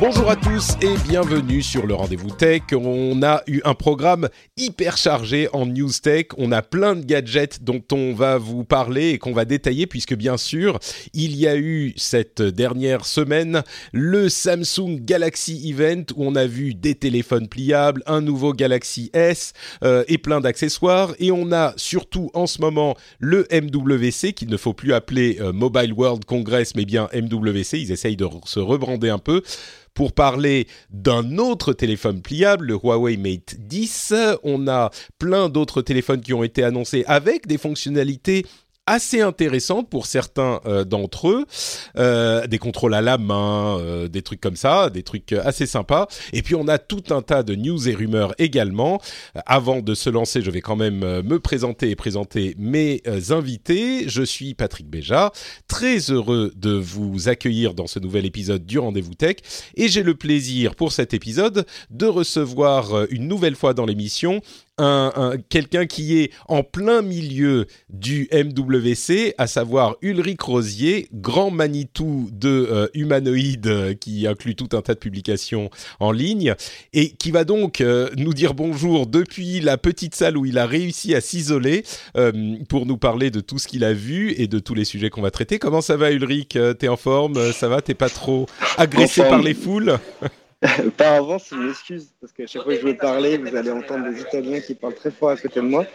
Bonjour à tous et bienvenue sur le Rendez-vous Tech. On a eu un programme hyper chargé en news tech. On a plein de gadgets dont on va vous parler et qu'on va détailler puisque bien sûr, il y a eu cette dernière semaine le Samsung Galaxy Event où on a vu des téléphones pliables, un nouveau Galaxy S euh, et plein d'accessoires. Et on a surtout en ce moment le MWC qu'il ne faut plus appeler euh, Mobile World Congress mais bien MWC. Ils essayent de se rebrander un peu pour parler d'un autre téléphone pliable, le Huawei Mate 10. On a plein d'autres téléphones qui ont été annoncés avec des fonctionnalités assez intéressantes pour certains euh, d'entre eux, euh, des contrôles à la main, euh, des trucs comme ça, des trucs assez sympas. Et puis on a tout un tas de news et rumeurs également. Avant de se lancer, je vais quand même me présenter et présenter mes invités. Je suis Patrick Béja, très heureux de vous accueillir dans ce nouvel épisode du Rendez-vous Tech. Et j'ai le plaisir pour cet épisode de recevoir une nouvelle fois dans l'émission un, un, quelqu'un qui est en plein milieu du MWC, à savoir Ulrich Rosier, grand Manitou de euh, humanoïde euh, qui inclut tout un tas de publications en ligne et qui va donc euh, nous dire bonjour depuis la petite salle où il a réussi à s'isoler euh, pour nous parler de tout ce qu'il a vu et de tous les sujets qu'on va traiter. Comment ça va Ulrich? T'es en forme? Ça va? T'es pas trop agressé par les foules? Par avance, je m'excuse, parce qu'à chaque fois que je veux parler, vous allez entendre des Italiens qui parlent très fort à côté de moi.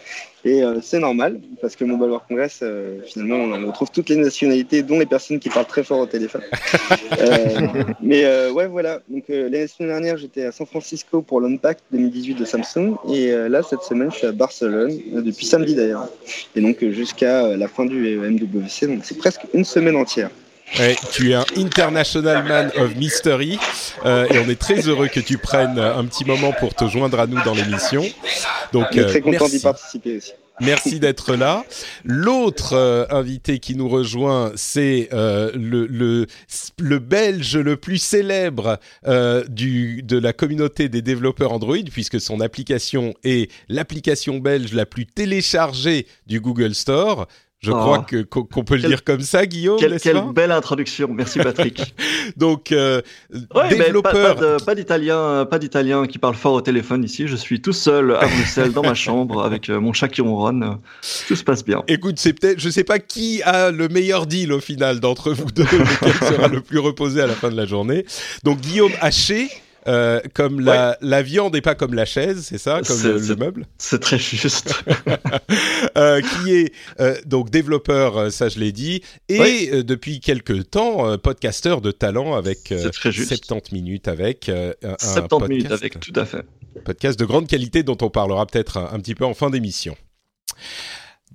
Et euh, c'est normal, parce que Mobile World Congress, euh, finalement, on retrouve toutes les nationalités, dont les personnes qui parlent très fort au téléphone. euh, mais euh, ouais, voilà. Donc l'année dernière, j'étais à San Francisco pour l'Unpack 2018 de Samsung. Et là, cette semaine, je suis à Barcelone, depuis samedi d'ailleurs. Et donc jusqu'à la fin du MWC, donc c'est presque une semaine entière. Ouais, tu es un International Man of Mystery euh, et on est très heureux que tu prennes un petit moment pour te joindre à nous dans l'émission. Donc, euh, très content d'y participer aussi. Merci d'être là. L'autre euh, invité qui nous rejoint, c'est euh, le, le, le Belge le plus célèbre euh, du, de la communauté des développeurs Android, puisque son application est l'application belge la plus téléchargée du Google Store. Je oh. crois que qu'on peut le dire comme ça, Guillaume. Quelle, belle introduction, merci Patrick. Donc euh, ouais, développeur. Pas, pas d'italien, pas d'italien qui parle fort au téléphone ici. Je suis tout seul à Bruxelles dans ma chambre avec mon chat qui ronronne. Tout se passe bien. Écoute, c'est peut-être, je sais pas qui a le meilleur deal au final d'entre vous deux, lequel sera le plus reposé à la fin de la journée. Donc Guillaume Haché. Euh, comme la, ouais. la viande et pas comme la chaise, c'est ça, comme le, le, meuble. C'est très juste. euh, qui est euh, donc développeur, ça je l'ai dit, et ouais. depuis quelques temps podcasteur de talent avec 70 minutes avec un 70 podcast, minutes avec, tout à fait. Podcast de grande qualité dont on parlera peut-être un, un, petit peu en fin d'émission.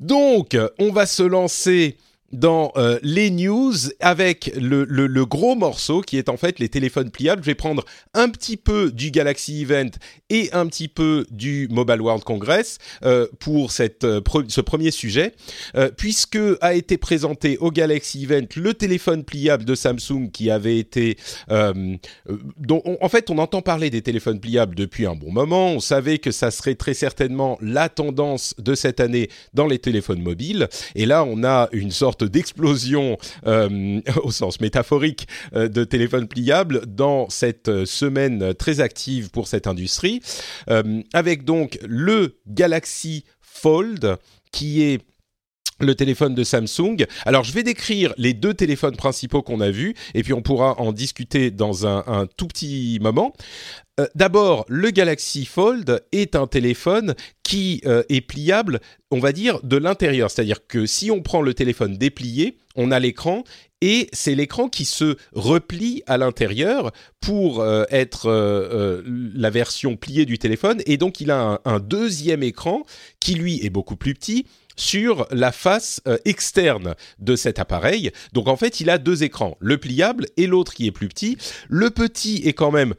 Donc, on va se lancer dans euh, les news avec le, gros morceau qui est en fait les téléphones pliables. Je vais prendre un petit peu du Galaxy Event et un petit peu du Mobile World Congress euh, pour euh, ce premier sujet, puisque a été présenté au Galaxy Event le téléphone pliable de Samsung qui avait été... en fait, on entend parler des téléphones pliables depuis un bon moment. On savait que ça serait très certainement la tendance de cette année dans les téléphones mobiles. Et là, on a une sorte d'explosion euh, au sens métaphorique euh, de téléphones pliables dans cette semaine très active pour cette industrie, euh, avec donc le Galaxy Fold qui est le téléphone de Samsung. Alors, je vais décrire les deux téléphones principaux qu'on a vus, et puis on pourra en discuter dans un tout petit moment. D'abord, le Galaxy Fold est un téléphone qui est pliable, on va dire, de l'intérieur. C'est-à-dire que si on prend le téléphone déplié, on a l'écran et c'est l'écran qui se replie à l'intérieur pour euh, être euh, euh, la version pliée du téléphone et donc il a un, un, deuxième écran qui lui est beaucoup plus petit sur la face externe de cet appareil. Donc en fait, il a deux écrans, le pliable et l'autre qui est plus petit. Le petit est quand même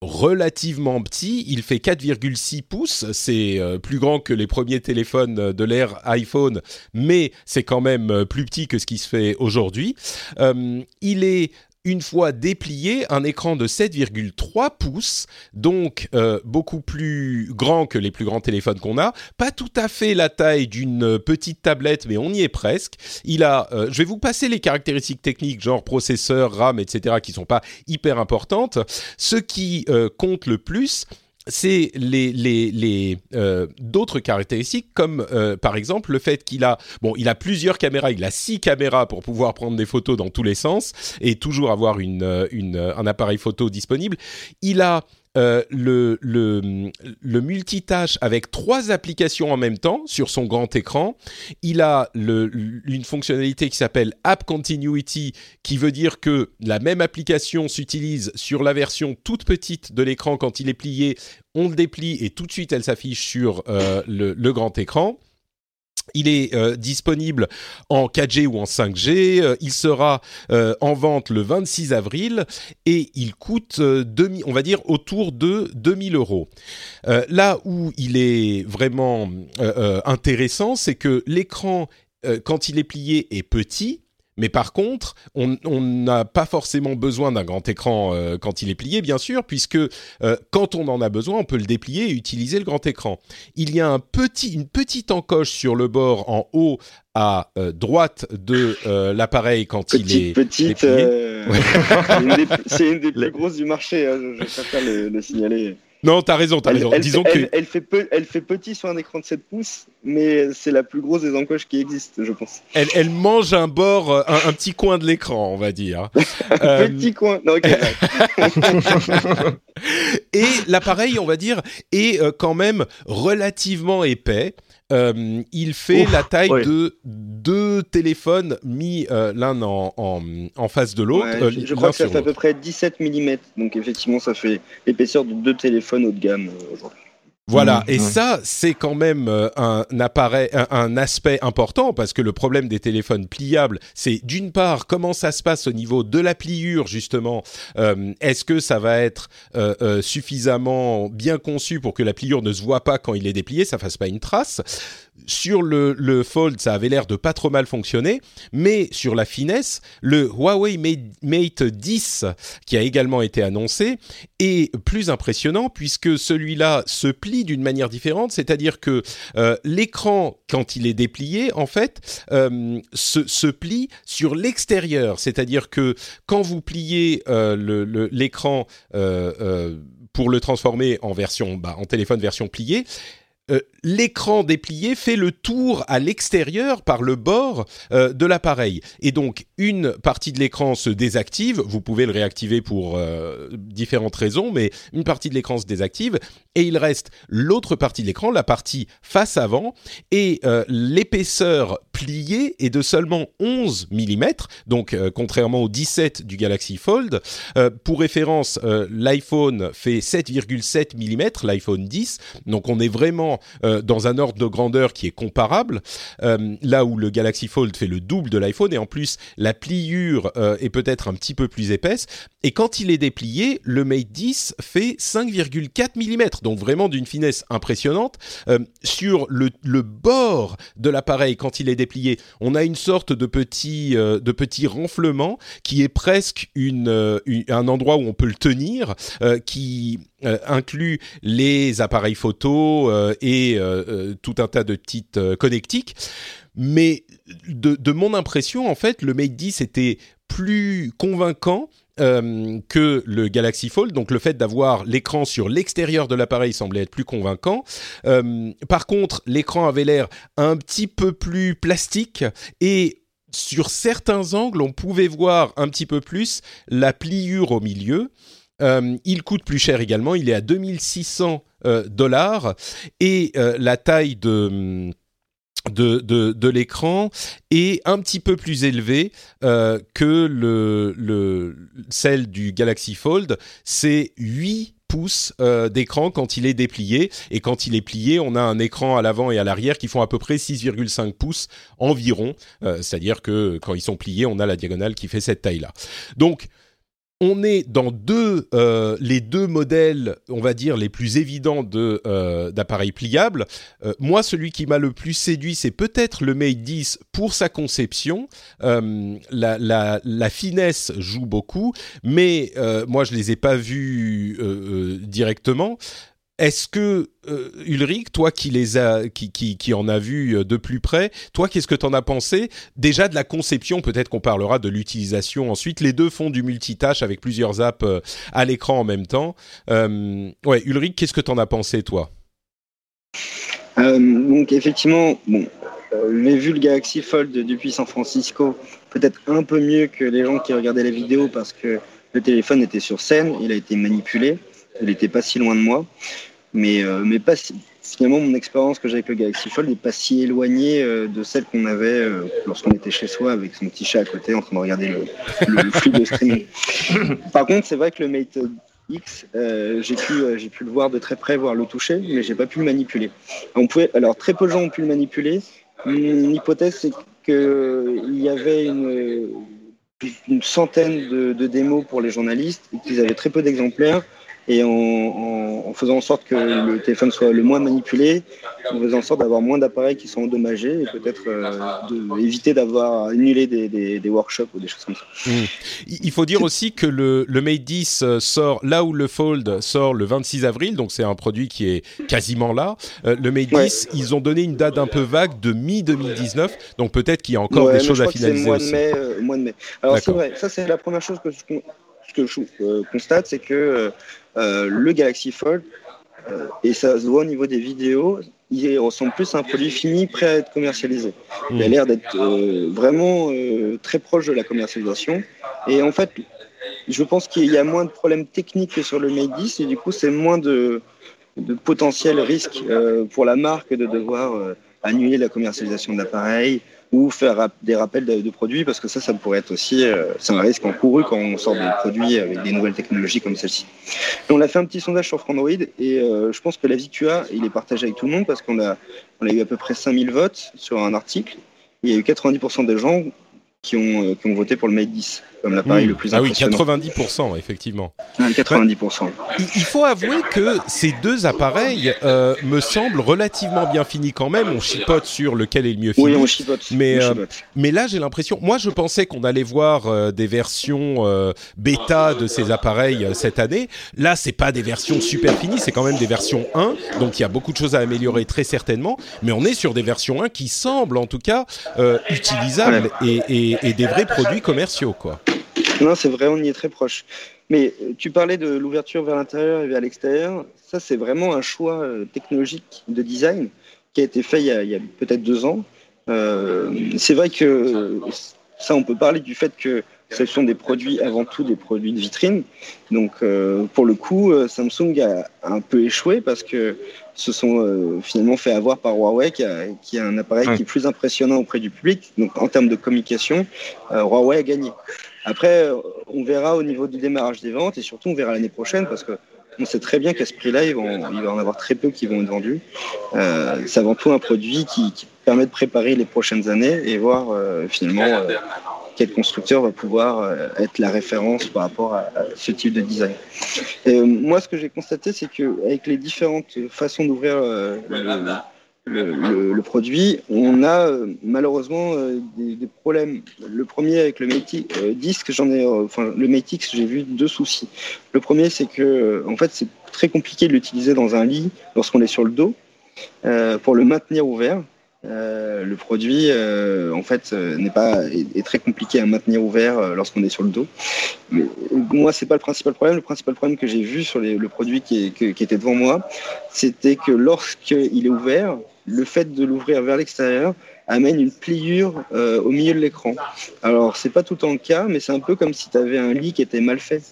relativement petit. Il fait 4,6 pouces. C'est euh, plus grand que les premiers téléphones de l'ère iPhone, mais c'est quand même euh, plus petit que ce qui se fait aujourd'hui. Euh, il est une fois déplié, un écran de 7,3 pouces, donc euh, beaucoup plus grand que les plus grands téléphones qu'on a. Pas tout à fait la taille d'une petite tablette, mais on y est presque. Il a, euh, je vais vous passer les caractéristiques techniques, genre processeur, RAM, etc., qui sont pas hyper importantes. Ce qui euh, compte le plus, c'est les, les, les euh, d'autres caractéristiques comme euh, par exemple le fait qu'il a bon il a plusieurs caméras. Il a six caméras pour pouvoir prendre des photos dans tous les sens et toujours avoir une, euh, une un appareil photo disponible. Il a euh, le, multitâche avec trois applications en même temps sur son grand écran. Il a une fonctionnalité qui s'appelle App Continuity, qui veut dire que la même application s'utilise sur la version toute petite de l'écran quand il est plié. On le déplie et tout de suite elle s'affiche sur euh, le, grand écran. Il est euh, disponible en 4G ou en 5G. Euh, il sera euh, en vente le 26 avril et il coûte, 2000, on va dire, autour de 2000 euros. là où il est vraiment intéressant, c'est que l'écran, quand il est plié, est petit mais par contre, on n'a pas forcément besoin d'un grand écran euh, quand il est plié, bien sûr, puisque euh, quand on en a besoin, on peut le déplier et utiliser le grand écran. Il y a un petit, une petite encoche sur le bord en haut à euh, droite de l'appareil quand il est petite. c'est une, des plus grosses du marché. Hein, je, préfère le signaler. Non, t'as raison, t'as raison. Elle, Disons que... elle, fait elle fait petit sur un écran de 7 pouces, mais c'est la plus grosse des encoches qui existent, je pense. Elle, mange un bord, euh, un, petit coin de l'écran, on va dire. un euh, petit coin. Non, Et l'appareil, on va dire, est euh, quand même relativement épais. Euh, il fait la taille de deux téléphones mis euh, l'un en, en, face de l'autre. Euh, je, crois que ça fait à peu près 17 mm, donc effectivement ça fait l'épaisseur de deux téléphones haut de gamme aujourd'hui. Voilà, mmh, et ça, c'est quand même euh, un appareil, un, aspect important parce que le problème des téléphones pliables, c'est d'une part comment ça se passe au niveau de la pliure justement. Euh, est-ce que ça va être euh, suffisamment bien conçu pour que la pliure ne se voit pas quand il est déplié, ça fasse pas une trace? Sur le, le, Fold, ça avait l'air de pas trop mal fonctionner, mais sur la finesse, le Huawei Mate 10, qui a également été annoncé, est plus impressionnant puisque celui-là se plie d'une manière différente, c'est-à-dire que euh, l'écran, quand il est déplié, en fait, euh, se, se, plie sur l'extérieur, c'est-à-dire que quand vous pliez euh, l'écran pour le transformer en version, bah, en téléphone version pliée, euh, l'écran déplié fait le tour à l'extérieur par le bord euh, de l'appareil. Et donc, une partie de l'écran se désactive. Vous pouvez le réactiver pour euh, différentes raisons, mais une partie de l'écran se désactive. Et il reste l'autre partie de l'écran, la partie face avant. Et l'épaisseur pliée est de seulement 11 mm. Donc, contrairement au 17 du Galaxy Fold. pour référence, l'iPhone fait 7,7 mm, l'iPhone 10. Donc, on est vraiment euh, dans un ordre de grandeur qui est comparable, euh, là où le Galaxy Fold fait le double de l'iPhone et en plus la pliure euh, est peut-être un petit peu plus épaisse. Et quand il est déplié, le Mate 10 fait 5,4 mm, donc vraiment d'une finesse impressionnante. sur le, bord de l'appareil, quand il est déplié, on a une sorte de petit, de petit renflement qui est presque un endroit où on peut le tenir, qui inclut les appareils photo et euh, euh, tout un tas de petites euh, connectiques. Mais de, mon impression, en fait, le Mate 10 était plus convaincant que le Galaxy Fold. Donc le fait d'avoir l'écran sur l'extérieur de l'appareil semblait être plus convaincant. par contre, l'écran avait l'air un petit peu plus plastique et sur certains angles, on pouvait voir un petit peu plus la pliure au milieu. Il coûte plus cher également, il est à 2600 dollars et la taille de de, de, l'écran est un petit peu plus élevé euh, que le, le, celle du Galaxy Fold. C'est 8 pouces euh, d'écran quand il est déplié. Et quand il est plié, on a un écran à l'avant et à l'arrière qui font à peu près 6,5 pouces environ. Euh, c'est-à-dire que quand ils sont pliés, on a la diagonale qui fait cette taille-là. Donc, on est dans euh, les deux modèles, on va dire, les plus évidents de, euh, d'appareils pliables. Euh, moi, celui qui m'a le plus séduit, c'est peut-être le Mate 10 pour sa conception. La, la, la, finesse joue beaucoup, mais moi, je les ai pas vus directement. Est-ce que euh, Ulrich, toi qui les a, qui, en a vu euh, de plus près, toi qu'est-ce que tu en as pensé Déjà de la conception, peut-être qu'on parlera de l'utilisation ensuite. Les deux font du multitâche avec plusieurs apps euh, à l'écran en même temps. ouais, Ulrich, qu'est-ce que tu en as pensé toi? Donc effectivement, bon, j'ai vu le Galaxy Fold depuis San Francisco, peut-être un peu mieux que les gens qui regardaient la vidéo parce que le téléphone était sur scène, il a été manipulé il n'était pas si loin de moi. Mais, euh, mais pas finalement, mon expérience que j'ai avec le Galaxy Fold n'est pas si éloignée euh, de celle qu'on avait euh, lorsqu'on était chez soi avec son petit chat à côté en train de regarder le, flux de streaming. Par contre, c'est vrai que le Mate X, j'ai pu, pu le voir de très près, voir le toucher, mais j'ai pas pu le manipuler. On pouvait, alors très peu de gens ont pu le manipuler. Mon hypothèse, c'est qu'il y avait une, une centaine de, de, démos pour les journalistes et qu'ils avaient très peu d'exemplaires et en, faisant en sorte que le téléphone soit le moins manipulé, en faisant en sorte d'avoir moins d'appareils qui sont endommagés et peut-être euh, éviter d'avoir annulé des, des, workshops ou des choses comme ça. Mmh. Il faut dire aussi que le, le Mate 10 euh, sort là où le Fold sort le 26 avril, donc c'est un produit qui est quasiment là. Euh, le Mate 10, ils ont donné une date un peu vague de mi-2019, donc peut-être qu'il y a encore des choses à finaliser. Mois de, mai, mois de mai. Alors c'est vrai, ça c'est la première chose que je, que je constate, c'est que euh, le Galaxy Fold, euh, et ça se voit au niveau des vidéos, il ressemble plus à un produit fini prêt à être commercialisé. Il a hmm. l'air d'être euh, vraiment très proche de la commercialisation. Et en fait, je pense qu'il y a moins de problèmes techniques que sur le Mate 10 et du coup, c'est moins de, de potentiel risque pour la marque de devoir annuler la commercialisation de l'appareil, ou faire des rappels de, produits parce que ça, ça pourrait être aussi, euh, un risque encouru quand on sort des produits avec des nouvelles technologies comme celle-ci. On a fait un petit sondage sur Frandroid et euh, je pense que l'avis que tu as, il est partagé avec tout le monde parce qu'on a, on a eu à peu près 5000 votes sur un article. Il y a eu 90% des gens qui ont, euh, qui ont voté pour le Mate 10 comme l'appareil le plus impressionnant. Ah oui, 90% effectivement. 90%. Il faut avouer que ces deux appareils euh, me semblent relativement bien finis quand même. On chipote sur lequel est le mieux fini. Oui, on chipote. Mais, euh, mais là, j'ai l'impression. Moi, je pensais qu'on allait voir des versions bêta de ces appareils cette année. Là, c'est pas des versions super finies, c'est quand même des versions 1. Donc, il y a beaucoup de choses à améliorer très certainement. Mais on est sur des versions 1 qui semblent en tout cas utilisables et et, des vrais produits commerciaux, quoi. Non, c'est vrai, on y est très proche. Mais euh, tu parlais de l'ouverture vers l'intérieur et vers l'extérieur. Ça, c'est vraiment un choix euh, technologique de design qui a été fait il y a, peut-être deux ans. Euh, c'est vrai que ça, on peut parler du fait que ce sont des produits avant tout des produits de vitrine. Donc, pour le coup, Samsung a un peu échoué parce que se sont euh, finalement fait avoir par Huawei, qui a, qui a un appareil qui est plus impressionnant auprès du public. Donc en termes de communication, euh, Huawei a gagné. Après, euh, on verra au niveau du démarrage des ventes et surtout on verra l'année prochaine parce que on sait très bien qu'à ce prix-là, il, va en avoir très peu qui vont être vendus. Euh, c'est avant tout un produit qui, permet de préparer les prochaines années et voir finalement quel constructeur va pouvoir euh, être la référence par rapport à, ce type de design. Euh, moi, ce que j'ai constaté, c'est qu'avec les différentes façons d'ouvrir euh, le, produit, on a malheureusement des, problèmes. Le premier avec le Matix disque, j'en ai, enfin le Matix, j'ai vu deux soucis. Le premier, c'est que en fait, c'est très compliqué de l'utiliser dans un lit lorsqu'on est sur le dos pour le maintenir ouvert. le produit, en fait, n'est pas est, très compliqué à maintenir ouvert lorsqu'on est sur le dos. Mais moi, c'est pas le principal problème. Le principal problème que j'ai vu sur le produit qui, qui, était devant moi, c'était que lorsqu'il est ouvert, le fait de l'ouvrir vers l'extérieur amène une pliure euh, au milieu de l'écran. Alors, c'est pas tout en cas, mais c'est un peu comme si tu avais un lit qui était mal fait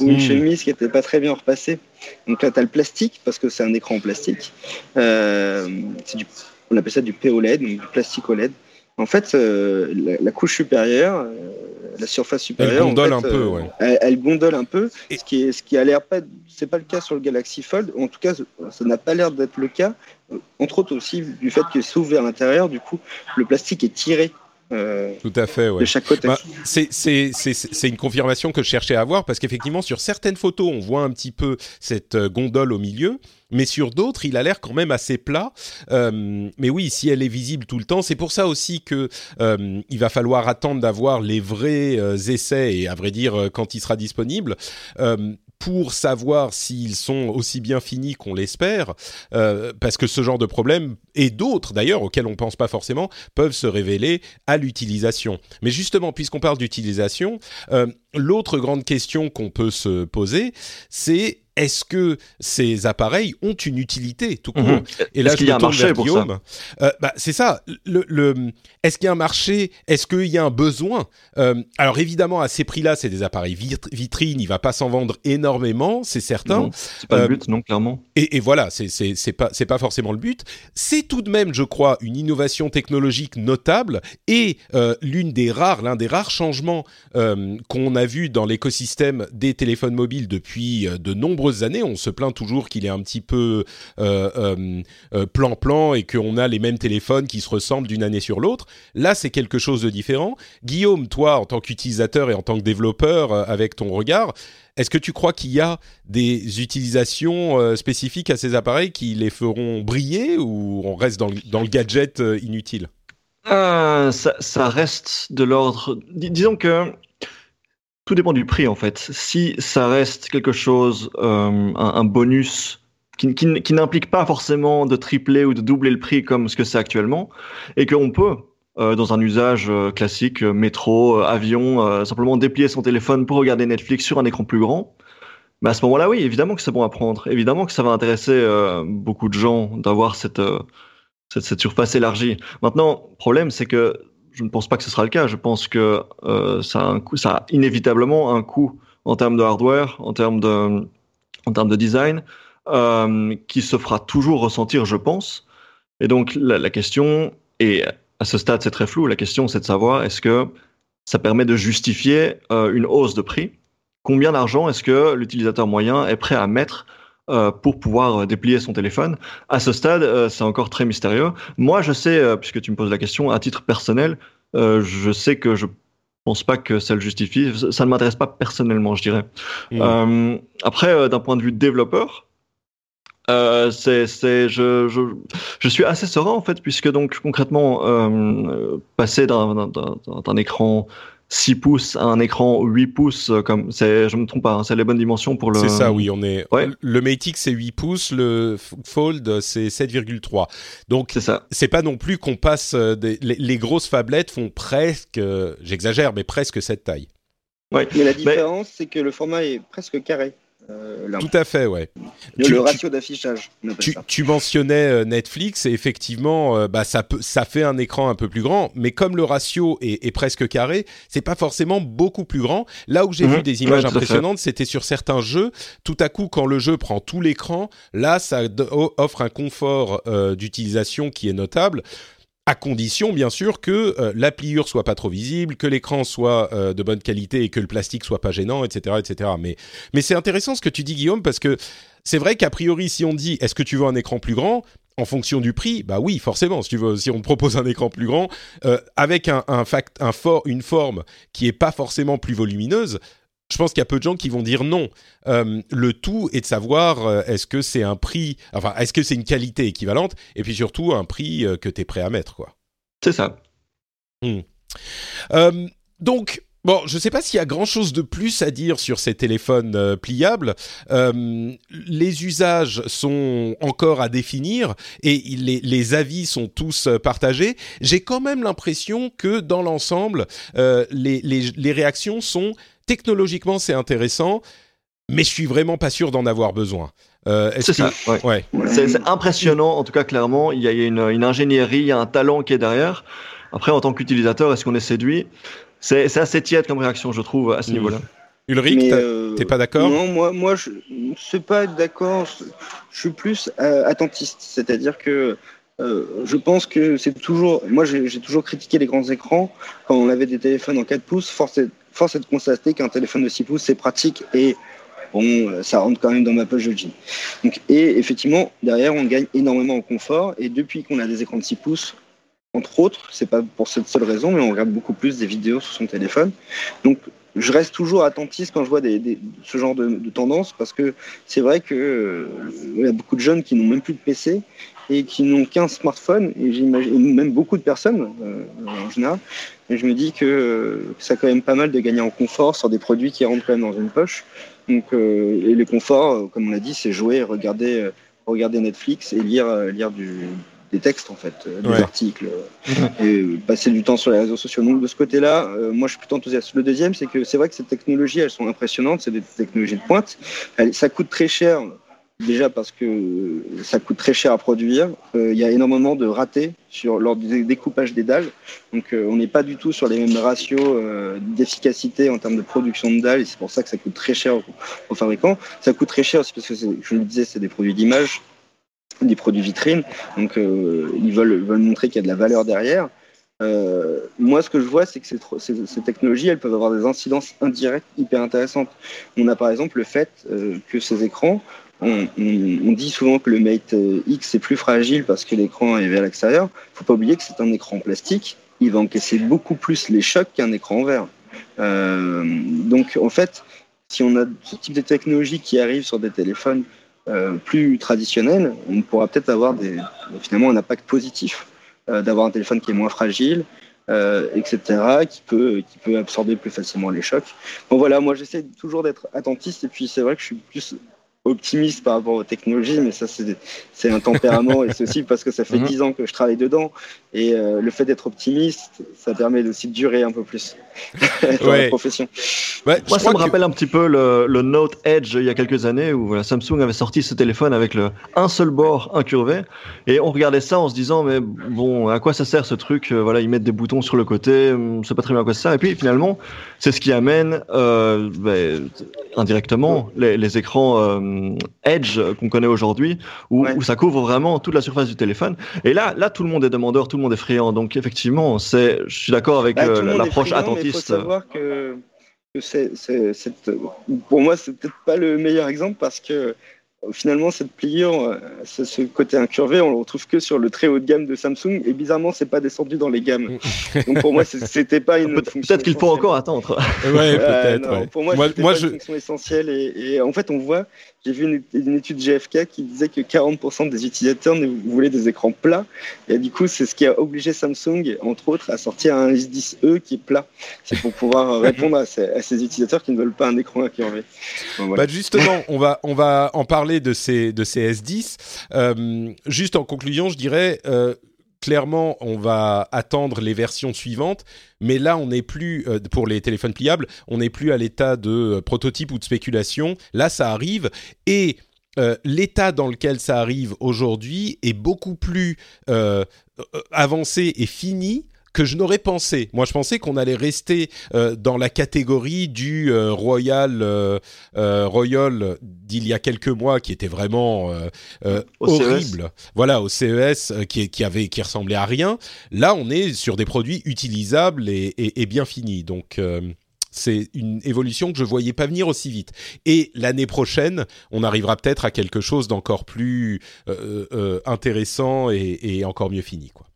ou une hmm. chemise qui était pas très bien repassée. Donc là, tu as le plastique, parce que c'est un écran en plastique. Euh, du, on appelle ça du POLED, donc du plastique OLED. En fait, euh, la, couche supérieure, euh, la surface supérieure, elle gondole un peu, ouais. elle, gondole un peu, ce qui est, ce qui a l'air pas, c'est pas le cas sur le Galaxy Fold. En tout cas, ça n'a pas l'air d'être le cas entre autres aussi du fait que s'ouvre vers l'intérieur, du coup, le plastique est tiré euh, Tout à fait, ouais. De chaque côté. Bah, c'est une confirmation que je cherchais à avoir parce qu'effectivement, sur certaines photos, on voit un petit peu cette euh, gondole au milieu, mais sur d'autres, il a l'air quand même assez plat. Euh, mais oui, si elle est visible tout le temps, c'est pour ça aussi que il va falloir attendre d'avoir les vrais essais et à vrai dire quand il sera disponible pour savoir s'ils sont aussi bien finis qu'on l'espère, euh, parce que ce genre de problème, et d'autres d'ailleurs, auxquels on ne pense pas forcément, peuvent se révéler à l'utilisation. Mais justement, puisqu'on parle d'utilisation, euh, l'autre grande question qu'on peut se poser, c'est est-ce que ces appareils ont une utilité tout court mhm. Et là, est-ce qu'il y a un marché pour ça euh, bah, C'est ça. Le, est-ce qu'il y a un marché? Est-ce qu'il y a un besoin? Euh, Alors évidemment, à ces prix-là, c'est des appareils vitrines. Il va pas s'en vendre énormément, c'est certain. C'est pas le euh, but, non, clairement. Et, et voilà, c'est c'est pas c'est pas forcément le but. C'est tout de même, je crois, une innovation technologique notable et l'une des rares, l'un des rares changements qu'on a vu dans l'écosystème des téléphones mobiles depuis de nombreux années. On se plaint toujours qu'il est un petit peu euh, euh, euh, plan-plan et qu'on a les mêmes téléphones qui se ressemblent d'une année sur l'autre. Là, c'est quelque chose de différent. Guillaume, toi, en tant qu'utilisateur et en tant que développeur, avec ton regard, est-ce que tu crois qu'il y a des utilisations spécifiques à ces appareils qui les feront briller ou on reste dans le, gadget inutile? Ça, reste de l'ordre. disons que tout dépend du prix en fait. Si ça reste quelque chose, euh, un, bonus qui, n'implique pas forcément de tripler ou de doubler le prix comme ce que c'est actuellement, et qu'on peut, euh, dans un usage euh, classique, métro, avion, simplement déplier son téléphone pour regarder Netflix sur un écran plus grand, bah à ce moment-là, oui, évidemment que c'est bon à prendre. Évidemment que ça va intéresser beaucoup de gens d'avoir cette, cette, cette surface élargie. Maintenant, le problème, c'est que je ne pense pas que ce sera le cas. Je pense que euh, ça, a inévitablement un coût en termes de hardware, en termes de, en termes de design, euh, qui se fera toujours ressentir, je pense. Et donc la, question, et à ce stade c'est très flou, la question c'est de savoir est-ce que ça permet de justifier euh, une hausse de prix? Combien d'argent est-ce que l'utilisateur moyen est prêt à mettre euh, pour pouvoir euh, déplier son téléphone. À ce stade, euh, c'est encore très mystérieux. Moi, je sais, puisque tu me poses la question, à titre personnel, je sais que je pense pas que ça le justifie. Ça ne m'intéresse pas personnellement, je dirais. Mmh. après, d'un point de vue développeur, euh, c'est, c'est, je, je, je, suis assez serein en fait, puisque donc concrètement, euh, passer d'un, d'un, d'un écran 6 pouces à un écran 8 pouces, euh, comme c'est, je me trompe pas, hein, c'est les bonnes dimensions pour le. C'est ça, oui, on est. Ouais. Le Mate X c'est 8 pouces, le Fold c'est 7,3. Donc c'est ça. C'est pas non plus qu'on passe euh, des, les, grosses phablettes font presque, euh, j'exagère, mais presque cette taille. Ouais. Mais la différence c'est que le format est presque carré. Euh, Tout à fait, ouais. Le, ratio d'affichage. Tu, mentionnais euh, Netflix et effectivement, euh, bah, ça, peut, ça fait un écran un peu plus grand, mais comme le ratio est, presque carré, c'est pas forcément beaucoup plus grand. Là où j'ai mhm. vu des images impressionnantes, c'était sur certains jeux. Tout à coup, quand le jeu prend tout l'écran, là, ça offre un confort d'utilisation qui est notable à condition bien sûr que euh, la pliure soit pas trop visible, que l'écran soit euh, de bonne qualité et que le plastique soit pas gênant, etc., etc. Mais c'est intéressant ce que tu dis Guillaume parce que c'est vrai qu'a priori si on dit est-ce que tu veux un écran plus grand en fonction du prix, bah oui, forcément. Si on te propose un écran plus grand, euh, avec une forme qui est pas forcément plus volumineuse, je pense qu'il y a peu de gens qui vont dire non. Euh, le tout est de savoir euh, est-ce que c'est un prix, enfin, est-ce que c'est une qualité équivalente, et puis surtout un prix euh, que tu es prêt à mettre, quoi. C'est ça. Hmm. donc, Bon, je ne sais pas s'il y a grand-chose de plus à dire sur ces téléphones euh, pliables. Euh, les usages sont encore à définir et les, les avis sont tous partagés. J'ai quand même l'impression que dans l'ensemble, euh, les, les, les réactions sont technologiquement c'est intéressant, mais je suis vraiment pas sûr d'en avoir besoin. Euh, c'est ça. Ouais. ouais. C'est impressionnant, en tout cas clairement. Il y a, une, une ingénierie, il y a un talent qui est derrière. Après, en tant qu'utilisateur, est-ce qu'on est séduit? C'est assez tiède comme réaction, je trouve, à ce mmh. niveau-là. Ulrich, euh, t'es pas d'accord? Non, moi, moi, je suis pas d'accord. Je suis plus euh, attentiste, c'est-à-dire que euh, je pense que c'est toujours. Moi, j'ai toujours critiqué les grands écrans quand on avait des téléphones en 4 pouces. Force est, force est de constater qu'un téléphone de 6 pouces, c'est pratique et bon, ça rentre quand même dans ma poche de jean. Donc, et effectivement, derrière, on gagne énormément en confort. Et depuis qu'on a des écrans de 6 pouces, entre autres, c'est pas pour cette seule raison, mais on regarde beaucoup plus des vidéos sur son téléphone. Donc, je reste toujours attentiste quand je vois des, des, ce genre de, de tendance parce que c'est vrai que euh, y a beaucoup de jeunes qui n'ont même plus de PC et qui n'ont qu'un smartphone et j'imagine même beaucoup de personnes euh, en général. Et je me dis que euh, ça a quand même pas mal de gagner en confort sur des produits qui rentrent quand même dans une poche. Donc, euh, et le confort, comme on l'a dit, c'est jouer, regarder, regarder Netflix et lire, lire du, des textes en fait, euh, des Ouais. articles, euh, et euh, passer du temps sur les réseaux sociaux. Donc de ce côté-là, moi je suis plutôt enthousiaste. Le deuxième, c'est que c'est vrai que ces technologies, elles sont impressionnantes, c'est des technologies de pointe. Elles- ça coûte très cher, déjà parce que ça coûte très cher à produire. Il y a énormément de ratés sur lors du découpage des dalles. Donc on n'est pas du tout sur les mêmes ratios d'efficacité en termes de production de dalles, et c'est pour ça que ça coûte très cher aux, aux fabricants. Ça coûte très cher aussi parce que je le disais, c'est des produits d'image des produits vitrines. Donc, euh, ils veulent, montrer qu'il y a de la valeur derrière. Euh, moi, ce que je vois, c'est que ces, technologies, elles peuvent avoir des incidences indirectes hyper intéressantes. On a par exemple le fait euh, que ces écrans, on, dit souvent que le Mate X est plus fragile parce que l'écran est vers l'extérieur. Il faut pas oublier que c'est un écran en plastique. Il va encaisser beaucoup plus les chocs qu'un écran en verre. Donc, en fait, si on a ce type de technologie qui arrive sur des téléphones euh, plus traditionnels, on pourra peut-être avoir finalement un impact positif, euh, d'avoir un téléphone qui est moins fragile, euh, etc., qui peut, qui peut absorber plus facilement les chocs. Bon voilà, moi j'essaie toujours d'être attentiste et puis c'est vrai que je suis plus optimiste par rapport aux technologies, mais ça c'est un tempérament et c'est aussi parce que ça fait Mhm. dix ans que je travaille dedans et euh, le fait d'être optimiste, ça permet aussi de durer un peu plus dans Ouais. la profession. Ouais, Moi, ça me que- rappelle un petit peu le, le Note Edge il y a quelques années où voilà, Samsung avait sorti ce téléphone avec le un seul bord incurvé et on regardait ça en se disant mais bon à quoi ça sert ce truc? Euh, voilà ils mettent des boutons sur le côté hum, c'est pas très bien à quoi ça sert et puis finalement c'est ce qui amène euh, ben, indirectement les, les écrans euh, Edge qu'on connaît aujourd'hui où, Ouais. où ça couvre vraiment toute la surface du téléphone et là là tout le monde est demandeur tout le monde est friand donc effectivement c'est je suis d'accord avec Bah, euh, l'approche attentiste pour moi, c'est peut-être pas le meilleur exemple parce que euh, finalement, cette pliure, euh, ce, côté incurvé, on le retrouve que sur le très haut de gamme de Samsung et bizarrement, c'est pas descendu dans les gammes. Donc pour moi, c'était pas une fonction peut-être qu'il faut encore attendre Ouais, Euh, peut-être. ouais. Pour moi, moi, c'était moi, pas je, une fonction essentielle. Et, et en fait, on voit, j'ai vu une, une étude GFK qui disait que 40% des utilisateurs ne voulaient des écrans plats. Et du coup, c'est ce qui a obligé Samsung, entre autres, à sortir un S10e qui est plat. C'est pour pouvoir répondre à ces, à ces utilisateurs qui ne veulent pas un écran incurvé. Bon, voilà. Bah justement, on va on va en parler de ces de ces S10. Euh, juste en conclusion, je dirais euh, clairement, on va attendre les versions suivantes, mais là, on n'est plus euh, pour les téléphones pliables, on n'est plus à l'état de euh, prototype ou de spéculation. Là, ça arrive et euh, l'état dans lequel ça arrive aujourd'hui est beaucoup plus avancé et fini que je n'aurais pensé. Moi, je pensais qu'on allait rester euh, dans la catégorie du euh, Royal euh, Royal d'il y a quelques mois, qui était vraiment CES. horrible. Voilà, au CES, qui, qui avait qui ressemblait à rien. Là, on est sur des produits utilisables et, et- et bien finis. Donc c'est une évolution que je voyais pas venir aussi vite. Et l'année prochaine, on arrivera peut-être à quelque chose d'encore plus euh, euh, intéressant et, et encore mieux fini, quoi.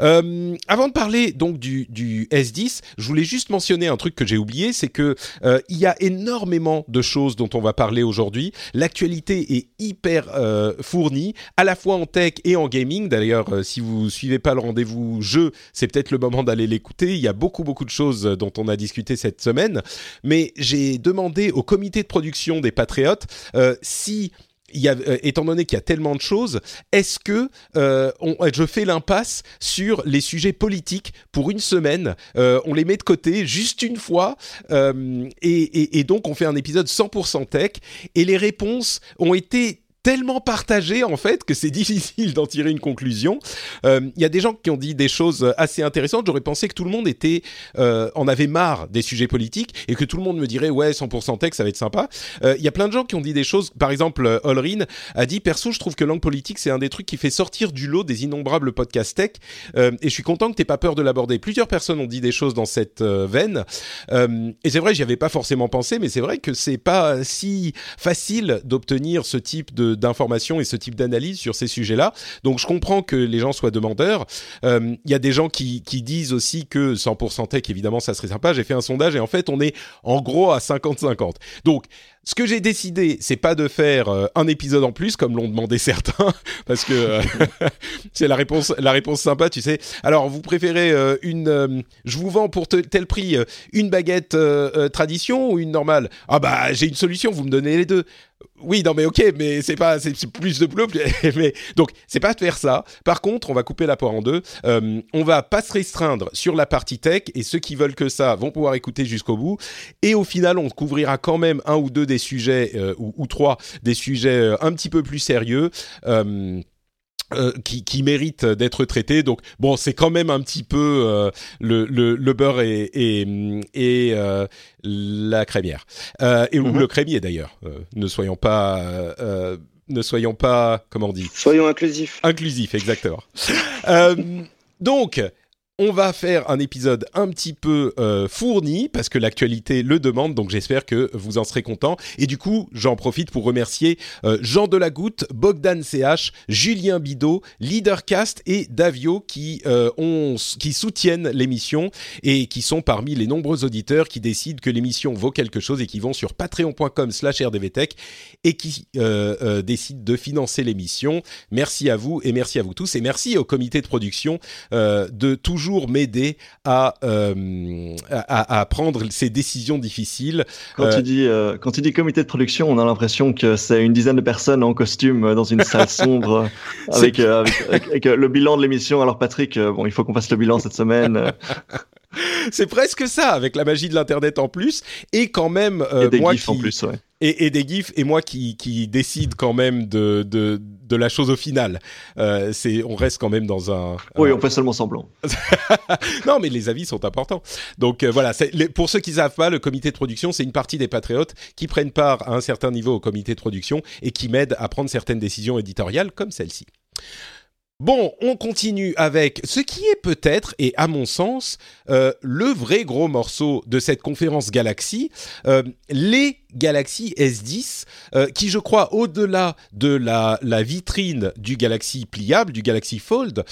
Euh, avant de parler donc du, du, S10, je voulais juste mentionner un truc que j'ai oublié, c'est que euh, il y a énormément de choses dont on va parler aujourd'hui. L'actualité est hyper euh, fournie, à la fois en tech et en gaming. D'ailleurs, euh, si vous suivez pas le rendez-vous jeu, c'est peut-être le moment d'aller l'écouter. Il y a beaucoup beaucoup de choses dont on a discuté cette semaine. Mais j'ai demandé au comité de production des Patriotes euh, si il euh, étant donné qu'il y a tellement de choses, est-ce que euh, je fais l'impasse sur les sujets politiques pour une semaine euh, On les met de côté juste une fois et, et, donc on fait un épisode 100% tech et les réponses ont été tellement partagé en fait que c'est difficile d'en tirer une conclusion. Il euh, y a des gens qui ont dit des choses assez intéressantes. J'aurais pensé que tout le monde était euh, en avait marre des sujets politiques et que tout le monde me dirait ouais 100% tech ça va être sympa. Il euh, y a plein de gens qui ont dit des choses. Par exemple, Olrin a dit perso je trouve que langue politique c'est un des trucs qui fait sortir du lot des innombrables podcasts tech et je suis content que t'aies pas peur de l'aborder. Plusieurs personnes ont dit des choses dans cette veine et c'est vrai j'y avais pas forcément pensé mais c'est vrai que c'est pas si facile d'obtenir ce type de d'informations et ce type d'analyse sur ces sujets-là. Donc je comprends que les gens soient demandeurs. Euh, il y a des gens qui, disent aussi que 100% tech, évidemment, ça serait sympa. J'ai fait un sondage et en fait, on est en gros à 50-50. Donc ce que j'ai décidé, c'est pas de faire euh, un épisode en plus comme l'ont demandé certains, parce que euh, c'est la réponse, la réponse sympa, tu sais. Alors, vous préférez une, je vous vends pour tel prix une baguette tradition ou une normale? Ah bah, j'ai une solution, vous me donnez les deux. Oui, non mais ok, mais c'est pas, c'est plus de boulot. mais donc, c'est pas faire ça. Par contre, on va couper la poire en deux. on va pas se restreindre sur la partie tech et ceux qui veulent que ça vont pouvoir écouter jusqu'au bout. Et au final, on couvrira quand même un ou deux des sujets, euh, ou, trois, des sujets euh, un petit peu plus sérieux. Euh, qui, qui méritent d'être traités. Donc bon, c'est quand même un petit peu le, le, beurre et, et, la crémière. et mhm. le crémier d'ailleurs. ne soyons pas... ne soyons pas, comment on dit? Soyons inclusifs. Inclusifs, exactement. donc, on va faire un épisode un petit peu euh, fourni parce que l'actualité le demande, donc j'espère que vous en serez contents. Et du coup, j'en profite pour remercier euh, Jean Delagoutte, Bogdan CH, Julien Bidot, Leadercast et Davio qui, euh, ont, qui soutiennent l'émission et qui sont parmi les nombreux auditeurs qui décident que l'émission vaut quelque chose et qui vont sur patreon.com slash rdvtech et qui décident de financer l'émission. Merci à vous et merci à vous tous et merci au comité de production de toujours m'aider euh, à, à, prendre ces décisions difficiles. Quand, tu euh, dis, euh, quand tu dis comité de production, on a l'impression que c'est une dizaine de personnes en costume dans une salle sombre avec, avec, le bilan de l'émission. Alors Patrick, bon, il faut qu'on fasse le bilan cette semaine. c'est presque ça, avec la magie de l'internet en plus, et quand même et des gifs en plus, ouais. et, et, des gifs, et moi qui, qui décide quand même de, de, de la chose au final. Euh, c'est, on reste quand même dans un. Oui, on fait seulement semblant. non, mais les avis sont importants. Donc euh, voilà, pour ceux qui ne savent pas, le comité de production, c'est une partie des patriotes qui prennent part à un certain niveau au comité de production et qui m'aident à prendre certaines décisions éditoriales comme celle-ci. Bon, on continue avec ce qui est peut-être, et à mon sens, euh, le vrai gros morceau de cette conférence Galaxy, euh, les Galaxy S10, euh, qui je crois, au-delà de la, la, vitrine du Galaxy pliable, du Galaxy Fold,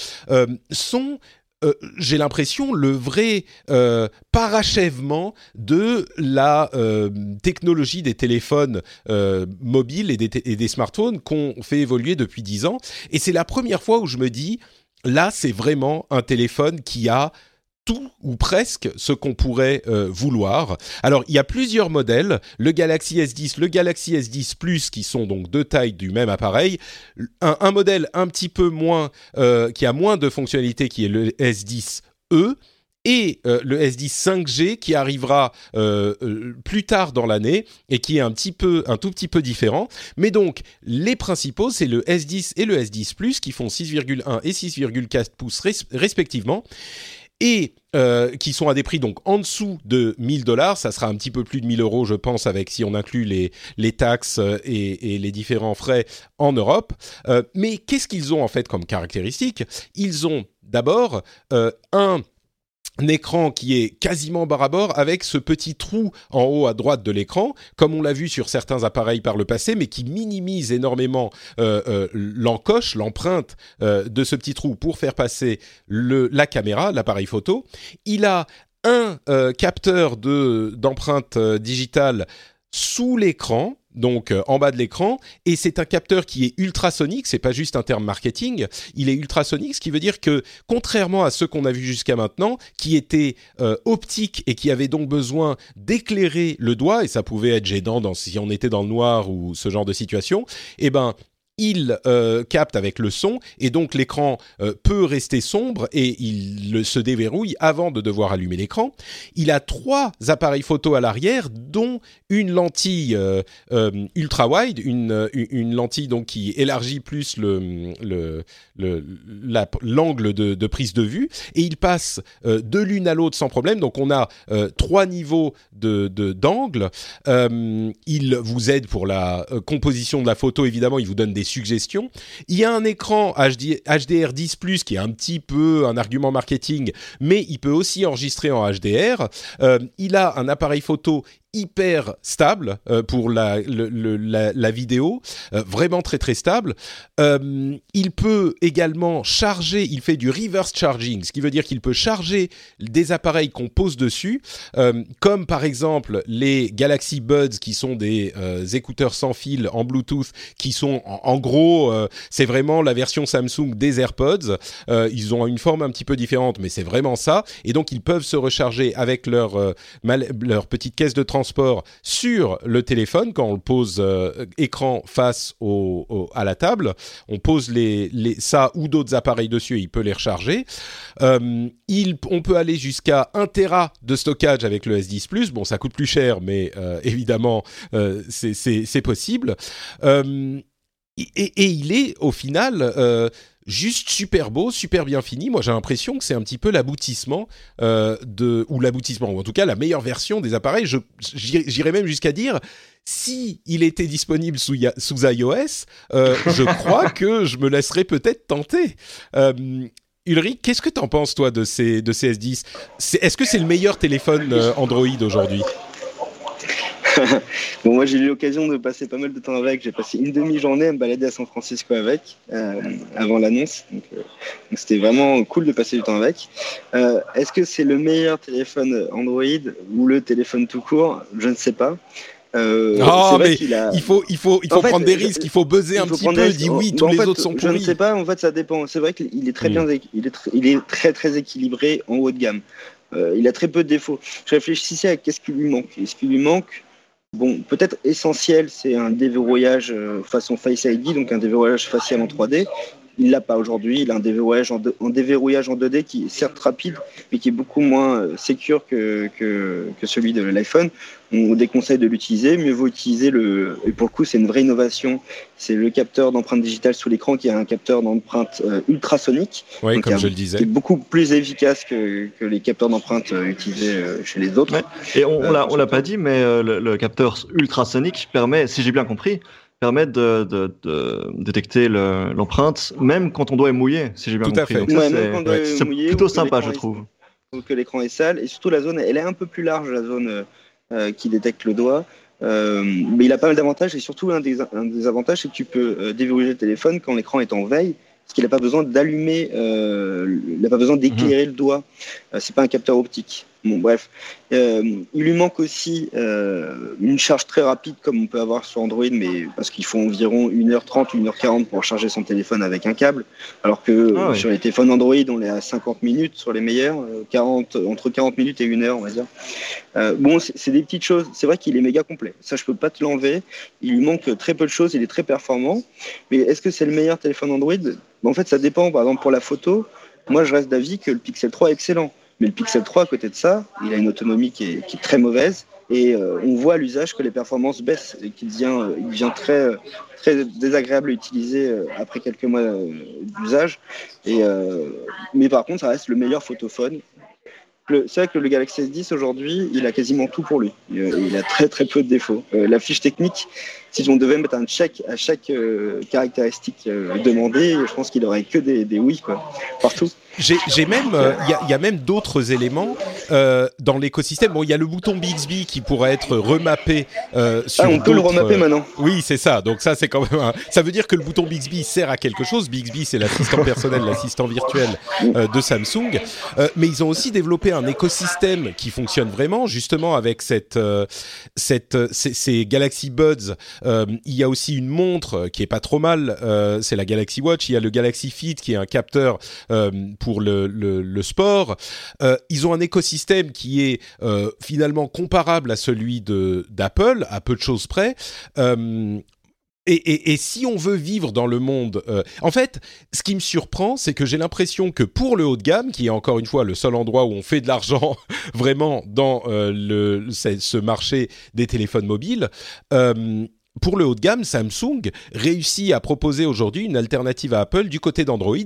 sont euh, j'ai l'impression, le vrai euh, parachèvement de la euh, technologie des téléphones mobiles et des, et des smartphones qu'on fait évoluer depuis dix ans. Et c'est la première fois où je me dis, là, c'est vraiment un téléphone qui a tout ou presque ce qu'on pourrait euh, vouloir. Alors, il y a plusieurs modèles, le Galaxy S10, le Galaxy S10 Plus, qui sont donc deux tailles du même appareil. Un, modèle un petit peu moins, euh, qui a moins de fonctionnalités, qui est le S10e, et euh, le S10 5G qui arrivera plus tard dans l'année et qui est un petit peu un tout petit peu différent mais donc les principaux c'est le S10 et le S10 Plus qui font 6,1 et 6,4 pouces respectivement et euh, qui sont à des prix donc en dessous de 1000 dollars. Ça sera un petit peu plus de 1000 euros, je pense, avec si on inclut les, taxes euh, et, les différents frais en Europe. Euh, mais qu'est-ce qu'ils ont en fait comme caractéristique? Ils ont d'abord un écran qui est quasiment barre à bord avec ce petit trou en haut à droite de l'écran, comme on l'a vu sur certains appareils par le passé, mais qui minimise énormément euh, euh, l'encoche, l'empreinte euh, de ce petit trou pour faire passer la caméra, l'appareil photo. Il a un capteur de d'empreinte digitale sous l'écran donc euh, en bas de l'écran, et c'est un capteur qui est ultrasonique, c'est pas juste un terme marketing, il est ultrasonique, ce qui veut dire que contrairement à ceux qu'on a vus jusqu'à maintenant, qui étaient euh, optiques et qui avaient donc besoin d'éclairer le doigt, et ça pouvait être gênant dans, si on était dans le noir ou ce genre de situation, eh ben il euh, capte avec le son et donc l'écran euh, peut rester sombre et il se déverrouille avant de devoir allumer l'écran. Il a trois appareils photo à l'arrière, dont une lentille euh, ultra wide, une, lentille donc qui élargit plus le, le, l'angle de, prise de vue et il passe de l'une à l'autre sans problème. Donc on a trois niveaux d'angle. il vous aide pour la composition de la photo évidemment. Il vous donne des suggestions. Il y a un écran HD, HDR10 qui est un petit peu un argument marketing, mais il peut aussi enregistrer en HDR. Euh, il a un appareil photo hyper stable euh, pour la, la, vidéo, euh, vraiment très très stable. Euh, il peut également charger, il fait du reverse charging, ce qui veut dire qu'il peut charger des appareils qu'on pose dessus, comme par exemple les Galaxy Buds qui sont des écouteurs sans fil en Bluetooth, qui sont en, gros, c'est vraiment la version Samsung des AirPods. ils ont une forme un petit peu différente, mais c'est vraiment ça. Et donc ils peuvent se recharger avec leur, leur petite caisse de transport sur le téléphone quand on le pose euh, écran face au, à la table. On pose les, les ça ou d'autres appareils dessus et il peut les recharger. Euh, il, on peut aller jusqu'à 1 Tera de stockage avec le S10 Bon, ça coûte plus cher, mais euh, évidemment, c'est possible. Et, et, il est au final juste super beau, super bien fini. Moi, j'ai l'impression que c'est un petit peu l'aboutissement euh, de ou l'aboutissement ou en tout cas la meilleure version des appareils. J'irais même jusqu'à dire si il était disponible sous, sous iOS, euh, je crois que je me laisserais peut-être tenter. Euh, Ulrich, qu'est-ce que tu en penses toi de ces de ces S10 Est-ce que c'est le meilleur téléphone euh, Android aujourd'hui? bon, moi j'ai eu l'occasion de passer pas mal de temps avec. J'ai passé une demi-journée à me balader à San Francisco avec, euh, avant l'annonce. Euh, donc, c'était vraiment cool de passer du temps avec. Euh, est-ce que c'est le meilleur téléphone Android ou le téléphone tout court? Je ne sais pas. Euh, mais il, faut, il faut, il faut prendre des risques, il faut buzzer un petit peu. Dit oui, tous les autres sont pourris. Je ne sais pas, en fait, ça dépend. C'est vrai qu'il est très hmm. bien, il est, il est très très équilibré en haut de gamme. il a très peu de défauts. Je réfléchissais à qu'est-ce qui lui manque. Est-ce qu'il lui manque Bon, peut-être essentiel, c'est un déverrouillage euh, façon Face ID, donc un déverrouillage facial en 3D. Il l'a pas aujourd'hui. Il a un déverrouillage en, déverrouillage en 2D qui est certes rapide, mais qui est beaucoup moins euh, sécure que, que, que celui de l'iPhone. On déconseille de l'utiliser. Mieux vaut utiliser le. Et pour le coup, c'est une vraie innovation. C'est le capteur d'empreinte digitale sous l'écran qui est un capteur d'empreinte euh, ultrasonique. Oui, comme je le disais. Qui est beaucoup plus efficace que, que les capteurs d'empreinte euh, utilisés chez les autres. Et on, on l'a pas dit, mais le, le capteur ultrasonique permet, si j'ai bien compris, permet de, de, de détecter l'empreinte, même quand on doit être mouillé, si j'ai bien compris. C'est plutôt sympa, je trouve. que l'écran est sale, et surtout la zone, elle est un peu plus large, la zone euh, qui détecte le doigt. Euh, mais il a pas mal d'avantages, et surtout un des, un des avantages, c'est que tu peux euh, déverrouiller le téléphone quand l'écran est en veille, parce qu'il n'a pas besoin d'allumer, euh, il n'a pas besoin d'éclairer mhm. le doigt. Euh, c'est pas un capteur optique. Bon, bref, euh, il lui manque aussi euh, une charge très rapide comme on peut avoir sur Android, mais parce qu'il faut environ 1h30, 1h40 pour charger son téléphone avec un câble, alors que ah sur les téléphones Android, on est à 50 minutes sur les meilleurs, 40, entre 40 minutes et 1 heure, on va dire. bon, c'est des petites choses. C'est vrai qu'il est méga complet. Ça, je peux pas te l'enlever. Il lui manque très peu de choses. Il est très performant. Mais est-ce que c'est le meilleur téléphone Android? En fait, ça dépend. Par exemple, pour la photo, moi, je reste d'avis que le Pixel 3 est excellent. Mais le Pixel 3, à côté de ça, il a une autonomie qui est, très mauvaise. Et euh, on voit à l'usage que les performances baissent et qu'il devient, euh, devient très, désagréable à utiliser euh, après quelques mois d'usage. Mais par contre, ça reste le meilleur photophone. C'est vrai que le Galaxy S10 aujourd'hui, il a quasiment tout pour lui. Il, a très très peu de défauts. la fiche technique, si on devait mettre un check à chaque caractéristique demandée, je pense qu'il aurait que des, oui partout. J'ai même, il euh, y, a, y, a, même d'autres éléments euh, dans l'écosystème. Bon, il y a le bouton Bixby qui pourrait être remappé euh, sur. Ah, on peut le remapper maintenant. Oui, c'est ça. Donc ça, c'est quand même. Un... Ça veut dire que le bouton Bixby sert à quelque chose. Bixby, c'est l'assistant personnel, l'assistant virtuel euh, de Samsung. Euh, mais ils ont aussi développé un écosystème qui fonctionne vraiment, justement avec cette, euh, cette, ces, ces, Galaxy Buds. il y a aussi une montre qui est pas trop mal. c'est la Galaxy Watch. Il y a le Galaxy Fit qui est un capteur pour le, le, sport. Euh, ils ont un écosystème qui est euh, finalement comparable à celui d'Apple, à peu de choses près. Euh, et, et, si on veut vivre dans le monde, en fait, ce qui me surprend, c'est que j'ai l'impression que pour le haut de gamme, qui est encore une fois le seul endroit où on fait de l'argent vraiment dans le, ce marché des téléphones mobiles, pour le haut de gamme, Samsung réussit à proposer aujourd'hui une alternative à Apple du côté d'Android,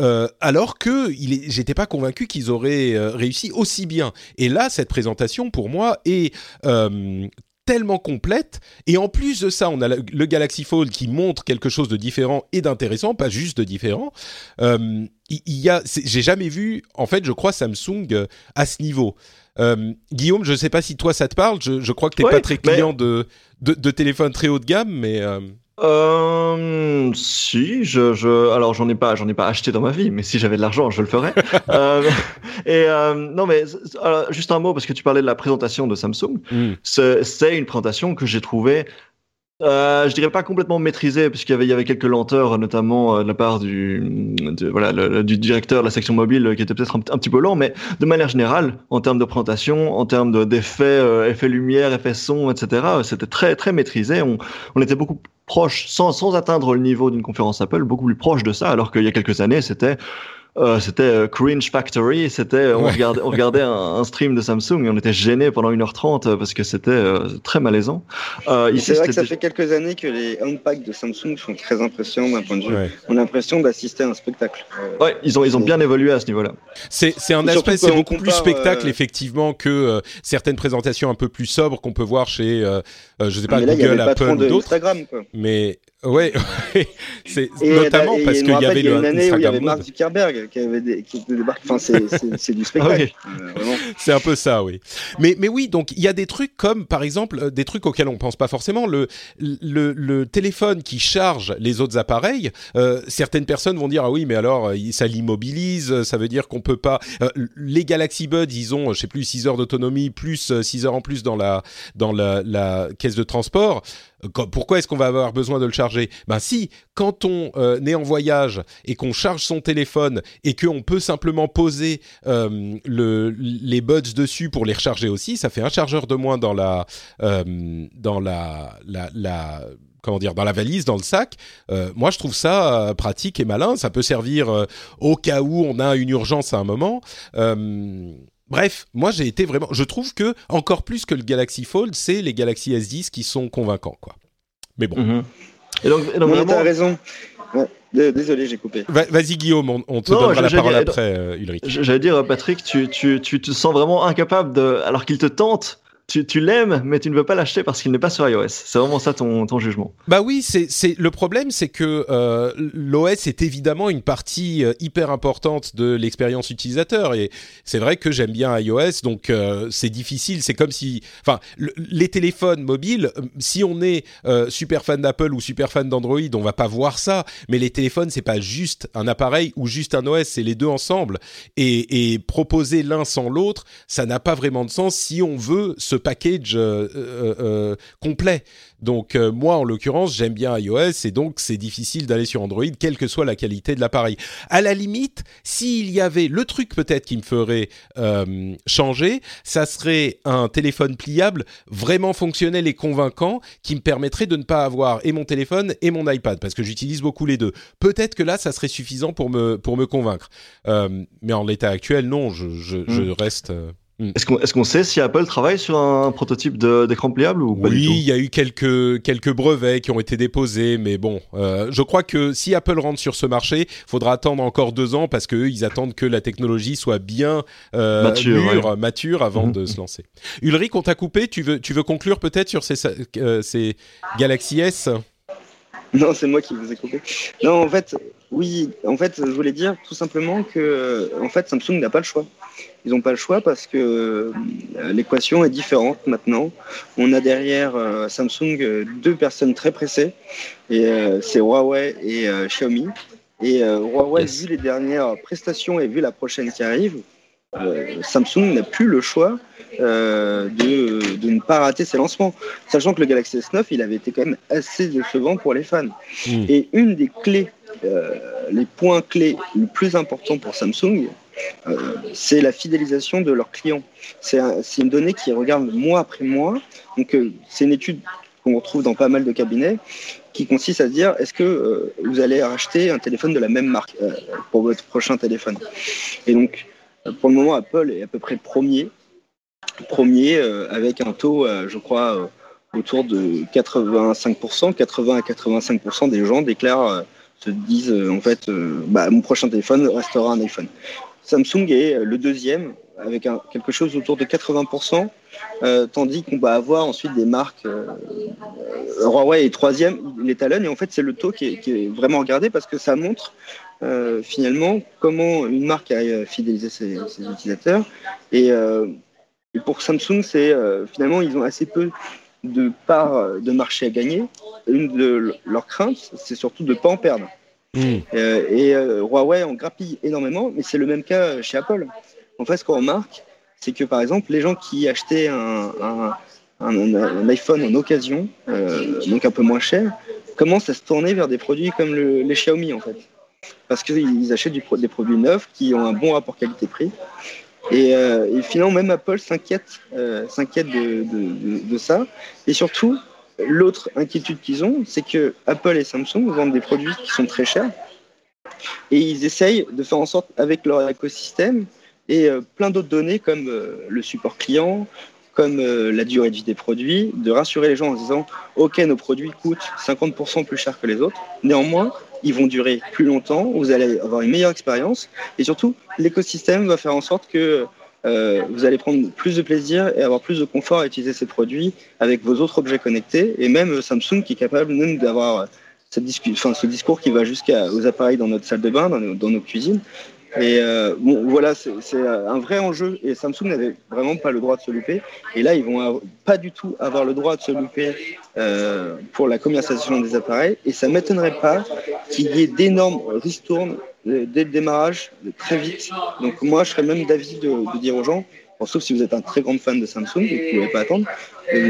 euh, alors que j'étais pas convaincu qu'ils auraient euh, réussi aussi bien. Et là, cette présentation, pour moi, est euh, tellement complète. Et en plus de ça, on a le Galaxy Fold qui montre quelque chose de différent et d'intéressant, pas juste de différent. Euh, il y a, j'ai jamais vu, en fait, je crois Samsung à ce niveau. Euh, Guillaume, je ne sais pas si toi ça te parle. Je, je crois que tu n'es pas très client de, de, de téléphones très haut de gamme, mais. Euh... Euh, si, je, je alors j'en ai pas, j'en ai pas acheté dans ma vie, mais si j'avais de l'argent, je le ferais. euh, et euh, non, mais juste un mot parce que tu parlais de la présentation de Samsung. Mm. C'est une présentation que j'ai trouvée euh, je dirais pas complètement maîtrisé, puisqu'il y avait, il y avait quelques lenteurs, notamment euh, de la part du, voilà, du directeur de la section mobile, qui était peut-être un, un, petit peu lent, mais de manière générale, en termes de présentation, en termes d'effets, euh, effets lumière, effets son, etc., c'était très très maîtrisé. On, on était beaucoup proche, sans, sans atteindre le niveau d'une conférence Apple, beaucoup plus proche de ça, alors qu'il y a quelques années, c'était euh, c'était euh, Cringe Factory. C'était, on regardait, on regardait un, stream de Samsung et on était gêné pendant 1h30 euh, parce que c'était très malaisant. c'est vrai que ça fait quelques années que les unpacks de Samsung sont très impressionnants d'un point de vue. On a l'impression d'assister à un spectacle. ouais, ils ont, ils ont bien évolué à ce niveau-là. C'est, c'est un aspect, c'est beaucoup plus spectacle effectivement que certaines présentations un peu plus sobres qu'on peut voir chez, je sais pas, Google, Apple ou d'autres. Mais Ouais, c'est notamment parce qu'il y avait le une année où il y avait Mark Zuckerberg qui avait des, qui débarqué. Enfin, c'est du spectacle. Euh, c'est un peu ça, oui. Mais mais oui, donc il y a des trucs comme par exemple euh, des trucs auxquels on pense pas forcément le le, le téléphone qui charge les autres appareils. Euh, certaines personnes vont dire ah oui, mais alors euh, ça l'immobilise, ça veut dire qu'on peut pas. Euh, les Galaxy Buds, ils ont je sais plus 6 heures d'autonomie plus 6 heures en plus dans la dans la, la de transport pourquoi est-ce qu'on va avoir besoin de le charger? Ben si, quand on euh, est en voyage et qu'on charge son téléphone et qu'on peut simplement poser euh, le, les buds dessus pour les recharger aussi, ça fait un chargeur de moins dans la euh, dans la, comment dire, dans la valise, dans le sac. Euh, moi, je trouve ça euh, pratique et malin. Ça peut servir euh, au cas où on a une urgence à un moment. Bref, moi j'ai été vraiment. Je trouve que encore plus que le Galaxy Fold, c'est les Galaxy S10 qui sont convaincants, quoi. Mais bon. Mm-hmm. Et donc, et donc vraiment... raison. Désolé, j'ai coupé. Vas-y Guillaume, on, te donnera la parole après, euh, Ulrich. J'allais dire, Patrick, tu, tu, tu, te sens vraiment incapable de, alors qu'il te tente tu, tu l'aimes, mais tu ne veux pas l'acheter parce qu'il n'est pas sur iOS. C'est vraiment ça ton, ton jugement. Bah oui, c'est, le problème, c'est que euh, l'OS est évidemment une partie euh, hyper importante de l'expérience utilisateur et c'est vrai que j'aime bien iOS, donc euh, c'est difficile. C'est comme si, enfin, les téléphones mobiles, si on est super fan d'Apple ou super fan d'Android, on va pas voir ça. Mais les téléphones, c'est pas juste un appareil ou juste un OS, c'est les deux ensemble. Et, et proposer l'un sans l'autre, ça n'a pas vraiment de sens si on veut se package euh, euh, euh, complet. Donc moi, en l'occurrence, j'aime bien iOS et donc c'est difficile d'aller sur Android, quelle que soit la qualité de l'appareil. À la limite, s'il y avait le truc peut-être qui me ferait changer, ça serait un téléphone pliable vraiment fonctionnel et convaincant qui me permettrait de ne pas avoir et mon téléphone et mon iPad parce que j'utilise beaucoup les deux. Peut-être que là, ça serait suffisant pour me pour me convaincre. mais en l'état actuel, non, je, je, je hmm. reste Hmm. Est-ce qu'on sait si Apple travaille sur un prototype d'écran pliable ou pas Oui, du tout? il y a eu quelques, quelques brevets qui ont été déposés, mais bon, euh, je crois que si Apple rentre sur ce marché, il faudra attendre encore deux ans parce qu'eux, ils attendent que la technologie soit bien euh, mature, mature avant mhm. de se lancer. Ulrich, on t'a coupé, tu veux, tu veux conclure peut-être sur ces, euh, ces Galaxy S? Non, c'est moi qui vous ai coupé. Non, en fait, oui, en fait, je voulais dire tout simplement que en fait, Samsung n'a pas le choix. Ils n'ont pas le choix parce que euh, l'équation est différente maintenant. On a derrière euh, Samsung euh, deux personnes très pressées, et c'est Huawei et Xiaomi. Et Huawei, vu les dernières prestations et vu la prochaine qui arrive, Samsung n'a plus le choix de, de, ne pas rater ses lancements. Sachant que le Galaxy S9, il avait été quand même assez décevant pour les fans. Hmm. Et une des clés, les points clés les plus importants pour Samsung, c'est la fidélisation de leurs clients. C'est une donnée qui regarde mois après mois. Donc, euh, c'est une étude qu'on retrouve dans pas mal de cabinets qui consiste à se dire est-ce que euh, vous allez acheter un téléphone de la même marque pour votre prochain téléphone? Et donc, pour le moment, Apple est à peu près premier, premier avec un taux, je crois, autour de 85%. 80 à 85% des gens déclarent, se disent en fait, bah, mon prochain téléphone restera un iPhone. Samsung est euh, le deuxième avec quelque chose autour de 80%, euh, tandis qu'on va avoir ensuite des marques. Euh, Huawei est troisième, il étalonne, et en fait c'est le taux qui est, vraiment regardé parce que ça montre finalement comment une marque arrive à fidéliser ses, utilisateurs. Et, pour Samsung, c'est finalement ils ont assez peu de parts de marché à gagner. Une de leurs craintes, c'est surtout de ne pas en perdre. Hmm. Euh, et euh, Huawei en grappille énormément, mais c'est le même cas chez Apple. En fait, ce qu'on remarque, c'est que par exemple, les gens qui achetaient un, iPhone en occasion, euh, donc un peu moins cher, commencent à se tourner vers des produits comme les Xiaomi en fait. Parce qu'ils achètent des produits neufs qui ont un bon rapport qualité-prix. Et, finalement, même Apple s'inquiète de, ça. Et surtout, L'autre inquiétude qu'ils ont, c'est que Apple et Samsung vendent des produits qui sont très chers et ils essayent de faire en sorte, avec leur écosystème et euh, plein d'autres données comme euh, le support client, comme euh, la durée de vie des produits, de rassurer les gens en disant OK, nos produits coûtent 50% plus cher que les autres. Néanmoins, ils vont durer plus longtemps, vous allez avoir une meilleure expérience et surtout, l'écosystème va faire en sorte que euh, vous allez prendre plus de plaisir et avoir plus de confort à utiliser ces produits avec vos autres objets connectés. Et même Samsung qui est capable même d'avoir ce discours qui va jusqu'aux appareils dans notre salle de bain, dans nos cuisines, et euh, voilà, c'est un vrai enjeu et Samsung n'avait vraiment pas le droit de se louper. Et là, ils vont pas du tout avoir le droit de se louper euh, pour la commercialisation des appareils. Et ça m'étonnerait pas qu'il y ait d'énormes ristournes dès le démarrage, très vite. Donc moi, je serais même d'avis de dire aux gens, sauf si vous êtes un très grand fan de Samsung, vous ne pouvez pas attendre, de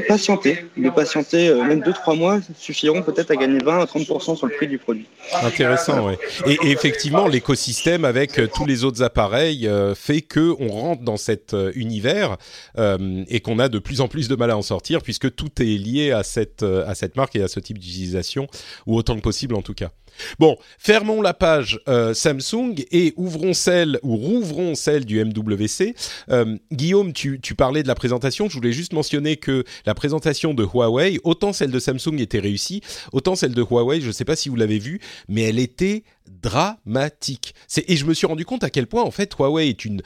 patienter. De patienter, euh, même 2-3 mois suffiront peut-être à gagner 20 à 30% sur le prix du produit. Intéressant, oui. Et, effectivement, l'écosystème avec euh, tous les autres appareils euh, fait que on rentre dans cet univers et qu'on a de plus en plus de mal à en sortir puisque tout est lié à cette, à cette marque et à ce type d'utilisation, ou autant que possible en tout cas. Bon, fermons la page euh, Samsung et ouvrons celle ou rouvrons celle du MWC. Euh, Guillaume, tu, parlais de la présentation. Je voulais juste mentionner que la présentation de Huawei, autant celle de Samsung était réussie, autant celle de Huawei, je ne sais pas si vous l'avez vue, mais elle était dramatique. Et je me suis rendu compte à quel point en fait Huawei est une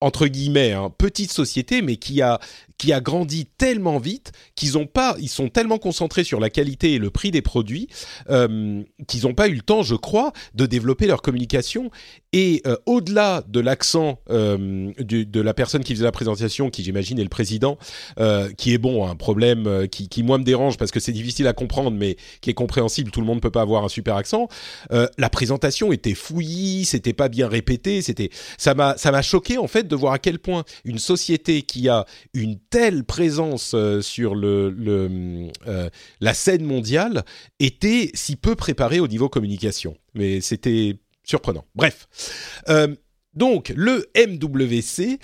entre guillemets, hein, petite société, mais qui a qui a grandi tellement vite qu'ils ont pas, ils sont tellement concentrés sur la qualité et le prix des produits euh, qu'ils n'ont pas eu le temps, je crois, de développer leur communication. Et euh, au-delà de l'accent euh, de la personne qui faisait la présentation, qui j'imagine est le président, qui est bon, un problème qui, moi me dérange parce que c'est difficile à comprendre, mais qui est compréhensible. Tout le monde peut pas avoir un super accent. la présentation était fouillie, c'était pas bien répété, c'était ça m'a ça m'a choqué en fait de voir à quel point une société qui a une telle présence euh, sur euh, la scène mondiale était si peu préparée au niveau communication. Mais c'était surprenant. Bref. Euh, donc le MWC,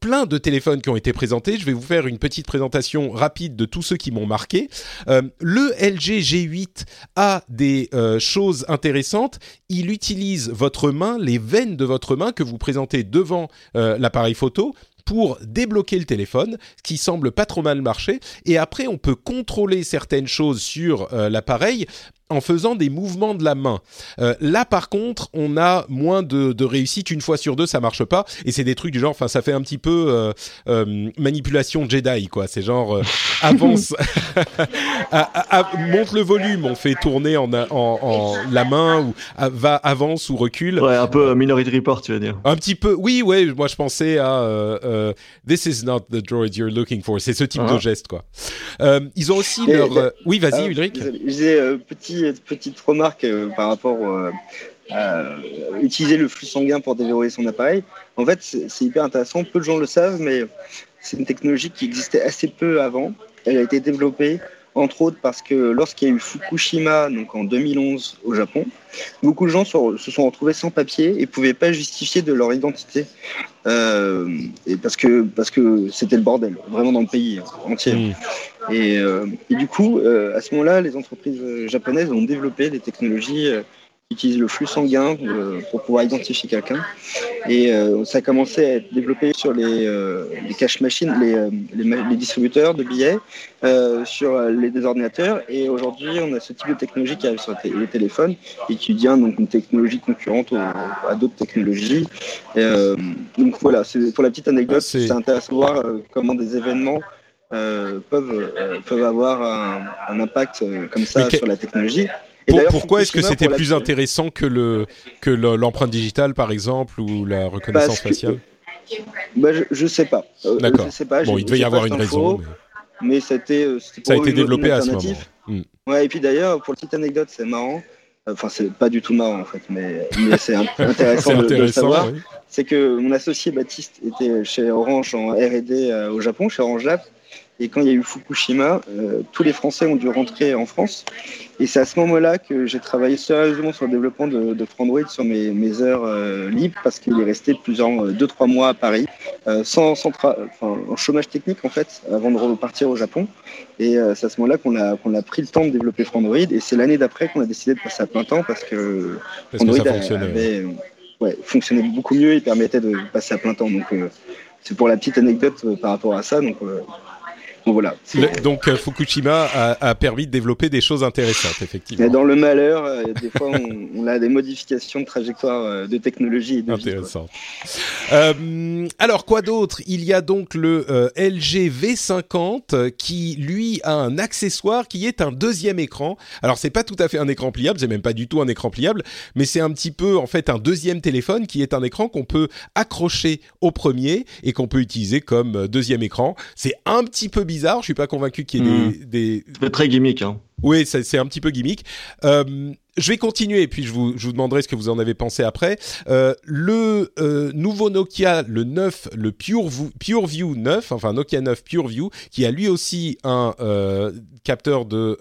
plein de téléphones qui ont été présentés. Je vais vous faire une petite présentation rapide de tous ceux qui m'ont marqué. le LG G8 a des choses intéressantes. Il utilise votre main, les veines de votre main que vous présentez devant l'appareil photo pour débloquer le téléphone, ce qui semble pas trop mal marcher. Et après, on peut contrôler certaines choses sur l'appareil en faisant des mouvements de la main. Euh, là, par contre, on a moins de, de, réussite. Une fois sur deux, ça marche pas. Et c'est des trucs du genre, enfin, ça fait un petit peu euh, euh, manipulation Jedi, quoi. C'est genre avance, monte le volume, on fait tourner en, en, en la main ou va avance ou recule. Ouais, un peu Minority Report, tu veux dire. Un petit peu. Oui, ouais. Moi, je pensais à This is not the droid you're looking for. C'est ce type de geste, quoi. ils ont aussi leur. oui, vas-y, Ulrich. Je petit petite remarque euh, par rapport euh, à utiliser le flux sanguin pour déverrouiller son appareil. En fait, c'est hyper intéressant. Peu de gens le savent, mais c'est une technologie qui existait assez peu avant. Elle a été développée entre autres parce que lorsqu'il y a eu Fukushima, donc en 2011 au Japon, beaucoup de gens se sont retrouvés sans papier et ne pouvaient pas justifier de leur identité. Euh, et parce que parce que c'était le bordel, vraiment dans le pays entier. Mmh. Et, euh, et, du coup, euh, à ce moment-là, les entreprises japonaises ont développé des technologies utilise le flux sanguin euh, pour pouvoir identifier quelqu'un. Et euh, ça a commencé à être développé sur les, euh, les cash machines, les, les, distributeurs de billets, sur les ordinateurs. Et aujourd'hui, on a ce type de technologie qui arrive sur les téléphones et qui devient donc une technologie concurrente à d'autres technologies. donc voilà, pour la petite anecdote, c'est intéressant de voir comment des événements peuvent, peuvent avoir un, impact comme ça sur la technologie pourquoi est-ce que c'était plus intéressant que le que l'empreinte digitale par exemple ou la reconnaissance faciale? Bah, je, ne sais pas. Euh, D'accord. Bon, il devait y avoir une raison. Mais, c'était euh, ça a été développé à ce moment. Hmm. Ouais, et puis d'ailleurs, pour la petite anecdote, c'est marrant. Enfin, c'est pas du tout marrant en fait, mais, c'est intéressant, de, savoir. C'est que mon associé Baptiste était chez Orange en R&D euh, au Japon, chez Orange Lab. Et quand il y a eu Fukushima, tous les Français ont dû rentrer en France. Et c'est à ce moment-là que j'ai travaillé sérieusement sur le développement de, de Frandroid sur mes, mes heures euh, libres parce qu'il est resté plusieurs, euh, deux, trois mois à Paris, euh, sans, sans enfin, en chômage technique en fait, avant de repartir au Japon. Et c'est à ce moment-là qu'on a, qu'on a pris le temps de développer Frandroid. Et c'est l'année d'après qu'on a décidé de passer à plein temps parce que Frandroid avait, ouais, fonctionnait beaucoup mieux et permettait de passer à plein temps. Donc c'est pour la petite anecdote par rapport à ça. Donc voilà. donc euh, Fukushima a, permis de développer des choses intéressantes, effectivement. Mais dans le malheur, euh, des fois, on, a des modifications de trajectoire euh, de technologie. Intéressant. alors, quoi d'autre? Il y a donc le LG V50 qui, lui, a un accessoire qui est un deuxième écran. Alors, c'est pas tout à fait un écran pliable, c'est même pas du tout un écran pliable, mais c'est un petit peu, en fait, un deuxième téléphone qui est un écran qu'on peut accrocher au premier et qu'on peut utiliser comme deuxième écran. C'est un petit peu bizarre. Je suis pas convaincu qu'il y ait hmm. des, C'est très gimmick. Hein. Oui, c'est un petit peu gimmick. Euh, je vais continuer et puis je vous, je vous demanderai ce que vous en avez pensé après. Euh, le euh, nouveau Nokia, le 9, le Pure, PureView 9, enfin Nokia 9 PureView, qui a lui aussi un capteur de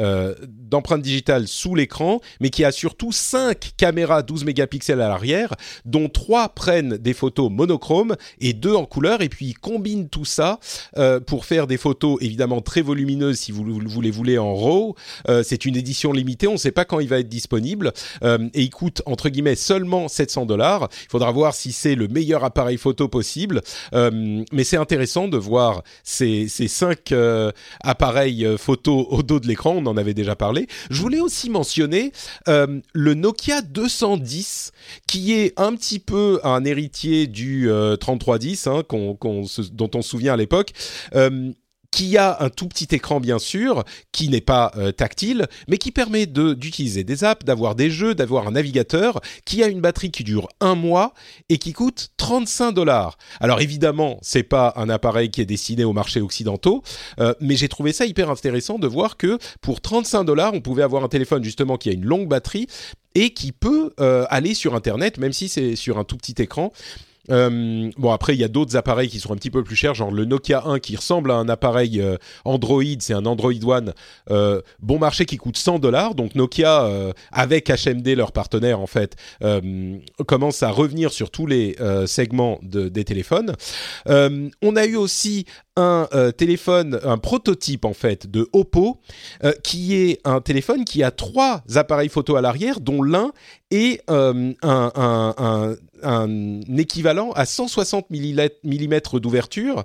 euh, d'empreinte digitale sous l'écran, mais qui a surtout 5 caméras 12 mégapixels à l'arrière, dont 3 prennent des photos monochromes et 2 en couleur, et puis il combine tout ça euh, pour faire des photos évidemment très volumineuses si vous, vous les voulez en RAW. Euh, c'est une édition limitée, on ne sait pas quand il va être disponible, et il coûte entre guillemets seulement 700 dollars. Il faudra voir si c'est le meilleur appareil photo possible, mais c'est intéressant de voir ces, ces 5 appareils photo au dos de l'écran on en avait déjà parlé. Je voulais aussi mentionner euh, le Nokia 210, qui est un petit peu un héritier du 3310, euh, hein, dont on se souvient à l'époque. Euh, qui a un tout petit écran bien sûr, qui n'est pas euh, tactile, mais qui permet d'utiliser des apps, d'avoir des jeux, d'avoir un navigateur, qui a une batterie qui dure un mois et qui coûte 35 dollars. Alors évidemment, c'est pas un appareil qui est destiné au marché occidentaux, euh, mais j'ai trouvé ça hyper intéressant de voir que pour 35 dollars, on pouvait avoir un téléphone justement qui a une longue batterie et qui peut euh, aller sur Internet, même si c'est sur un tout petit écran. Euh, bon après il y a d'autres appareils qui sont un petit peu plus chers, genre le Nokia 1 qui ressemble à un appareil euh, Android, c'est un Android One euh, bon marché qui coûte 100 dollars. Donc Nokia avec HMD leur partenaire en fait commence à revenir sur tous les segments de, des téléphones. on a eu aussi un téléphone, un prototype en fait de Oppo, qui est un téléphone qui a trois appareils photo à l'arrière, dont l'un est un, un, un équivalent à 160 mm d'ouverture.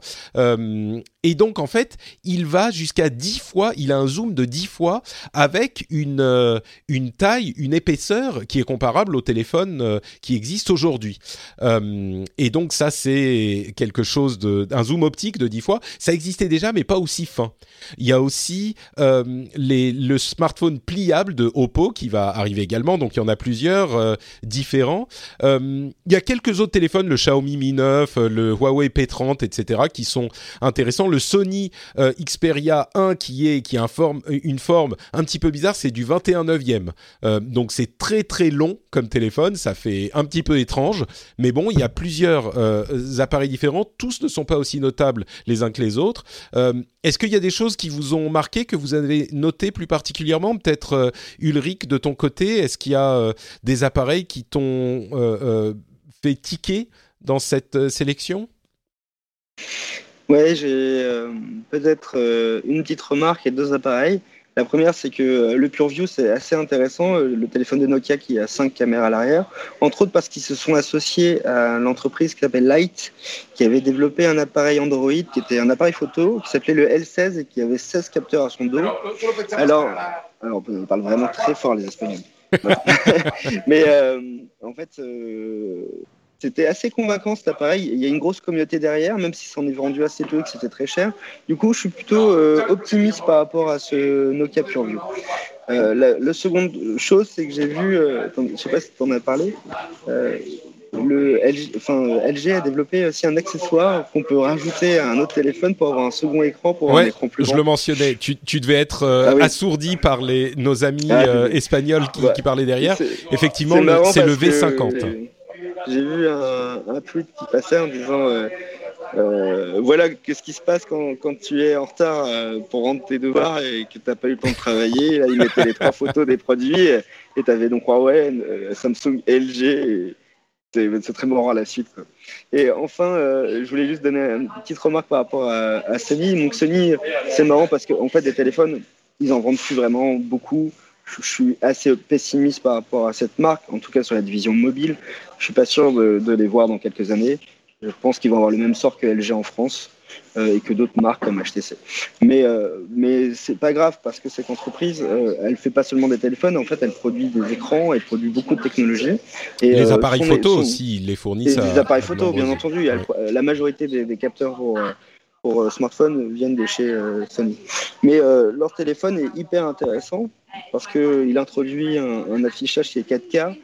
Euh, et donc, en fait, il va jusqu'à 10 fois, il a un zoom de 10 fois avec une, euh, une taille, une épaisseur qui est comparable au téléphone euh, qui existe aujourd'hui. et donc, ça, c'est quelque chose de. un zoom optique de 10 fois. Ça existait déjà, mais pas aussi fin. Il y a aussi le smartphone pliable de Oppo qui va arriver également. Donc, il y en a plusieurs différents. il y a quelques autres téléphones, le Xiaomi Mi 9, euh, le Huawei P30, etc., qui sont intéressants. Le Sony euh, Xperia 1 qui est qui a une forme un petit peu bizarre, c'est du 21 neuvième. Euh, donc c'est très très long comme téléphone, ça fait un petit peu étrange, mais bon, il y a plusieurs appareils différents, tous ne sont pas aussi notables les uns que les autres. Est-ce qu'il y a des choses qui vous ont marqué, que vous avez noté plus particulièrement Peut-être Ulrich de ton côté, est-ce qu'il y a des appareils qui t'ont fait ticker dans cette euh, sélection? Ouais, j'ai euh, peut-être euh, une petite remarque et deux appareils. La première, c'est que le PureView, c'est assez intéressant, le téléphone de Nokia qui a cinq caméras à l'arrière, entre autres parce qu'ils se sont associés à l'entreprise qui s'appelle Light, qui avait développé un appareil Android qui était un appareil photo qui s'appelait le L16 et qui avait 16 capteurs à son dos. Alors, alors on parle vraiment très fort les Espagnols. Mais euh, en fait, euh, c'était assez convaincant cet appareil. Il y a une grosse communauté derrière, même si ça en est vendu assez peu et que c'était très cher. Du coup, je suis plutôt euh, optimiste par rapport à ce Nokia PureView. la, la, seconde chose, c'est que j'ai vu, je sais pas si tu en as parlé, le LG, enfin, LG a développé aussi un accessoire qu'on peut rajouter à un autre téléphone pour avoir un second écran pour un écran plus grand. Je le mentionnais. Tu, tu devais être euh, ah assourdi par les, nos amis ah, euh, espagnols qui, qui, parlaient derrière. Effectivement, c'est le V50. J'ai vu un, un, tweet qui passait en disant. Euh, euh, voilà qu'est-ce qui se passe quand, quand, tu es en retard pour rendre tes devoirs et que tu n'as pas eu le temps de travailler. Là, ils mettaient les trois photos des produits et tu avais donc Huawei, Samsung, LG et, c'est très marrant à la suite. Et enfin, euh, je voulais juste donner une petite remarque par rapport à, Sony. Donc Sony, c'est marrant parce qu'en fait, des téléphones, ils en vendent plus vraiment beaucoup. Je, suis assez pessimiste par rapport à cette marque, en tout cas sur la division mobile. Je suis pas sûr de, de les voir dans quelques années. Je pense qu'ils vont avoir le même sort que LG en France. Euh, et que d'autres marques comme HTC. Mais, euh, mais c'est pas grave parce que cette entreprise, euh, elle fait pas seulement des téléphones, en fait, elle produit des écrans, elle produit beaucoup de technologies. Et, les appareils photo aussi, ils les fournissent. Les appareils photo, bien entendu. la majorité des, capteurs pour, pour smartphones viennent de chez Sony. Mais leur téléphone est hyper intéressant parce qu'il introduit un, un, affichage qui est 4K.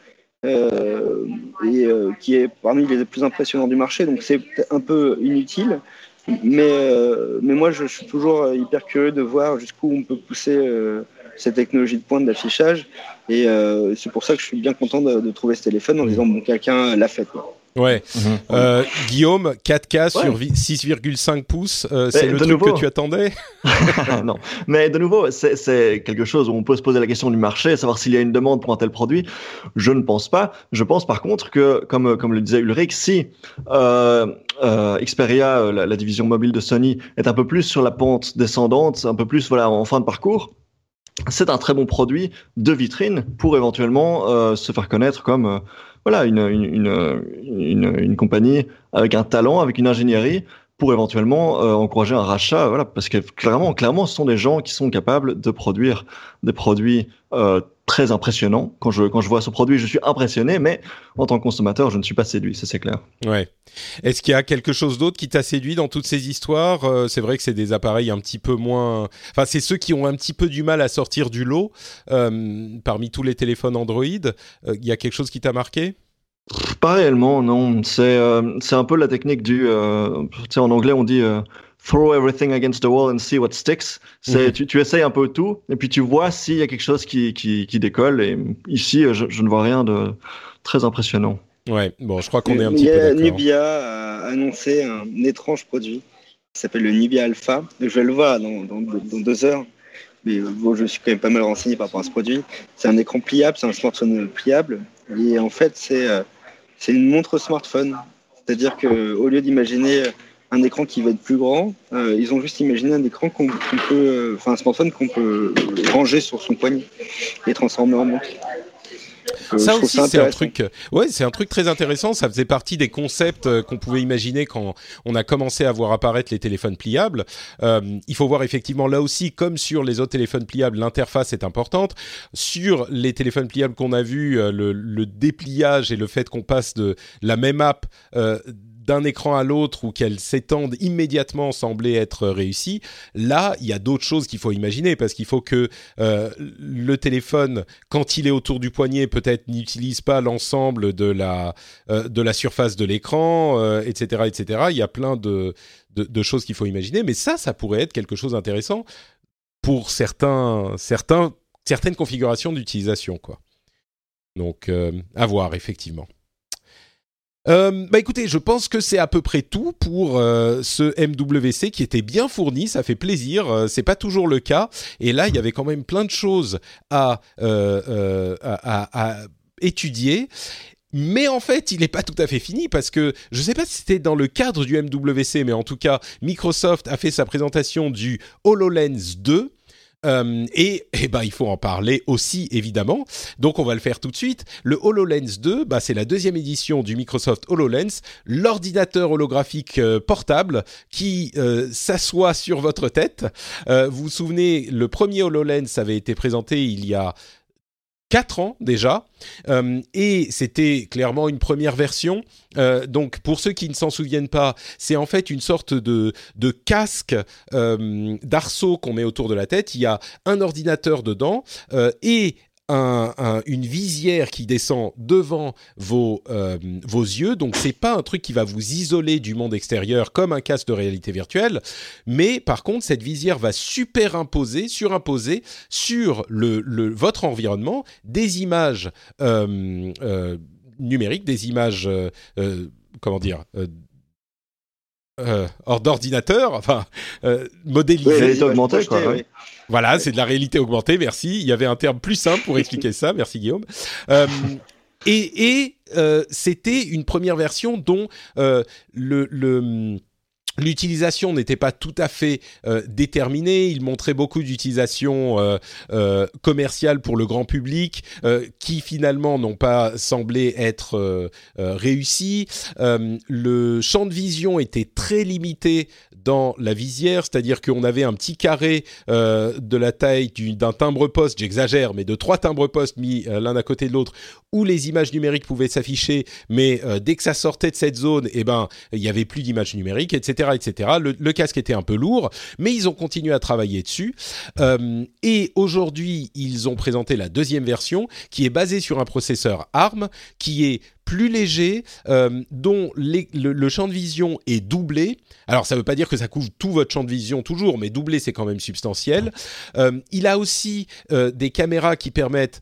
et qui est parmi les plus impressionnants du marché, donc c'est un peu inutile, mais, euh, mais moi, je, suis toujours euh, hyper curieux de voir jusqu'où on peut pousser euh, cette technologie de pointe d'affichage. Et c'est pour ça que je suis bien content de, trouver ce téléphone en disant, bon, quelqu'un l'a fait. Quoi. Ouais. Mhm. Guillaume, 4K sur 6,5 pouces, c'est le truc que tu attendais? Non, mais de nouveau, c'est quelque chose où on peut se poser la question du marché, savoir s'il y a une demande pour un tel produit. Je ne pense pas. Je pense par contre que, comme, comme le disait Ulrich, si euh, Xperia, euh, la, division mobile de Sony, est un peu plus sur la pente descendante, un peu plus voilà en fin de parcours. C'est un très bon produit de vitrine pour éventuellement euh, se faire connaître comme voilà une, une, une, une, compagnie avec un talent, avec une ingénierie pour éventuellement encourager un rachat, voilà, parce que clairement, clairement, ce sont des gens qui sont capables de produire des produits très impressionnant. Quand je, quand je vois ce produit, je suis impressionné, mais en tant que consommateur, je ne suis pas séduit, ça c'est clair. Ouais. Est-ce qu'il y a quelque chose d'autre qui t'a séduit dans toutes ces histoires? Euh, C'est vrai que c'est des appareils un petit peu moins... Enfin, c'est ceux qui ont un petit peu du mal à sortir du lot euh, parmi tous les téléphones Android. Euh, il y a quelque chose qui t'a marqué? Pas réellement, non. C'est c'est un peu la technique du... tu sais, en anglais, on dit throw everything against the wall and see what sticks. C'est, mhm. tu, tu essayes un peu tout, et puis tu vois s'il y a quelque chose qui, qui, qui décolle. Et ici, je, je, ne vois rien de très impressionnant. Ouais, bon, je crois qu'on est un petit peu d'accord. Nubia a annoncé un étrange produit qui s'appelle le Nubia Alpha. Je vais le voir dans, dans, dans deux heures. Mais bon, je suis quand même pas mal renseigné par rapport à ce produit. C'est un écran pliable, c'est un smartphone pliable. Et en fait, c'est, euh, c'est une montre smartphone. C'est-à-dire qu'au lieu d'imaginer un écran qui va être plus grand. ils ont juste imaginé un écran qu'on peut, enfin un smartphone qu'on peut ranger sur son poignet et transformer en montre. Euh, ça aussi, c'est un truc. Euh, ouais, c'est un truc très intéressant. Ça faisait partie des concepts euh, qu'on pouvait imaginer quand on a commencé à voir apparaître les téléphones pliables. il faut voir effectivement là aussi, comme sur les autres téléphones pliables, l'interface est importante. Sur les téléphones pliables qu'on a vus, le, le, dépliage et le fait qu'on passe de la même app d'un écran à l'autre ou qu'elle s'étende immédiatement semblait être réussie. Là, il y a d'autres choses qu'il faut imaginer parce qu'il faut que euh, le téléphone, quand il est autour du poignet, peut-être n'utilise pas l'ensemble de la euh, de la surface de l'écran, etc., euh, etc. Il y a plein de, de, choses qu'il faut imaginer, mais ça, ça pourrait être quelque chose d'intéressant pour certains, certains, certaines configurations d'utilisation. Donc, à voir effectivement. Euh, bah écoutez, je pense que c'est à peu près tout pour euh, ce MWC qui était bien fourni, ça fait plaisir. Euh, c'est pas toujours le cas, et là il y avait quand même plein de choses à, euh, à, à, étudier. Mais en fait, il n'est pas tout à fait fini parce que je ne sais pas si c'était dans le cadre du MWC, mais en tout cas, Microsoft a fait sa présentation du HoloLens 2 euh, et eh ben, il faut en parler aussi, évidemment. Donc, on va le faire tout de suite. Le HoloLens 2, bah, c'est la deuxième édition du Microsoft HoloLens, l'ordinateur holographique euh, portable qui euh, s'assoit sur votre tête. vous vous souvenez, le premier HoloLens avait été présenté il y a 4 ans déjà, euh, et c'était clairement une première version. Euh, donc pour ceux qui ne s'en souviennent pas, c'est en fait une sorte de, de casque euh, d'arceau qu'on met autour de la tête. Il y a un ordinateur dedans et un, une visière qui descend devant vos, euh, vos yeux. Donc c'est pas un truc qui va vous isoler du monde extérieur comme un casque de réalité virtuelle, mais par contre cette visière va superimposer, surimposer sur le, le votre environnement des images euh, euh, numériques, des images comment dire euh, hors d'ordinateur, enfin euh, modélisé. augmentée, quoi. Voilà, c'est de la réalité augmentée. Merci. Il y avait un terme plus simple pour expliquer ça. Merci Guillaume. Euh, et, euh, c'était une première version dont euh, L'utilisation n'était pas tout à fait déterminée. Il montrait beaucoup d'utilisations commerciales pour le grand public qui finalement n'ont pas semblé être réussies. le champ de vision était très limité dans la visière, c'est-à-dire qu'on avait un petit carré de la taille d'un timbre-poste, j'exagère, mais de trois timbres-poste mis l'un à côté de l'autre, où les images numériques pouvaient s'afficher, mais dès que ça sortait de cette zone, eh ben il y avait plus d'images numériques, etc etc. Le, casque était un peu lourd, mais ils ont continué à travailler dessus. Euh, et aujourd'hui, ils ont présenté la deuxième version, qui est basée sur un processeur ARM, qui est plus léger, euh, dont le, champ de vision est doublé. Alors ça ne veut pas dire que ça couvre tout votre champ de vision toujours, mais doublé c'est quand même substantiel. Euh, il a aussi des caméras qui permettent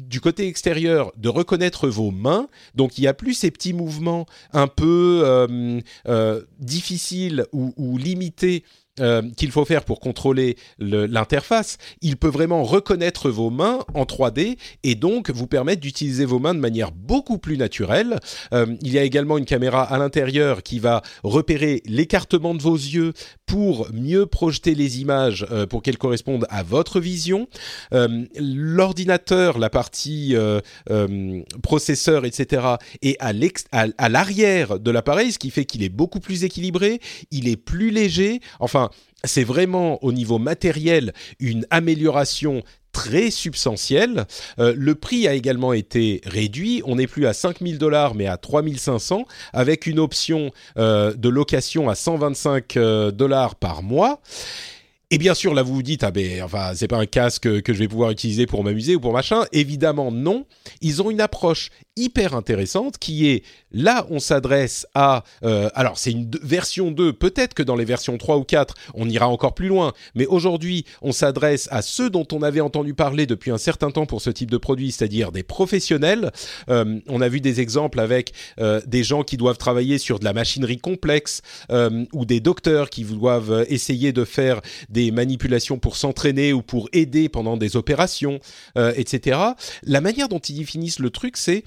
du côté extérieur de reconnaître vos mains. Donc il y a plus ces petits mouvements un peu euh, euh, difficiles ou, ou limités euh, qu'il faut faire pour contrôler l'interface, il peut vraiment reconnaître vos mains en 3D et donc vous permettre d'utiliser vos mains de manière beaucoup plus naturelle. Euh, il y a également une caméra à l'intérieur qui va repérer l'écartement de vos yeux pour mieux projeter les images euh, pour qu'elles correspondent à votre vision. L'ordinateur, la partie processeur, etc., est à l'arrière de l'appareil, ce qui fait qu'il est beaucoup plus équilibré, il est plus léger. Enfin, c'est vraiment au niveau matériel une amélioration très substantielle. Euh, le prix a également été réduit. On n'est plus à 5000 dollars, mais à 3500, avec une option euh, de location à 125 euh, dollars par mois. Et bien sûr, là, vous vous dites, ah ben, enfin, c'est pas un casque que je vais pouvoir utiliser pour m'amuser ou pour machin. Évidemment, non. Ils ont une approche hyper intéressante qui est là on s'adresse à euh, alors c'est une version 2 peut-être que dans les versions 3 ou 4 on ira encore plus loin mais aujourd'hui on s'adresse à ceux dont on avait entendu parler depuis un certain temps pour ce type de produit c'est-à-dire des professionnels euh, on a vu des exemples avec euh, des gens qui doivent travailler sur de la machinerie complexe ou des docteurs qui doivent essayer de faire des manipulations pour s'entraîner ou pour aider pendant des opérations etc la manière dont ils définissent le truc c'est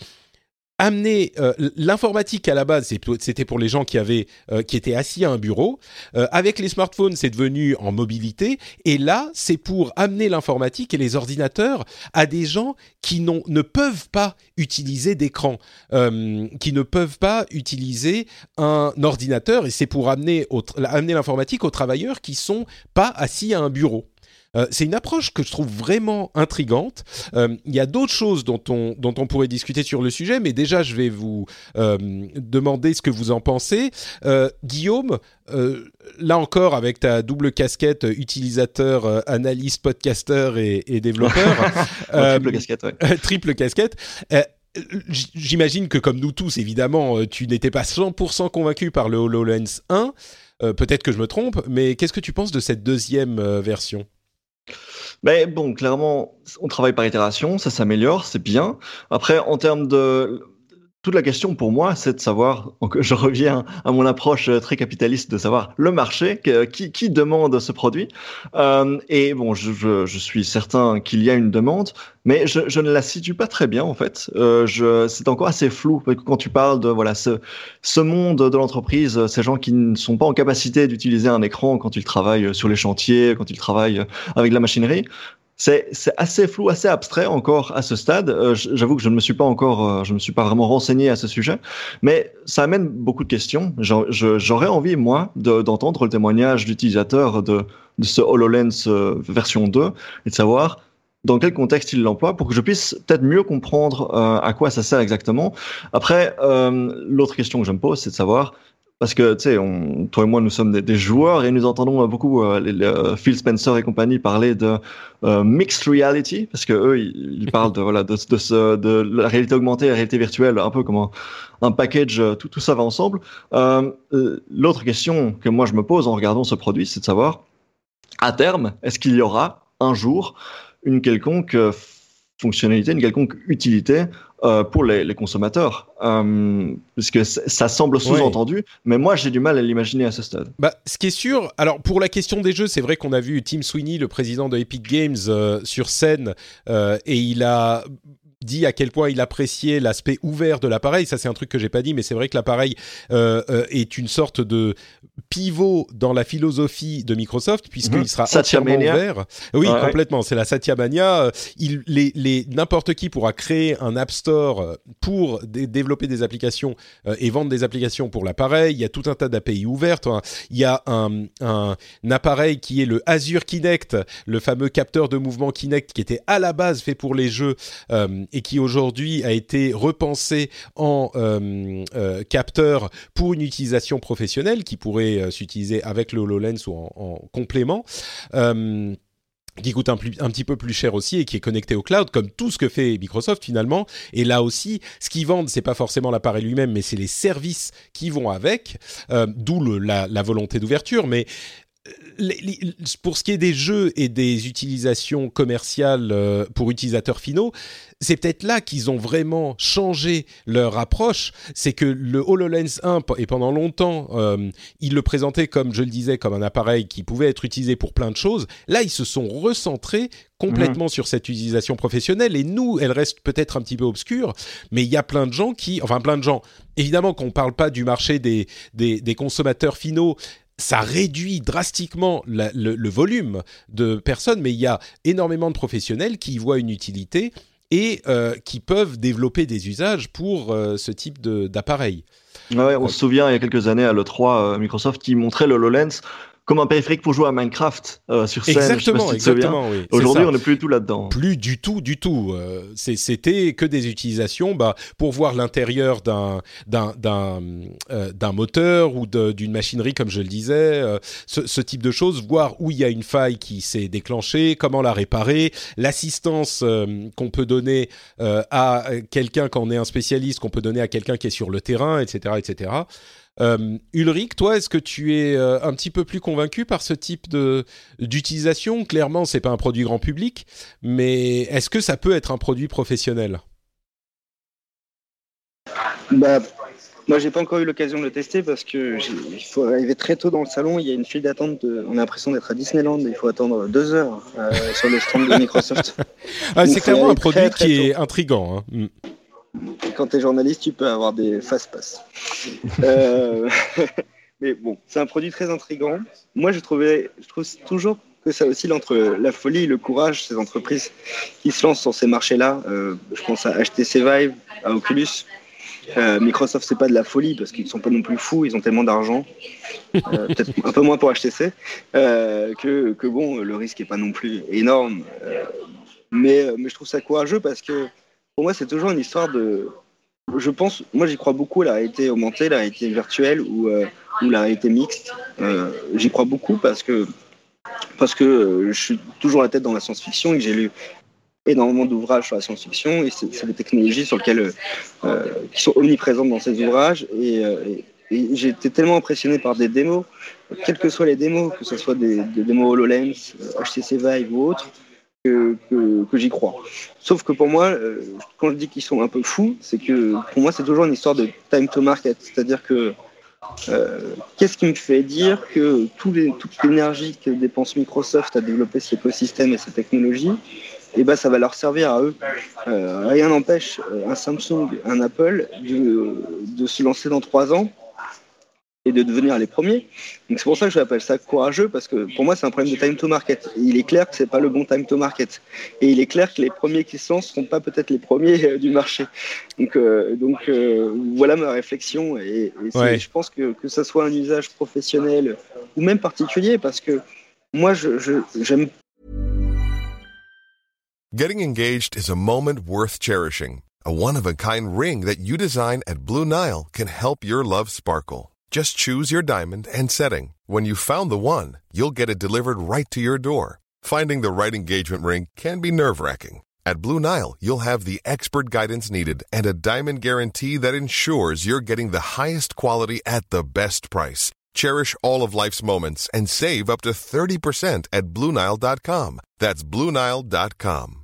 amener l'informatique à la base, c'était pour les gens qui avaient, qui étaient assis à un bureau. avec les smartphones, c'est devenu en mobilité, et là, c'est pour amener l'informatique et les ordinateurs à des gens qui ne peuvent pas utiliser d'écran, qui ne peuvent pas utiliser un ordinateur, et c'est pour amener, amener l'informatique aux travailleurs qui sont pas assis à un bureau. Euh, c'est une approche que je trouve vraiment intrigante. Euh, il y a d'autres choses dont on, dont on pourrait discuter sur le sujet, mais déjà, je vais vous euh, demander ce que vous en pensez. Guillaume, là encore, avec ta double casquette utilisateur, analyste, podcasteur et, et développeur. triple casquette, ouais. triple casquette. J'imagine que comme nous tous, évidemment, tu n'étais pas 100% convaincu par le HoloLens 1. Peut-être que je me trompe, mais qu'est-ce que tu penses de cette deuxième version? Mais bon, clairement, on travaille par itération, ça s'améliore, c'est bien. Après, en termes de toute la question pour moi, c'est de savoir, je reviens à mon approche euh, très capitaliste de savoir le marché, qui, qui demande ce produit. Euh, et bon, je, je, suis certain qu'il y a une demande, mais je, je, ne la situe pas très bien en fait. Euh, je, c'est encore assez flou quand tu parles de voilà ce, ce monde de l'entreprise, ces gens qui ne sont pas en capacité d'utiliser un écran quand ils travaillent sur les chantiers, quand ils travaillent avec la machinerie c'est assez flou, assez abstrait encore à ce stade. Euh, j'avoue que je ne me suis pas encore, euh, je me suis pas vraiment renseigné à ce sujet, mais ça amène beaucoup de questions. J'aurais envie moi d'entendre le témoignage d'utilisateurs de, de, ce Hololens euh, version 2 et de savoir dans quel contexte il l'emploie pour que je puisse peut-être mieux comprendre à quoi ça sert exactement. Après, l'autre question que je me pose, c'est de savoir parce que, toi et moi, nous sommes des, joueurs et nous entendons beaucoup euh, euh, Phil Spencer et compagnie parler de euh, mixed reality, parce que eux, ils, parlent de, la réalité augmentée la réalité virtuelle, un peu comme un, package, tout ça va ensemble. L'autre question que moi je me pose en regardant ce produit, c'est de savoir, à terme, est-ce qu'il y aura un jour une quelconque fonctionnalité, une quelconque utilité euh, pour les, les consommateurs, euh, puisque ça semble sous-entendu, mais moi j'ai du mal à l'imaginer à ce stade. Bah, ce qui est sûr, alors pour la question des jeux, c'est vrai qu'on a vu Tim Sweeney, le président de Epic Games, euh, sur scène, euh, et il a dit à quel point il appréciait l'aspect ouvert de l'appareil. Ça, c'est un truc que j'ai pas dit, mais c'est vrai que l'appareil euh, euh, est une sorte de pivot dans la philosophie de Microsoft, puisqu'il mhm. sera entièrement ouvert. Oui, complètement. C'est la Satya Mania. Il, les, les, n'importe qui pourra créer un App Store pour développer des applications euh, et vendre des applications pour l'appareil. Il y a tout un tas d'API ouvertes. Il y a un, un, un, appareil qui est le Azure Kinect, le fameux capteur de mouvement Kinect, qui était à la base fait pour les jeux et qui aujourd'hui a été repensé en euh, euh, capteur pour une utilisation professionnelle qui pourrait euh, s'utiliser avec le HoloLens ou en, complément qui coûte un, petit peu plus cher aussi et qui est connecté au cloud, comme tout ce que fait Microsoft finalement. Et là aussi, ce qu'ils vendent, c'est pas forcément l'appareil lui-même, mais c'est les services qui vont avec, d'où la, la, volonté d'ouverture. Mais pour ce qui est des jeux et des utilisations commerciales euh, pour utilisateurs finaux, c'est peut-être là qu'ils ont vraiment changé leur approche. C'est que le HoloLens 1, et pendant longtemps, euh, ils le présentaient comme, je le disais, comme un appareil qui pouvait être utilisé pour plein de choses. Là, ils se sont recentrés complètement mmh. sur cette utilisation professionnelle. Et nous, elle reste peut-être un petit peu obscure, mais il y a plein de gens qui, enfin plein de gens, évidemment qu'on ne parle pas du marché des, des, des consommateurs finaux, ça réduit drastiquement le, volume de personnes, mais il y a énormément de professionnels qui y voient une utilité et euh, qui peuvent développer des usages pour euh, ce type d'appareil. On se souvient il y a quelques années à l'E3, euh, Microsoft qui montrait le HoloLens comme un périphérique pour jouer à Minecraft euh, sur scène. Exactement, exactement. Oui, Aujourd'hui, on n'est plus du tout là-dedans. Plus du tout, du tout. Euh, C'était que des utilisations bah, pour voir l'intérieur d'un euh, moteur ou d'une machinerie, comme je le disais, ce, ce, type de choses, voir où il y a une faille qui s'est déclenchée, comment la réparer, l'assistance qu'on peut donner à quelqu'un quand on est un spécialiste, qu'on peut donner à quelqu'un qui est sur le terrain, etc., etc. Euh, Ulrich, toi, est-ce que tu es euh, un petit peu plus convaincu par ce type de d'utilisation? Clairement, c'est pas un produit grand public, mais est-ce que ça peut être un produit professionnel? Bah, moi, j'ai pas encore eu l'occasion de le tester parce que il faut arriver très tôt dans le salon. Il y a une file d'attente. On a l'impression d'être à Disneyland. Il faut attendre deux heures euh, sur le stand de Microsoft. ah, c'est clairement un produit qui est intrigant. Hein. Quand tu es journaliste, tu peux avoir des fast-pass. euh, mais bon, c'est un produit très intrigant. Moi, je, trouvais, je trouve toujours que ça oscille entre la folie et le courage, ces entreprises qui se lancent sur ces marchés-là. Euh, je pense à HTC Vive, à Oculus. Euh, Microsoft, c'est pas de la folie parce qu'ils sont pas non plus fous, ils ont tellement d'argent, euh, peut-être un peu moins pour HTC, que, que, bon, le risque est pas non plus énorme. Mais, mais je trouve ça courageux parce que pour moi, c'est toujours une histoire de. Je pense, moi j'y crois beaucoup, la réalité augmentée, la réalité virtuelle ou, euh, la réalité mixte. Euh, j'y crois beaucoup parce que, parce que euh, je suis toujours la tête dans la science-fiction et que j'ai lu énormément d'ouvrages sur la science-fiction et c'est des technologies sur lesquelles, qui sont omniprésentes dans ces ouvrages. Et, et, et j'ai été tellement impressionné par des démos, quelles que soient les démos, que ce soit des, des démos HoloLens, HTC Vive ou autres, que, j'y crois. Sauf que pour moi, euh, quand je dis qu'ils sont un peu fous, c'est que pour moi, c'est toujours une histoire de time to market. C'est-à-dire que euh, qu'est-ce qui me fait dire que toute l'énergie que dépense Microsoft à développer cet écosystème et cette technologie, eh ben, ça va leur servir à eux. Euh, rien n'empêche un Samsung, un Apple de se lancer dans trois ans et de devenir les premiers. Donc c'est pour ça que j'appelle ça courageux parce que pour moi c'est un problème de time to market. Et il est clair que c'est pas le bon time to market. Et il est clair que les premiers qui se lancent seront pas peut-être les premiers euh, du marché. Donc euh, donc euh, voilà ma réflexion et, et ouais. je pense que que ça soit un usage professionnel ou même particulier parce que moi je j'aime. Getting engaged is a moment worth cherishing. A one of a kind ring that you design at Blue Nile can help your love sparkle. Just choose your diamond and setting. When you found the one, you'll get it delivered right to your door. Finding the right engagement ring can be nerve wracking. At Blue Nile, you'll have the expert guidance needed and a diamond guarantee that ensures you're getting the highest quality at the best price. Cherish all of life's moments and save up to 30% at BlueNile.com. That's BlueNile.com.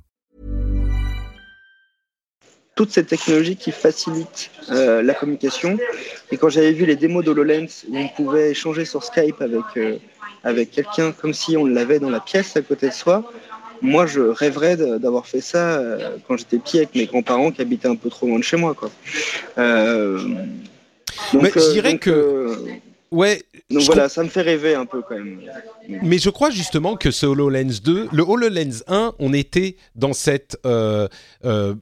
toutes ces technologies qui facilitent euh, la communication. Et quand j'avais vu les démos d'HoloLens où on pouvait échanger sur Skype avec, euh, avec quelqu'un comme si on l'avait dans la pièce à côté de soi, moi je rêverais d'avoir fait ça euh, quand j'étais petit avec mes grands-parents qui habitaient un peu trop loin de chez moi. Quoi. donc, Mais je dirais donc, que. Ouais. Donc voilà, ça me fait rêver un peu quand même. Mais je crois justement que ce HoloLens 2, le HoloLens 1, on était dans cette euh, euh,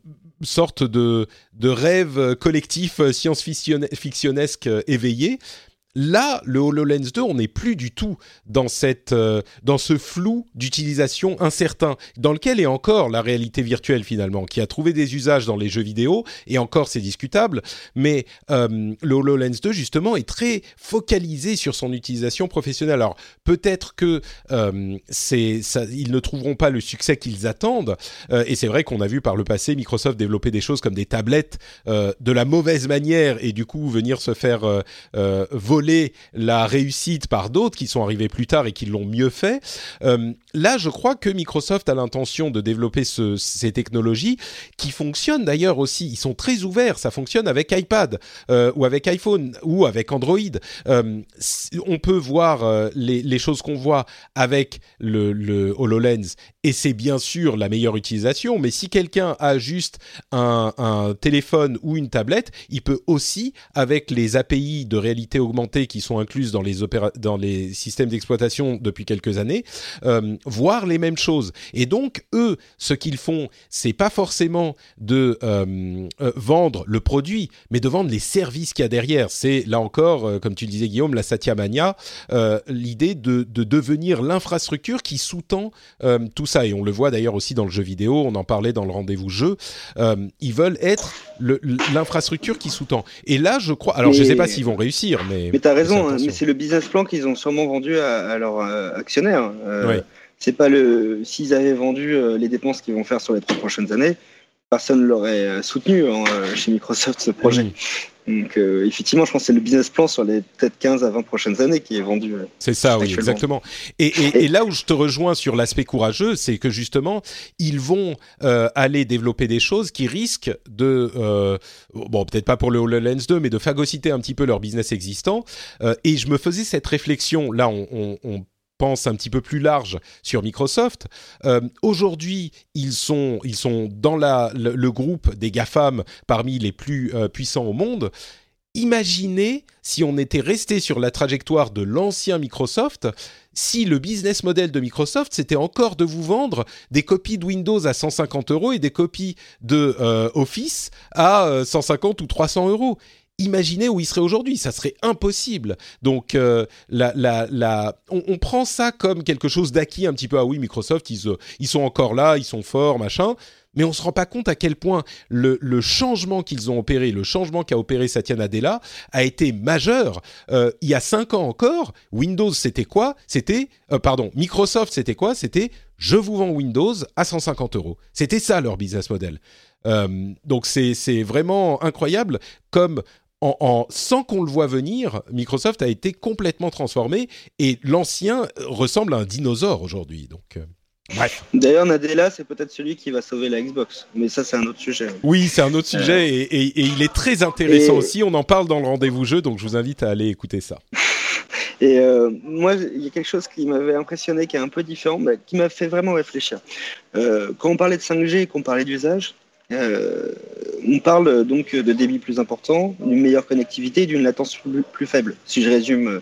sorte de, de rêve collectif science-fictionnesque éveillé. Là, le HoloLens 2, on n'est plus du tout dans, cette, euh, dans ce flou d'utilisation incertain, dans lequel est encore la réalité virtuelle finalement, qui a trouvé des usages dans les jeux vidéo, et encore c'est discutable, mais euh, le HoloLens 2 justement est très focalisé sur son utilisation professionnelle. Alors peut-être que euh, ne trouveront pas le succès qu'ils attendent, euh, et c'est vrai qu'on a vu par le passé Microsoft développer des choses comme des tablettes de la mauvaise manière, et du coup venir se faire voler la réussite par d'autres qui sont arrivés plus tard et qui l'ont mieux fait. Euh, là, je crois que Microsoft a l'intention de développer ce, ces technologies qui fonctionnent d'ailleurs aussi. Ils sont très ouverts. Ça fonctionne avec iPad euh, ou avec iPhone ou avec Android. Euh, on peut voir les, les, choses qu'on voit avec le, le HoloLens et c'est bien sûr la meilleure utilisation. Mais si quelqu'un a juste un, téléphone ou une tablette, il peut aussi avec les API de réalité augmentée qui sont incluses dans les, systèmes d'exploitation depuis quelques années, euh, voir les mêmes choses. Et donc, eux, ce qu'ils font, c'est pas forcément de euh, euh, vendre le produit, mais de vendre les services qu'il y a derrière. C'est, là encore, comme tu le disais, Guillaume, la Satya Mania, l'idée de, de, devenir l'infrastructure qui sous-tend tout ça. Et on le voit d'ailleurs aussi dans le jeu vidéo, on en parlait dans le rendez-vous jeu. ils veulent être l'infrastructure qui sous-tend. Et là, je crois... Alors, mais... je sais pas s'ils vont réussir, mais... mais t'as raison, hein, mais c'est le business plan qu'ils ont sûrement vendu à, à leurs euh, actionnaires. Euh, oui. C'est pas le. S'ils avaient vendu euh, les dépenses qu'ils vont faire sur les trois prochaines années, personne l'aurait soutenu hein, chez Microsoft ce projet. Donc euh, effectivement, je pense que c'est le business plan sur les peut-être 15 à 20 prochaines années qui est vendu. Euh, c'est ça, oui, exactement. Et, et, et, là où je te rejoins sur l'aspect courageux, c'est que justement, ils vont euh, aller développer des choses qui risquent de, bon, peut-être pas pour le HoloLens 2, mais de phagocyter un petit peu leur business existant. Et je me faisais cette réflexion, là, on, on, on pense un petit peu plus large sur Microsoft. Euh, aujourd'hui, ils sont, ils sont dans le, groupe des GAFAM parmi les plus euh, puissants au monde. Imaginez si on était resté sur la trajectoire de l'ancien Microsoft, si le business model de Microsoft c'était encore de vous vendre des copies de Windows à 150 euros et des copies de euh, Office à 150 ou 300 euros imaginez où il serait aujourd'hui. Ça serait impossible. Donc, euh, on, prend ça comme quelque chose d'acquis un petit peu. Ah oui, Microsoft, ils, euh, sont encore là, ils sont forts, machin. Mais on se rend pas compte à quel point le, le changement qu'ils ont opéré, le changement qu'a opéré Satya Nadella, a été majeur. Euh, il y a cinq ans encore, Windows c'était quoi? C'était, pardon, Microsoft c'était quoi? C'était je vous vends Windows à 150 euros. C'était ça leur business model. donc c'est vraiment incroyable comme en, sans qu'on le voit venir, Microsoft a été complètement transformé et l'ancien ressemble à un dinosaure aujourd'hui. Donc, euh, bref. D'ailleurs, Nadella, c'est peut-être celui qui va sauver la Xbox, mais ça, c'est un autre sujet. Oui, c'est un autre sujet euh, et, il est très intéressant aussi. On en parle dans le rendez-vous jeu, donc je vous invite à aller écouter ça. Et euh, moi, il y a quelque chose qui m'avait impressionné, qui est un peu différent, mais qui m'a fait vraiment réfléchir. quand on parlait de 5G et qu'on parlait d'usage, euh, on parle donc de débit plus important, d'une meilleure connectivité et d'une latence plus, faible. Si je résume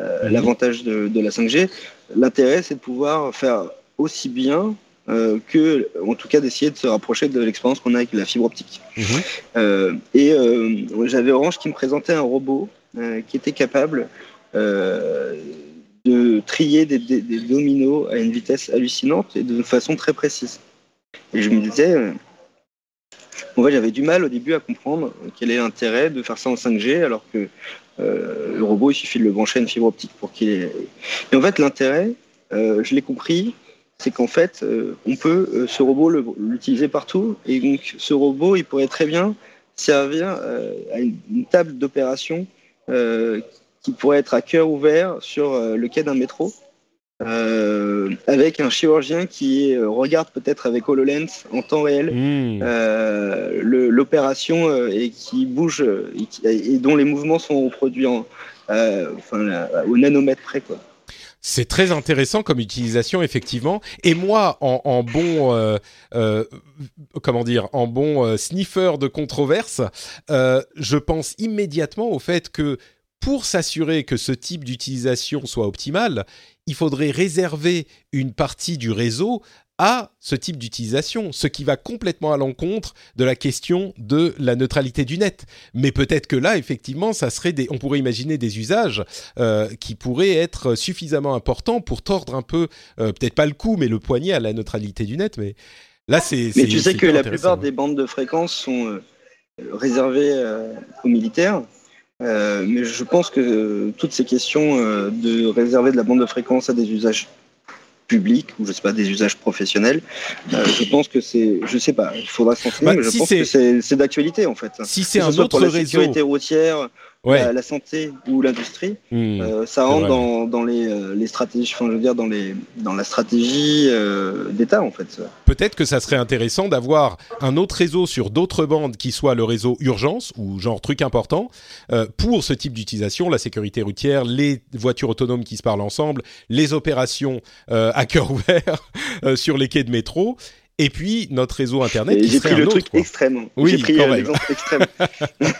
euh, mhm. l'avantage de, la 5G, l'intérêt c'est de pouvoir faire aussi bien euh, que, en tout cas, d'essayer de se rapprocher de l'expérience qu'on a avec la fibre optique. Mhm. et j'avais Orange qui me présentait un robot qui était capable de trier des, des, dominos à une vitesse hallucinante et de façon très précise. Et je me disais, en fait, j'avais du mal au début à comprendre quel est l'intérêt de faire ça en 5G alors que euh, le robot, il suffit de le brancher à une fibre optique pour qu'il ait... Et en fait, l'intérêt, euh, je l'ai compris, c'est qu'en fait, euh, on peut ce robot l'utiliser partout et donc ce robot, il pourrait très bien servir à une, table d'opération qui pourrait être à cœur ouvert sur le quai d'un métro euh, avec un chirurgien qui euh, regarde peut-être avec HoloLens en temps réel hmm. euh, l'opération et qui bouge et, dont les mouvements sont reproduits en, enfin, au nanomètre près. Quoi. C'est très intéressant comme utilisation effectivement. Et moi, en, bon, comment dire, en bon sniffer de controverse, je pense immédiatement au fait que pour s'assurer que ce type d'utilisation soit optimal, il faudrait réserver une partie du réseau à ce type d'utilisation, ce qui va complètement à l'encontre de la question de la neutralité du net. Mais peut-être que là, effectivement, ça serait des, on pourrait imaginer des usages euh, qui pourraient être suffisamment importants pour tordre un peu, euh, peut-être pas le coup, mais le poignet à la neutralité du net. Mais là, c'est. Mais tu sais que la plupart des bandes de fréquences sont euh, réservées aux militaires. Euh, mais je pense que toutes ces questions euh, de réserver de la bande de fréquence à des usages publics ou je sais pas des usages professionnels, euh, je pense que c'est, je sais pas, il faudra s'en bah, mais je pense que c'est d'actualité en fait. Si c'est un autre pour la réseau, sécurité routière, la, santé ou l'industrie, hmm. euh, ça rentre dans, dans les, euh, les, stratégies, enfin, je veux dire, dans, les, dans la stratégie euh, d'État, en fait. Peut-être que ça serait intéressant d'avoir un autre réseau sur d'autres bandes qui soit le réseau urgence ou genre truc important pour ce type d'utilisation, la sécurité routière, les voitures autonomes qui se parlent ensemble, les opérations à cœur ouvert sur les quais de métro et puis notre réseau internet. J'ai pris le truc extrême. Oui, J'ai pris l'exemple extrême.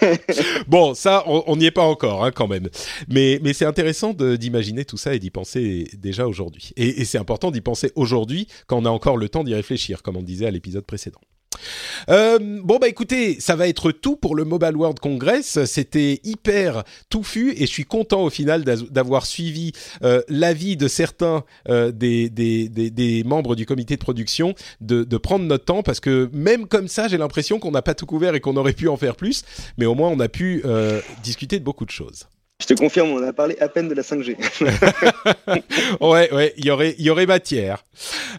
bon, ça, on n'y est pas encore hein, quand même. Mais, mais c'est intéressant d'imaginer tout ça et d'y penser déjà aujourd'hui. Et, et c'est important d'y penser aujourd'hui quand on a encore le temps d'y réfléchir, comme on disait à l'épisode précédent. Euh, bon bah écoutez, ça va être tout pour le Mobile World Congress. C'était hyper touffu et je suis content au final d'avoir suivi euh, l'avis de certains euh, des, membres du comité de production de, prendre notre temps parce que même comme ça, j'ai l'impression qu'on n'a pas tout couvert et qu'on aurait pu en faire plus, mais au moins on a pu discuter de beaucoup de choses. Je te confirme, on a parlé à peine de la 5G. ouais, ouais, il y aurait, y aurait matière.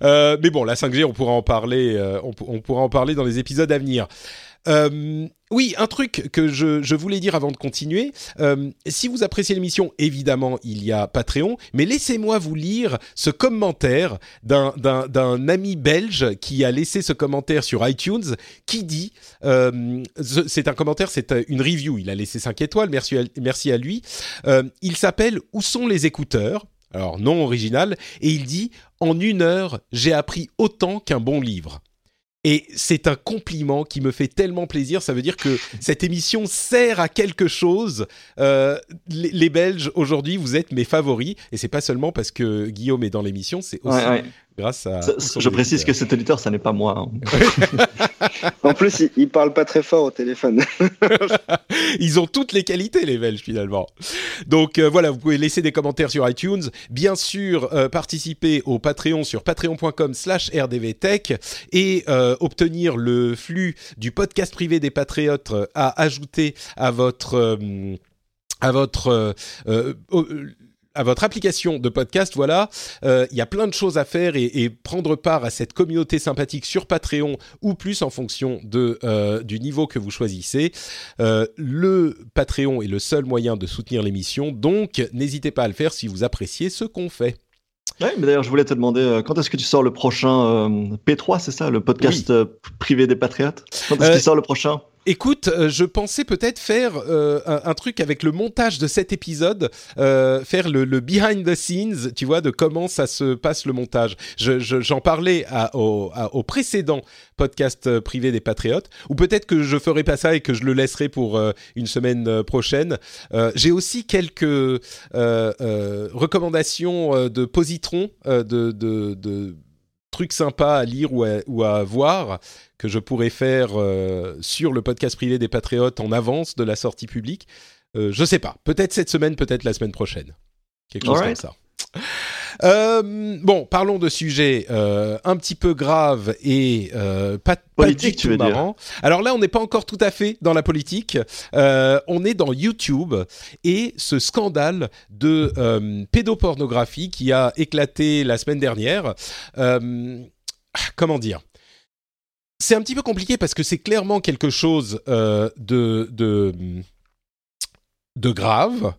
Euh, mais bon, la 5G, on pourra en parler, euh, on, on, pourra en parler dans les épisodes à venir. Euh, oui, un truc que je, voulais dire avant de continuer. Euh, si vous appréciez l'émission, évidemment, il y a Patreon, mais laissez-moi vous lire ce commentaire d'un ami belge qui a laissé ce commentaire sur iTunes, qui dit, euh, c'est un commentaire, c'est une review, il a laissé 5 étoiles, merci à, merci à lui. il s'appelle Où sont les écouteurs? Alors non original, et il dit en une heure, j'ai appris autant qu'un bon livre. Et c'est un compliment qui me fait tellement plaisir. Ça veut dire que cette émission sert à quelque chose. Euh, les, Belges aujourd'hui, vous êtes mes favoris, et c'est pas seulement parce que Guillaume est dans l'émission, c'est aussi. Grâce à. Ça- Je précise que cet auditeur, ça n'est pas moi. hein. En plus, il, il parle pas très fort au téléphone. Ils ont toutes les qualités, les Belges, finalement. Donc euh, voilà, vous pouvez laisser des commentaires sur iTunes. Bien sûr, euh, participer au Patreon sur patreon.com slash rdvtech et euh, obtenir le flux du podcast privé des Patriotes euh, à ajouter à votre... euh, à votre euh, euh, à votre application de podcast, voilà, Euh, il y a plein de choses à faire et, et prendre part à cette communauté sympathique sur Patreon ou plus en fonction de, euh, du niveau que vous choisissez. Euh, le Patreon est le seul moyen de soutenir l'émission, donc n'hésitez pas à le faire si vous appréciez ce qu'on fait. Ouais, mais d'ailleurs, je voulais te demander euh, quand est-ce que tu sors le prochain euh, P3, c'est ça, le podcast euh, privé des Patriotes? Quand est-ce qu'il sort le prochain? Écoute, euh, je pensais peut-être faire euh, un, truc avec le montage de cet épisode, euh, faire le, behind the scenes, tu vois, de comment ça se passe le montage. Je- je- J'en parlais au, précédent podcast privé des Patriotes, ou peut-être que je ferai pas ça et que je le laisserai pour une semaine prochaine. J'ai aussi quelques recommandations de positrons, de, de, de trucs sympas à lire ou à, ou à voir que je pourrais faire euh, sur le podcast privé des Patriotes en avance de la sortie publique. Euh, je sais pas. Peut-être cette semaine, peut-être la semaine prochaine. Quelque chose comme ça. Euh, bon, parlons de sujets euh, un petit peu graves et euh, pas, pas Politique, tu dire. Alors là, on n'est pas encore tout à fait dans la politique. On est dans YouTube et ce scandale de pédopornographie qui a éclaté la semaine dernière. Euh, comment dire? C'est un petit peu compliqué parce que c'est clairement quelque chose de, de, de grave.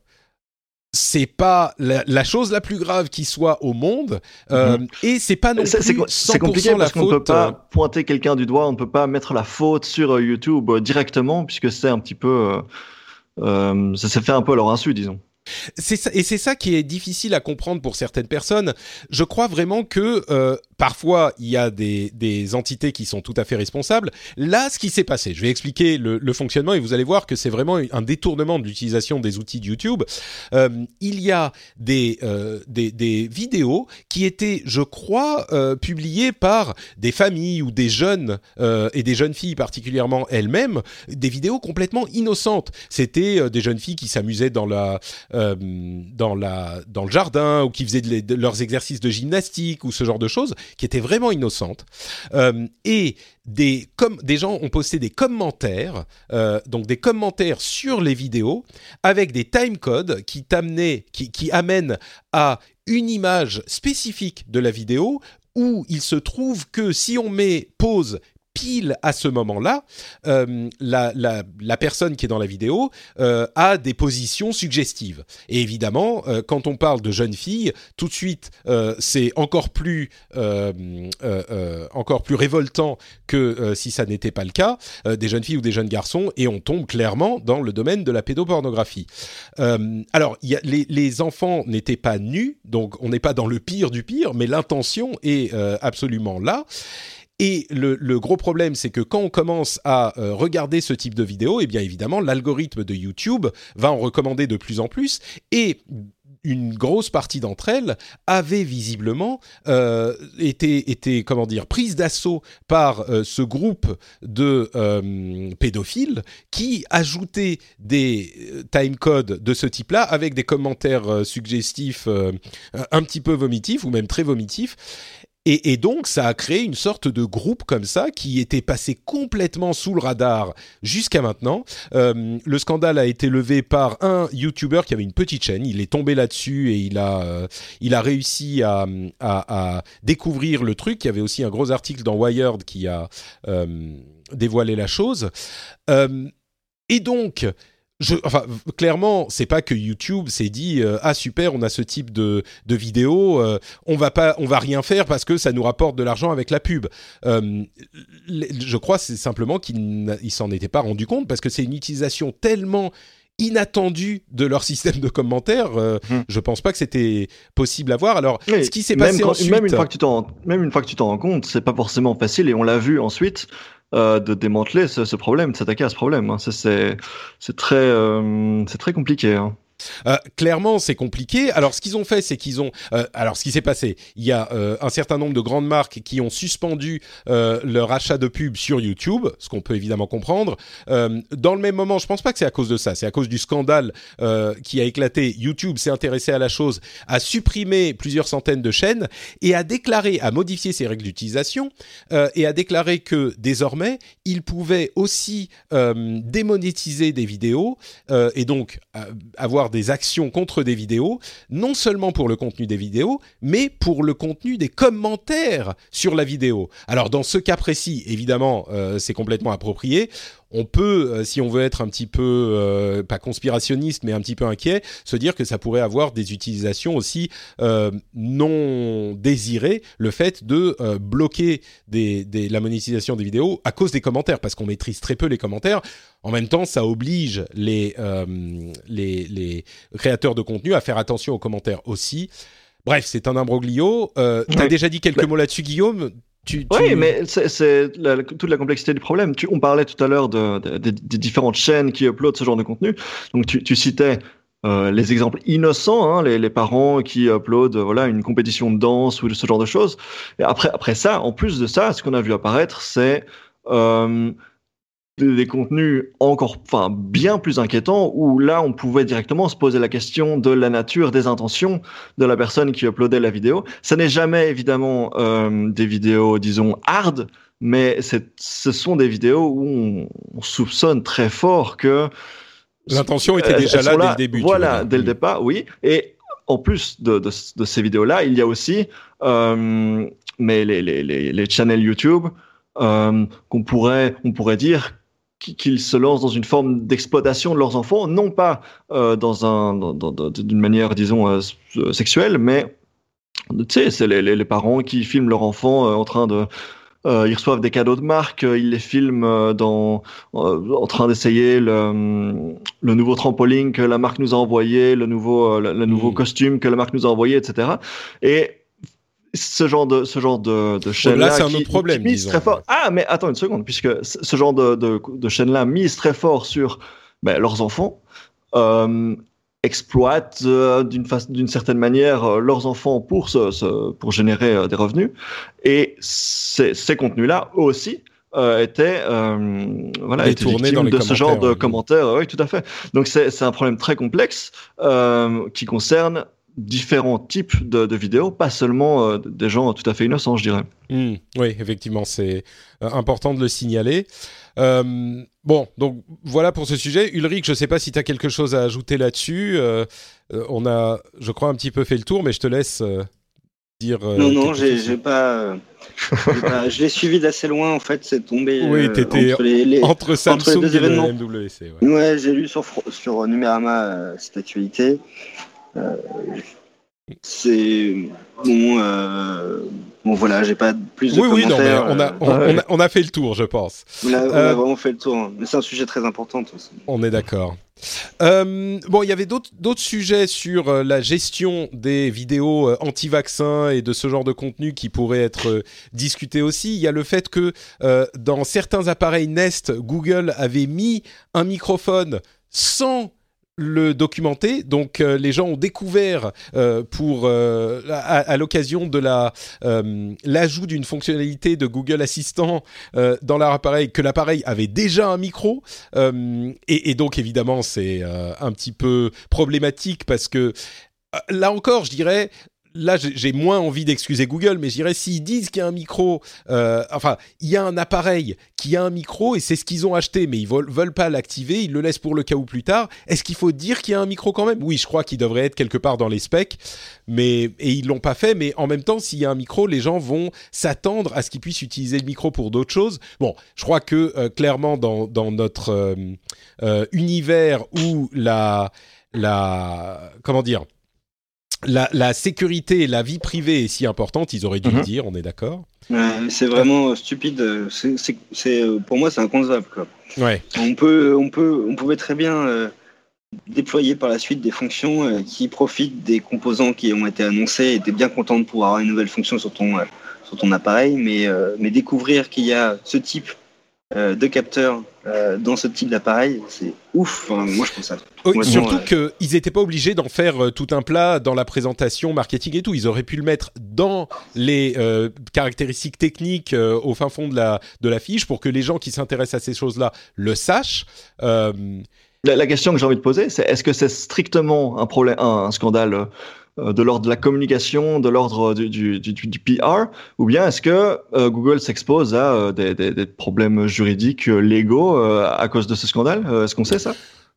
C'est pas la, la chose la plus grave qui soit au monde euh, et c'est pas non plus co- 100% c'est compliqué la parce qu'on ne peut faute. euh, pas pointer quelqu'un du doigt, on ne peut pas mettre la faute sur euh, YouTube directement, puisque c'est un petit peu. euh, euh, ça s'est fait un peu à leur insu, disons. Ça, et c'est ça qui est difficile à comprendre pour certaines personnes. Je crois vraiment que euh, parfois il y a des, des entités qui sont tout à fait responsables. Là, ce qui s'est passé, je vais expliquer le, le fonctionnement et vous allez voir que c'est vraiment un détournement de l'utilisation des outils de YouTube. Euh, il y a des, euh, des, des vidéos qui étaient, je crois, euh, publiées par des familles ou des jeunes euh, et des jeunes filles particulièrement elles-mêmes, des vidéos complètement innocentes. C'était euh, des jeunes filles qui s'amusaient dans la euh, dans, le jardin ou qui faisaient leurs exercices de gymnastique ou ce genre de choses qui étaient vraiment innocentes. Euh, et des, des gens ont posté des commentaires, euh, donc des commentaires sur les vidéos avec des timecodes qui, qui, qui amènent à une image spécifique de la vidéo où il se trouve que si on met pause pile à ce moment-là, euh, la, personne qui est dans la vidéo euh, a des positions suggestives. Et évidemment, euh, quand on parle de jeunes filles, tout de suite, c'est encore plus encore plus révoltant que si ça n'était pas le cas, des jeunes filles ou des jeunes garçons, et on tombe clairement dans le domaine de la pédopornographie. Alors, les, enfants n'étaient pas nus, donc on n'est pas dans le pire du pire, mais l'intention est absolument là. Et le, le gros problème, c'est que quand on commence à euh, regarder ce type de vidéo, eh bien évidemment, l'algorithme de YouTube va en recommander de plus en plus. Et une grosse partie d'entre elles avaient visiblement euh, été, comment dire, prises d'assaut par euh, ce groupe de euh, pédophiles qui ajoutaient des euh, timecodes de ce type-là avec des commentaires suggestifs un petit peu vomitifs ou même très vomitifs. Et, donc, ça a créé une sorte de groupe comme ça qui était passé complètement sous le radar jusqu'à maintenant. Euh, le scandale a été levé par un YouTuber qui avait une petite chaîne. Il est tombé là-dessus et il a, euh, il a réussi à, à, découvrir le truc. Il y avait aussi un gros article dans Wired qui a euh, dévoilé la chose. Et donc, je, enfin, clairement, c'est pas que YouTube s'est dit euh, ah super, on a ce type de, de vidéo, euh, on va pas, on va rien faire parce que ça nous rapporte de l'argent avec la pub. Euh, je crois c'est simplement qu'ils s'en étaient pas rendu compte parce que c'est une utilisation tellement inattendu de leur système de commentaires. Euh, Hmm. Je pense pas que c'était possible à voir. Alors, Oui, ce qui s'est passé quand- ensuite, Même une fois que tu t'en, même une fois que tu t'en rends compte, c'est pas forcément facile et on l'a vu ensuite euh, de démanteler ce, ce problème, de s'attaquer à ce problème. hein. C'est, très, euh, très compliqué. hein. Euh, clairement, c'est compliqué. Alors, ce qu'ils ont fait, c'est qu'ils ont. euh, alors, ce qui s'est passé, il y a euh, un certain nombre de grandes marques qui ont suspendu leur achat de pub sur YouTube, ce qu'on peut évidemment comprendre. Dans le même moment, je pense pas que c'est à cause de ça. C'est à cause du scandale qui a éclaté. YouTube s'est intéressé à la chose, a supprimé plusieurs centaines de chaînes et a déclaré, a modifié ses règles d'utilisation et a déclaré que désormais, il pouvait aussi démonétiser des vidéos et donc euh, des actions contre des vidéos, non seulement pour le contenu des vidéos, mais pour le contenu des commentaires sur la vidéo. Alors dans ce cas précis, évidemment, euh, c'est complètement approprié. On peut, euh, si on veut être un petit peu, euh, pas conspirationniste, mais un petit peu inquiet, se dire que ça pourrait avoir des utilisations aussi non désirées, le fait de bloquer la monétisation des vidéos à cause des commentaires, parce qu'on maîtrise très peu les commentaires. En même temps, ça oblige les, euh, les, les créateurs de contenu à faire attention aux commentaires aussi. Bref, c'est un imbroglio. Euh, T'as Ouais. déjà dit quelques Bah- mots là-dessus, Guillaume tu, tu- Oui, mais c'est, toute la complexité du problème. Tu, on parlait tout à l'heure de, de- des- des différentes chaînes qui uploadent ce genre de contenu. Donc tu, tu citais euh, les exemples innocents, hein, les, les parents qui uploadent euh, voilà une compétition de danse ou ce genre de choses. Et après, après ça, en plus de ça, ce qu'on a vu apparaître, c'est euh, des, des contenus encore, enfin bien plus inquiétants où là, on pouvait directement se poser la question de la nature des intentions de la personne qui uploadait la vidéo. Ça n'est jamais évidemment euh, des vidéos, disons, hard, mais ce sont des vidéos où on, on soupçonne très fort que L'intention était elles- déjà là dès le début. Voilà, dès le départ, oui. Et en plus de, de, de ces vidéos-là, il y a aussi euh, mais les, les, les, les channels YouTube euh, qu'on pourrait, on pourrait dire qu'ils se lancent dans une forme d'exploitation de leurs enfants, non pas euh, dans un, dans- dans- d'une manière, disons, euh, s- sexuelle, mais tu sais, c'est les, les, les parents qui filment leur enfant euh, en train de euh, ils reçoivent des cadeaux de marque, euh, ils les filment euh, dans, euh, en train d'essayer le, le nouveau trampoline que la marque nous a envoyé, le nouveau, euh, le, le nouveau Mm. costume que la marque nous a envoyé, etc. Et ce genre de ce genre de, de chaîne là là, c'est un qui, autre problème, qui mise disons. très fort. Ah, mais attends une seconde, puisque ce ce genre de, de, de chaîne là mise très fort sur ben, leurs enfants. Euh, exploitent euh, d'une certaine manière euh, leurs enfants pour se- pour générer euh, des revenus et ces, ces contenus-là aussi euh, étaient voilà étaient victimes de ce genre de commentaires, commentaires oui tout à fait donc c'est c'est un problème très complexe qui concerne différents types de, de vidéos pas seulement euh, des gens tout à fait innocents je dirais Hmm, oui, effectivement, c'est euh, important de le signaler. Euh, bon, donc voilà pour ce sujet. Ulrich, je ne sais pas si tu as quelque chose à ajouter là-dessus. Euh, on a, je crois, un petit peu fait le tour, mais je te laisse euh, dire. euh, non, non, j'ai pas, pas- Je l'ai suivi d'assez loin, en fait, c'est tombé Oui, euh, t'étais entre les, les- Entre Samsung deux et le événements. MWC. ouais. Ouais, j'ai lu sur, sur Numérama euh, cette actualité. C'est bon, euh, bon voilà, j'ai pas plus de Oui, oui, non, mais on a, euh, on, ouais. on a, on a fait le tour, je pense. on a, euh, vraiment fait le tour, hein. mais c'est un sujet très important. façon. On est d'accord. Euh, bon, il y avait d'autres d'autres sujets sur euh, la gestion des vidéos euh, anti-vaccins et de ce genre de contenu qui pourraient être discutés aussi. Il y a le fait que dans certains appareils Nest, Google avait mis un microphone sans le documenter, donc euh, les gens ont découvert euh, euh, à, l'occasion de la l'ajout d'une fonctionnalité de Google Assistant dans leur appareil que l'appareil avait déjà un micro. Et, donc évidemment c'est un petit peu problématique parce que là encore je dirais là j'ai moins envie d'excuser Google mais je dirais s'ils disent qu'il y a un micro euh, enfin il y a un appareil qui a un micro et c'est ce qu'ils ont acheté mais ils veulent, veulent pas l'activer ils le laissent pour le cas où plus tard. Est-ce qu'il faut dire qu'il y a un micro quand même? Oui je crois qu'il devrait être quelque part dans les specs mais et ils l'ont pas fait mais en même temps s'il y a un micro les gens vont s'attendre à ce qu'ils puissent utiliser le micro pour d'autres choses. Bon je crois que euh, clairement dans, dans notre euh, euh, univers où la la comment dire la, la sécurité et la vie privée est si importante, ils auraient dû le Mhm. dire, on est d'accord Ouais, c'est vraiment euh, stupide. euh, euh, pour moi, c'est inconcevable. Quoi. Ouais. On peut, on peut, on pouvait très bien euh, déployer par la suite des fonctions qui profitent des composants qui ont été annoncés et tu es bien content de pouvoir avoir une nouvelle fonction sur ton, sur ton appareil, mais, mais découvrir qu'il y a ce type de capteur dans ce type d'appareil, c'est ouf. moi, je pense ça. surtout qu'ils n'étaient pas obligés d'en faire tout un plat dans la présentation, marketing et tout. Ils auraient pu le mettre dans les caractéristiques techniques au fin fond de la, de la fiche pour que les gens qui s'intéressent à ces choses-là le sachent. La, question que j'ai envie de poser, c'est est-ce que c'est strictement un problème, un, scandale euh, de l'ordre de la communication, de l'ordre du, du, du, PR, ou bien est-ce que euh, Google s'expose à euh, des, des, des, problèmes juridiques légaux à cause de ce scandale Est-ce qu'on sait ça?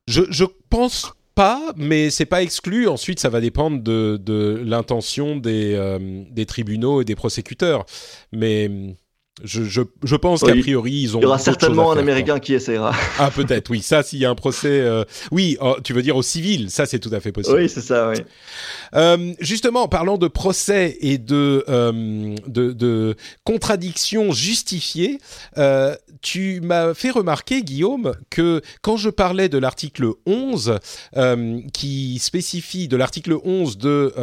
Je, je pense pas, mais c'est pas exclu. Ensuite, ça va dépendre de, de l'intention des, des tribunaux et des prosécuteurs. Mais je, je, je pense qu'a priori, ils ont. Il y aura certainement un Américain qui essaiera. Ah, peut-être, oui. Ça, s'il y a un procès. Euh, oui, oh, tu veux dire au civil, ça, c'est tout à fait possible. Oui, c'est ça, oui. Euh, justement, en parlant de procès et de, euh, de, de contradictions justifiées, tu m'as fait remarquer, Guillaume, que quand je parlais de l'article 11, euh, qui spécifie de l'article 11 de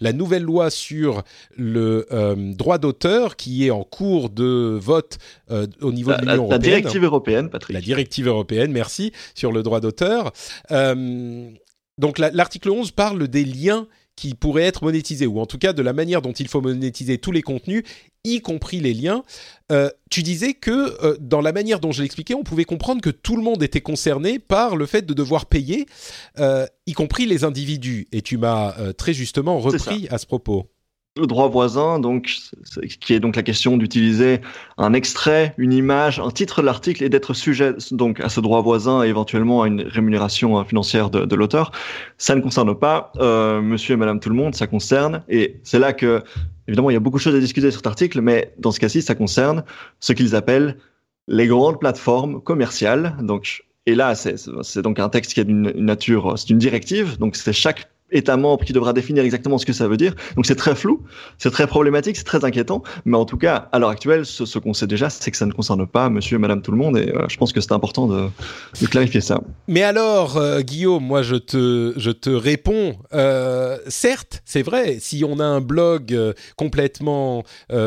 la nouvelle loi sur le droit d'auteur, qui est en cours de vote euh, au niveau de l'Union européenne. La directive européenne, Patrick. La directive européenne, merci, sur le droit d'auteur. Euh, donc l'article 11 parle des liens qui pourraient être monétisés, ou en tout cas de la manière dont il faut monétiser tous les contenus, y compris les liens. Euh, tu disais que dans la manière dont je l'expliquais, on pouvait comprendre que tout le monde était concerné par le fait de devoir payer, y compris les individus. Et tu m'as très justement repris à ce propos le droit voisin, donc, qui est donc la question d'utiliser un extrait, une image, un titre de l'article et d'être sujet donc à ce droit voisin et éventuellement à une rémunération euh, financière de, l'auteur, ça ne concerne pas euh, Monsieur et Madame tout le monde, ça concerne et c'est là que évidemment il y a beaucoup de choses à discuter sur cet article, mais dans ce cas-ci, ça concerne ce qu'ils appellent les grandes plateformes commerciales. Donc et là, c'est donc un texte qui a une nature, c'est une directive, donc c'est chaque État membre qui devra définir exactement ce que ça veut dire. Donc c'est très flou, c'est très problématique, c'est très inquiétant. Mais en tout cas, à l'heure actuelle, ce, qu'on sait déjà, c'est que ça ne concerne pas monsieur et madame tout le monde. Et euh, je pense que c'est important de, clarifier ça. Mais alors, euh, Guillaume, moi je te, je te réponds. Euh, certes, c'est vrai, si on a un blog complètement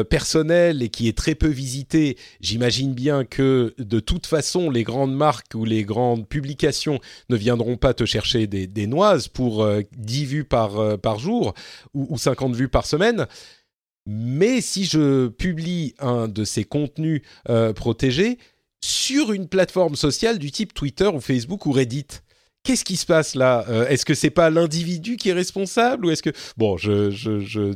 personnel et qui est très peu visité, j'imagine bien que de toute façon, les grandes marques ou les grandes publications ne viendront pas te chercher des, des noises pour 10 vues par, euh, par jour ou, ou, 50 vues par semaine. Mais si je publie un de ces contenus euh, protégés sur une plateforme sociale du type Twitter ou Facebook ou Reddit, qu'est-ce qui se passe là euh, Est-ce que c'est pas l'individu qui est responsable ou est-ce que bon, je je, je,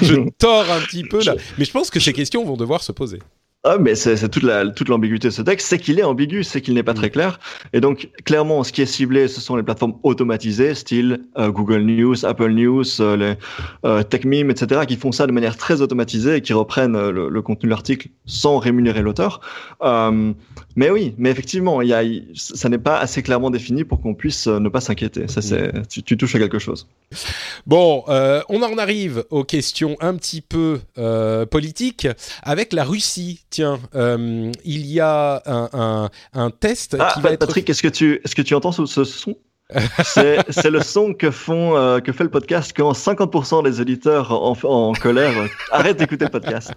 je, je tords un petit peu là, mais je pense que ces questions vont devoir se poser. Ah, mais c'est toute la toute l'ambiguïté de ce texte, c'est qu'il est ambigu, c'est qu'il n'est pas très mm. clair. Et donc clairement, ce qui est ciblé, ce sont les plateformes automatisées, style euh, Google News, Apple News, euh, les euh, TechMeme, etc., qui font ça de manière très automatisée et qui reprennent euh, le, le, contenu de l'article sans rémunérer l'auteur. mais oui, mais effectivement, il y a, ça n'est pas assez clairement défini pour qu'on puisse ne pas s'inquiéter. Ça, c'est mm. tu, tu, touches à quelque chose. Bon, on en arrive aux questions un petit peu politiques avec la Russie tiens, euh, il y a un, un, test ah, qui va Patrick, est-ce que tu est-ce que tu entends ce, ce son? C'est le son que font euh, que fait le podcast quand 50% des auditeurs en, en colère arrêtent d'écouter le podcast.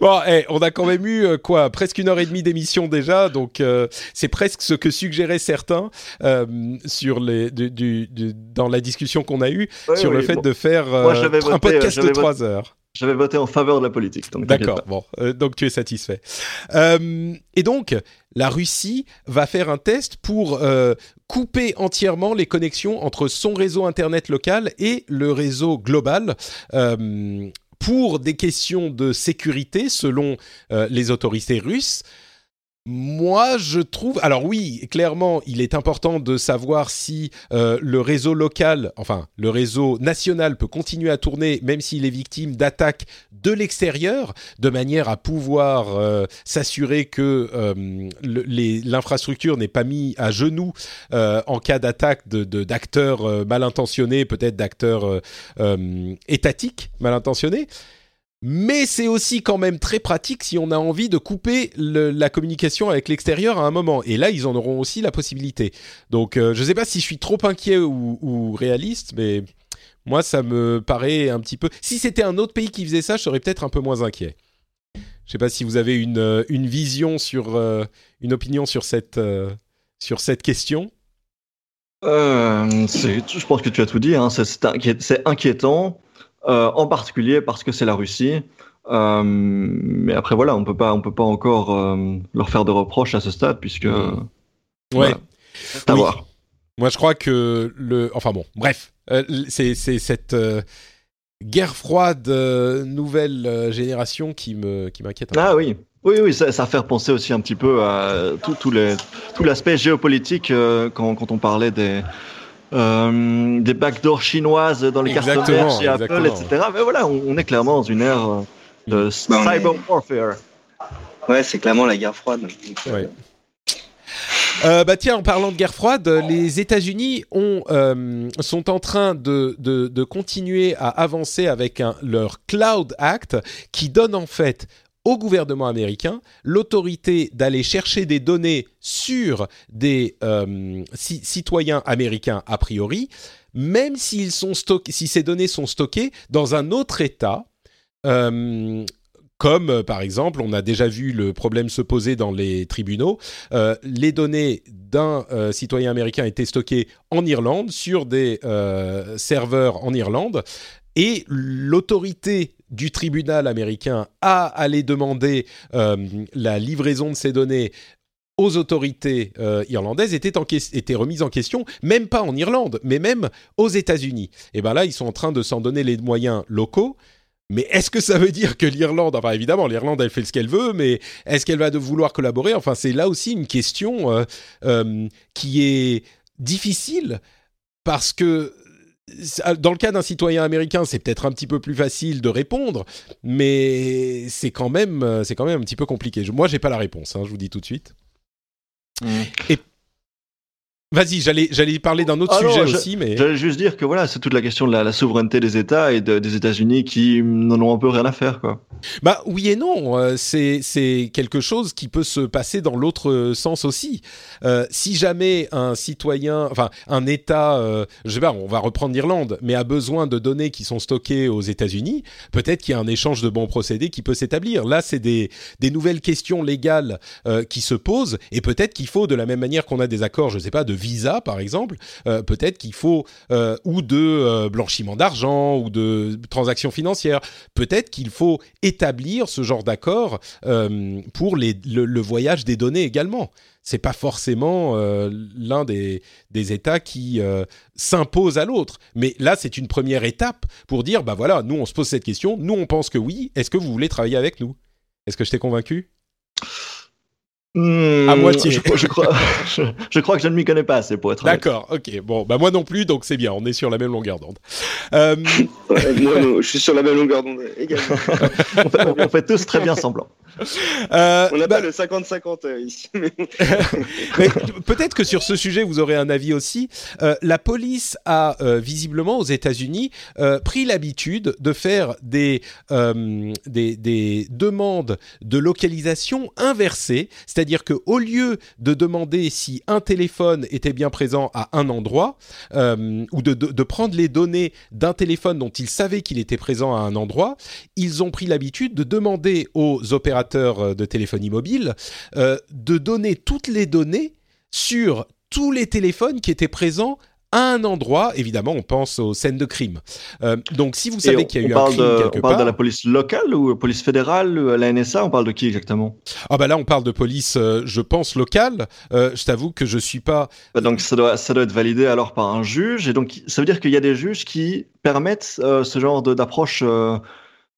Bon, hey, on a quand même eu euh, quoi, presque une heure et demie d'émission déjà, donc euh, c'est presque ce que suggéraient certains sur les du, du, du, dans la discussion qu'on a eue oui, sur oui, le fait bon. de faire Moi, voté, un podcast de 3 heures. J'avais voté en faveur de la politique. D'accord, bon, euh, donc tu es satisfait. Euh, et donc, la Russie va faire un test pour euh, couper entièrement les connexions entre son réseau Internet local et le réseau global. Pour des questions de sécurité, selon les autorités russes, moi, je trouve. Alors oui, clairement, il est important de savoir si euh, le réseau local, enfin le réseau national, peut continuer à tourner, même s'il est victime d'attaques de l'extérieur, de manière à pouvoir euh, s'assurer que euh, l'infrastructure n'est pas mise à genoux en cas d'attaque de d'acteurs mal intentionnés, peut-être d'acteurs étatiques mal intentionnés. Mais c'est aussi quand même très pratique si on a envie de couper la communication avec l'extérieur à un moment. Et là, ils en auront aussi la possibilité. Donc, euh, je ne sais pas si je suis trop inquiet ou, réaliste, mais moi, ça me paraît un petit peu. Si c'était un autre pays qui faisait ça, je serais peut-être un peu moins inquiet. Je ne sais pas si vous avez une, euh, vision sur, euh, une opinion sur cette, sur cette question. je pense que tu as tout dit. Hein. C'est inquiétant. Euh, en particulier parce que c'est la Russie. Euh, mais après voilà, on peut pas, on peut pas encore euh, leur faire de reproches à ce stade puisque. Ouais. Voilà. Moi, je crois que le, enfin bon, bref, c'est cette guerre froide nouvelle génération qui me qui m'inquiète. Ah oui. Oui, oui, ça, ça fait penser aussi un petit peu à tout, tout l'aspect géopolitique quand, quand on parlait des, euh, des backdoors chinoises dans les cartes chez Apple, etc. Mais voilà, on, est clairement dans une ère euh, de bah, cyber warfare. Ouais, c'est clairement la guerre froide. Ouais. Euh, bah tiens, en parlant de guerre froide, les États-Unis ont sont en train de, de, de, continuer à avancer avec un, leur Cloud Act qui donne en fait au gouvernement américain l'autorité d'aller chercher des données sur des euh, citoyens américains a priori, même s'ils sont si ces données sont stockées dans un autre État. Euh, comme euh, par exemple, on a déjà vu le problème se poser dans les tribunaux, les données d'un citoyen américain étaient stockées en Irlande sur des serveurs en Irlande, et l'autorité du tribunal américain à aller demander euh, la livraison de ces données aux autorités euh, irlandaises était, en était remise en question, même pas en Irlande, mais même aux États-Unis. Et bien là, ils sont en train de s'en donner les moyens locaux. Mais est-ce que ça veut dire que l'Irlande, enfin évidemment, l'Irlande, elle fait ce qu'elle veut, mais est-ce qu'elle va de vouloir collaborer? Enfin, c'est là aussi une question euh, qui est difficile parce que dans le cas d'un citoyen américain, c'est peut-être un petit peu plus facile de répondre, mais c'est quand même, euh, c'est quand même un petit peu compliqué. Moi, j'ai pas la réponse, hein, je vous dis tout de suite. Mmh. Et Vas-y, j'allais, j'allais parler d'un autre sujet aussi, mais j'allais juste dire que voilà, c'est toute la question de la, souveraineté des États et des États-Unis qui n'en ont un peu rien à faire, quoi. Bah oui et non, euh, c'est c'est quelque chose qui peut se passer dans l'autre sens aussi. Euh, si jamais un citoyen, enfin un État, euh, je sais pas, on va reprendre l'Irlande, mais a besoin de données qui sont stockées aux États-Unis, peut-être qu'il y a un échange de bons procédés qui peut s'établir. Là, c'est des des nouvelles questions légales euh, qui se posent et peut-être qu'il faut de la même manière qu'on a des accords, je sais pas, de visa par exemple, euh, peut-être qu'il faut euh, ou de euh, blanchiment d'argent ou de transactions financières, peut-être qu'il faut établir ce genre d'accord pour le, voyage des données également. C'est pas forcément l'un des, des États qui s'impose à l'autre, mais là c'est une première étape pour dire bah voilà, nous on se pose cette question, nous on pense que oui. Est-ce que vous voulez travailler avec nous? Est-ce que je t'ai convaincu? À hmm, moitié. Je, crois, je, crois, que je ne m'y connais pas assez pour être. D'accord, ok. Bon, bah moi non plus, donc c'est bien. On est sur la même longueur d'onde. Euh... moi, je suis sur la même longueur d'onde également. on, fait, tous très bien semblant. Euh, on n'a pas bah- le 50-50 euh, ici. Peut-être que sur ce sujet, vous aurez un avis aussi. Euh, la police a euh, visiblement aux États-Unis euh, pris l'habitude de faire des, des, des demandes de localisation inversées, c'est-à-dire c'est-à-dire qu'au lieu de demander si un téléphone était bien présent à un endroit, euh, ou de, prendre les données d'un téléphone dont ils savaient qu'il était présent à un endroit, ils ont pris l'habitude de demander aux opérateurs euh, de téléphonie mobile euh, de donner toutes les données sur tous les téléphones qui étaient présents à un endroit, évidemment, on pense aux scènes de crime. Euh, donc, si vous savez qu'il y a eu un crime de, quelque on parle de la police locale ou police fédérale, la NSA, on parle de qui exactement? Ah bah là, on parle de police, euh, je pense locale. Euh, je t'avoue que je suis pas. Bah, donc ça doit, ça doit être validé alors par un juge, et donc ça veut dire qu'il y a des juges qui permettent ce genre d'approche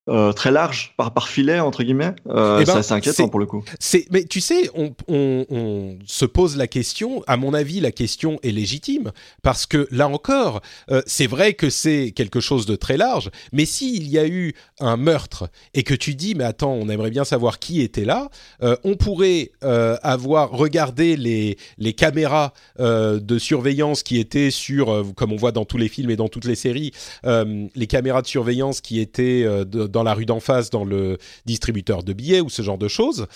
euh, très large par, par filet entre guillemets euh, eh ben, c'est inquiétant pour le coup. mais tu sais on, on, on, se pose la question à mon avis la question est légitime parce que là encore euh, c'est vrai que c'est quelque chose de très large mais s'il y a eu un meurtre et que tu dis mais attends on aimerait bien savoir qui était là euh, on pourrait avoir regardé les les caméras de surveillance qui étaient sur comme on voit dans tous les films et dans toutes les séries les caméras de surveillance qui étaient dans dans la rue d'en face, dans le distributeur de billets ou ce genre de choses.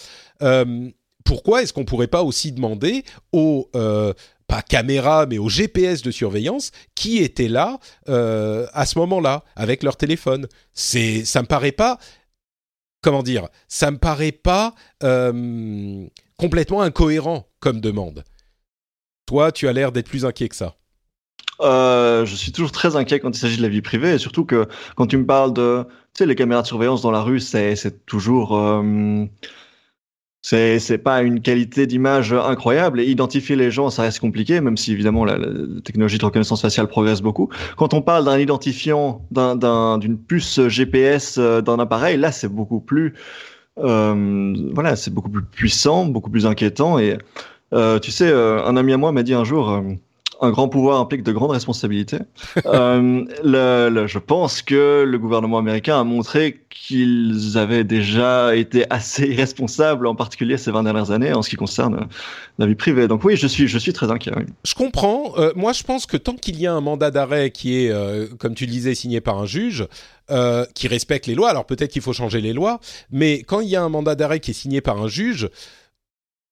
pourquoi est-ce qu'on pourrait pas aussi demander aux pas caméra, mais aux GPS de surveillance qui étaient là à ce moment-là avec leur téléphone? C'est, ça me paraît pas, comment dire, ça me paraît pas complètement incohérent comme demande. Toi, tu as l'air d'être plus inquiet que ça. Euh, je suis toujours très inquiet quand il s'agit de la vie privée, et surtout que quand tu me parles de, sais, les caméras de surveillance dans la rue, c'est toujours, euh, c'est pas une qualité d'image incroyable. Et identifier les gens, ça reste compliqué, même si évidemment la, technologie de reconnaissance faciale progresse beaucoup. Quand on parle d'un identifiant, d'une puce GPS euh, d'un appareil, là, c'est beaucoup plus, euh, voilà, c'est beaucoup plus puissant, beaucoup plus inquiétant. Et euh, tu sais, un ami à moi m'a dit un jour un grand pouvoir implique de grandes responsabilités. euh, je pense que le gouvernement américain a montré qu'ils avaient déjà été assez irresponsables, en particulier ces 20 dernières années, en ce qui concerne la vie privée. Donc oui, je suis, je suis très inquiet. Je comprends. Euh, moi, je pense que tant qu'il y a un mandat d'arrêt qui est, euh, comme tu le disais, signé par un juge, qui respecte les lois, alors peut-être qu'il faut changer les lois, mais quand il y a un mandat d'arrêt qui est signé par un juge,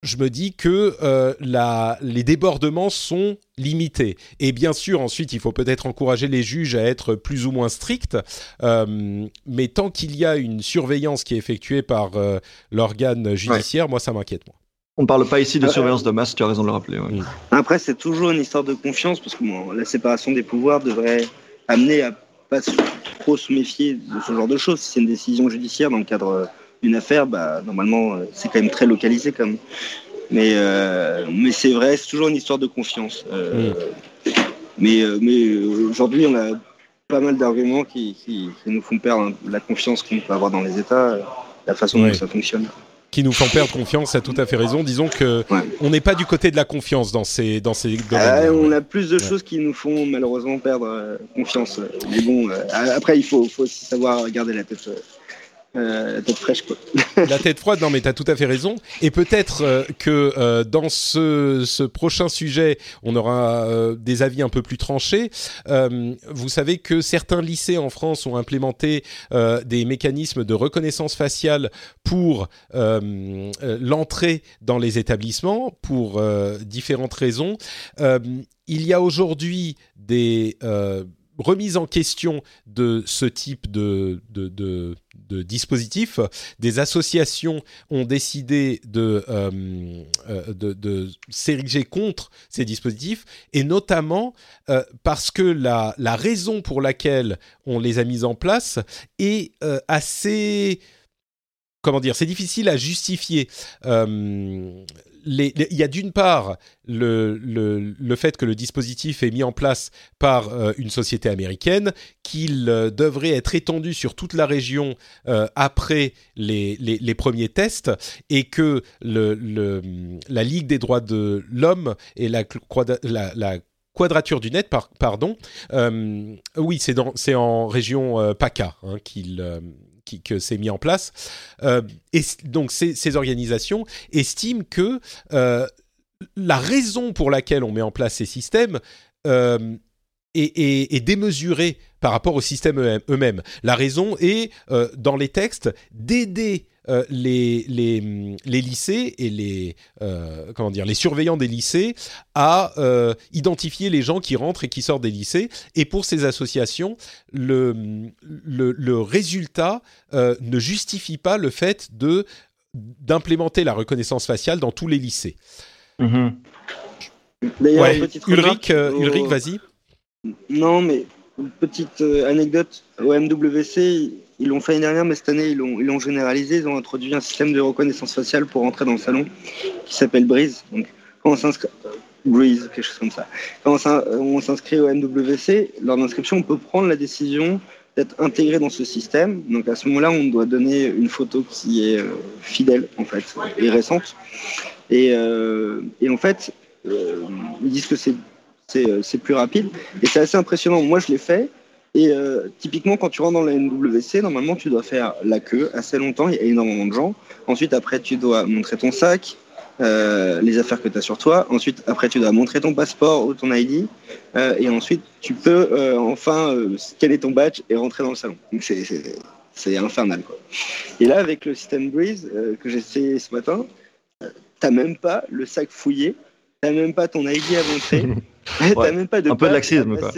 je me dis que euh, la, les débordements sont limités. Et bien sûr, ensuite, il faut peut-être encourager les juges à être plus ou moins stricts, euh, mais tant qu'il y a une surveillance qui est effectuée par euh, l'organe judiciaire, moi, ça m'inquiète. Moi. On ne parle pas ici de surveillance de masse, tu as raison de le rappeler. Mm. Après, c'est toujours une histoire de confiance, parce que la séparation des pouvoirs devrait amener à pas trop se méfier de ce genre de choses. Si c'est une décision judiciaire dans le cadre une affaire, bah, normalement, euh, c'est quand même très localisé comme. Mais, euh, mais c'est vrai, c'est toujours une histoire de confiance. Euh, mm. Mais, mais aujourd'hui, on a pas mal d'arguments qui, qui, nous font perdre la confiance qu'on peut avoir dans les États, la façon dont ça fonctionne qui nous font perdre confiance, a tout à fait raison. Disons que on n'est pas du côté de la confiance dans ces dans ces domaines. on a plus de choses qui nous font malheureusement perdre confiance. Mais bon, après il faut, faut aussi savoir garder la tête euh, la tête fraîche quoi. la tête froide, non mais tu as tout à fait raison. Et peut-être euh, que euh, dans ce, ce, prochain sujet, on aura des avis un peu plus tranchés. vous savez que certains lycées en France ont implémenté des mécanismes de reconnaissance faciale pour l'entrée dans les établissements pour différentes raisons. il y a aujourd'hui des remise en question de ce type de, de, de, de dispositif. Des associations ont décidé de, euh, euh, s'ériger contre ces dispositifs, et notamment euh, parce que la, la, raison pour laquelle on les a mis en place est assez comment dire, c'est difficile à justifier il y a d'une part le, le, fait que le dispositif est mis en place par euh, une société américaine, qu'il euh, devrait être étendu sur toute la région euh, après les, les, premiers tests, et que le, la Ligue des droits de l'homme et la, la, Quadrature du Net, par, pardon. oui, c'est en région PACA hein, qu'il que c'est mis en place. Euh, et donc ces, organisations estiment que euh, la raison pour laquelle on met en place ces systèmes euh, est, démesurée par rapport au système eux-mêmes. La raison est, dans les textes, d'aider euh, les, les, les, lycées et les, euh, comment dire, les surveillants des lycées à euh, identifier les gens qui rentrent et qui sortent des lycées. Et pour ces associations, le, le, le résultat ne justifie pas le fait de d'implémenter la reconnaissance faciale dans tous les lycées. Mm-hmm. Ulrich, Ulrich vas-y. Non, mais une petite anecdote. Au MWC, ils l'ont fait l'année dernière, mais cette année, ils l'ont, ils généralisé. Ils ont introduit un système de reconnaissance faciale pour entrer dans le salon qui s'appelle Breeze. Donc, quand on s'inscrit, Breeze, quelque chose comme ça. Quand on s'inscrit au MWC, lors d'inscription, on peut prendre la décision d'être intégré dans ce système. Donc, à ce moment-là, on doit donner une photo qui est euh, fidèle, en fait, et récente. Et, euh, en fait, euh, ils disent que c'est, c'est plus rapide. Et c'est assez impressionnant. Moi, je l'ai fait. Et euh, typiquement, quand tu rentres dans la NWC, normalement, tu dois faire la queue assez longtemps. Il y a énormément de gens. Ensuite, après, tu dois montrer ton sac, euh, les affaires que tu as sur toi. Ensuite, après, tu dois montrer ton passeport ou ton ID. Euh, et ensuite, tu peux enfin scanner ton badge et rentrer dans le salon. Donc, c'est c'est infernal. Quoi. Et là, avec le système Breeze euh, que j'ai essayé ce matin, t'as même pas le sac fouillé, t'as même pas ton ID avancé, t'as même pas de un peu de laxisme quoi.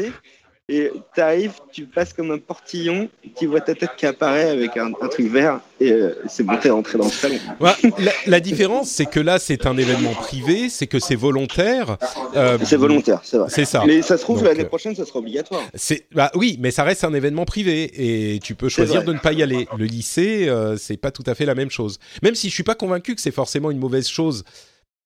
Et tu arrives, tu passes comme un portillon, tu vois ta tête qui apparaît avec un, truc vert et euh, c'est bon, t'es rentré dans le salon. la, la, différence, c'est que là, c'est un événement privé, c'est que c'est volontaire. Euh, c'est volontaire, c'est vrai. C'est ça. Mais ça se trouve, l'année euh, prochaine, ça sera obligatoire. C'est, bah oui, mais ça reste un événement privé et tu peux choisir de ne pas y aller. Le lycée, euh, c'est pas tout à fait la même chose. Même si je suis pas convaincu que c'est forcément une mauvaise chose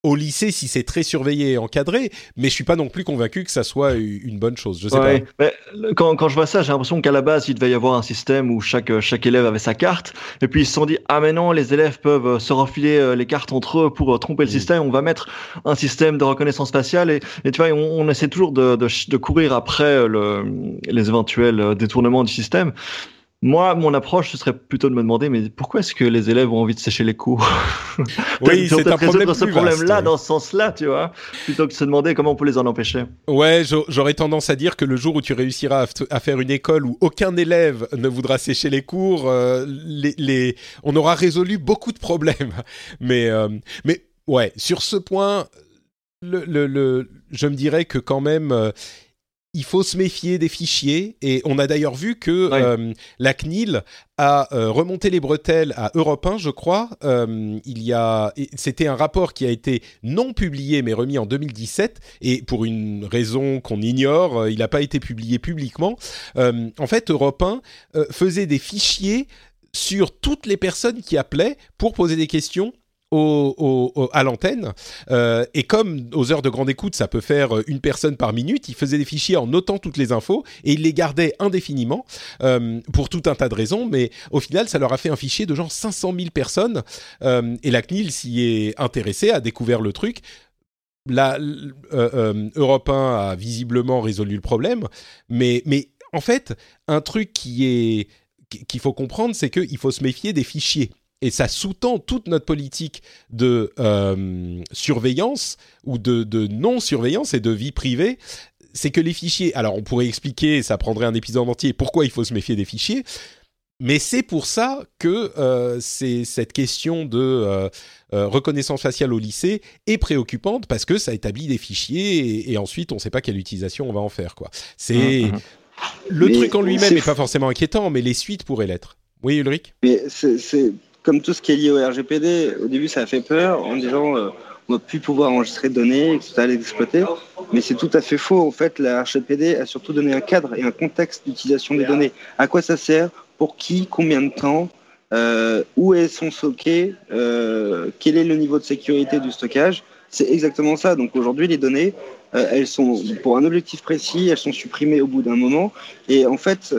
au lycée si c'est très surveillé et encadré, mais je suis pas non plus convaincu que ça soit une bonne chose. Je sais pas. Mais quand, quand, je vois ça, j'ai l'impression qu'à la base, il devait y avoir un système où chaque, chaque élève avait sa carte, et puis ils se sont dit ah mais non, les élèves peuvent euh, se refiler euh, les cartes entre eux pour euh, tromper le système. On va mettre un système de reconnaissance faciale et, et tu vois, on, on, essaie toujours de, de, de courir après le, les éventuels détournements du système. Moi, mon approche, ce serait plutôt de me demander, mais pourquoi est-ce que les élèves ont envie de sécher les cours Oui, c'est un problème ce problème-là, dans ce sens-là, tu vois, plutôt que de se demander comment on peut les en empêcher. Ouais, j'aurais tendance à dire que le jour où tu réussiras à, faire une école où aucun élève ne voudra sécher les cours, euh, les, les, on aura résolu beaucoup de problèmes. Mais, euh, mais ouais, sur ce point, le, le, le, je me dirais que quand même euh, il faut se méfier des fichiers. Et on a d'ailleurs vu que euh, la CNIL a euh, remonté les bretelles à Europe 1, je crois. Euh, il y a, c'était un rapport qui a été non publié mais remis en 2017 et pour une raison qu'on ignore, il n'a pas été publié publiquement. en fait, Europe 1 faisait des fichiers sur toutes les personnes qui appelaient pour poser des questions à l'antenne. Euh, et comme aux heures de grande écoute, ça peut faire une personne par minute, il faisait des fichiers en notant toutes les infos et il les gardait indéfiniment euh, pour tout un tas de raisons. Mais au final, ça leur a fait un fichier de genre 500 000 personnes. Euh, et la CNIL s'y est intéressée, a découvert le truc. La, Europe 1 a visiblement résolu le problème. Mais, mais en fait, un truc qui est qu'il faut comprendre, c'est qu'il faut se méfier des fichiers et ça sous-tend toute notre politique de euh, surveillance ou de, de non-surveillance et de vie privée, c'est que les fichiers, alors on pourrait expliquer, ça prendrait un épisode entier, pourquoi il faut se méfier des fichiers, mais c'est pour ça que euh, c'est cette question de euh, reconnaissance faciale au lycée est préoccupante parce que ça établit des fichiers et, ensuite on ne sait pas quelle utilisation on va en faire quoi. C'est mmh, mmh. le truc en lui-même n'est pas forcément inquiétant, mais les suites pourraient l'être. Oui, Ulrich? Mais c'est comme tout ce qui est lié au RGPD, au début ça a fait peur en disant euh, on va plus pouvoir enregistrer de données, que ça allait exploiter. Mais c'est tout à fait faux. En fait, la RGPD a surtout donné un cadre et un contexte d'utilisation des données. À quoi ça sert? Pour qui? Combien de temps? Euh, Où est son stocké euh, Quel est le niveau de sécurité du stockage? C'est exactement ça. Donc aujourd'hui, les données, elles sont pour un objectif précis, elles sont supprimées au bout d'un moment. Et en fait,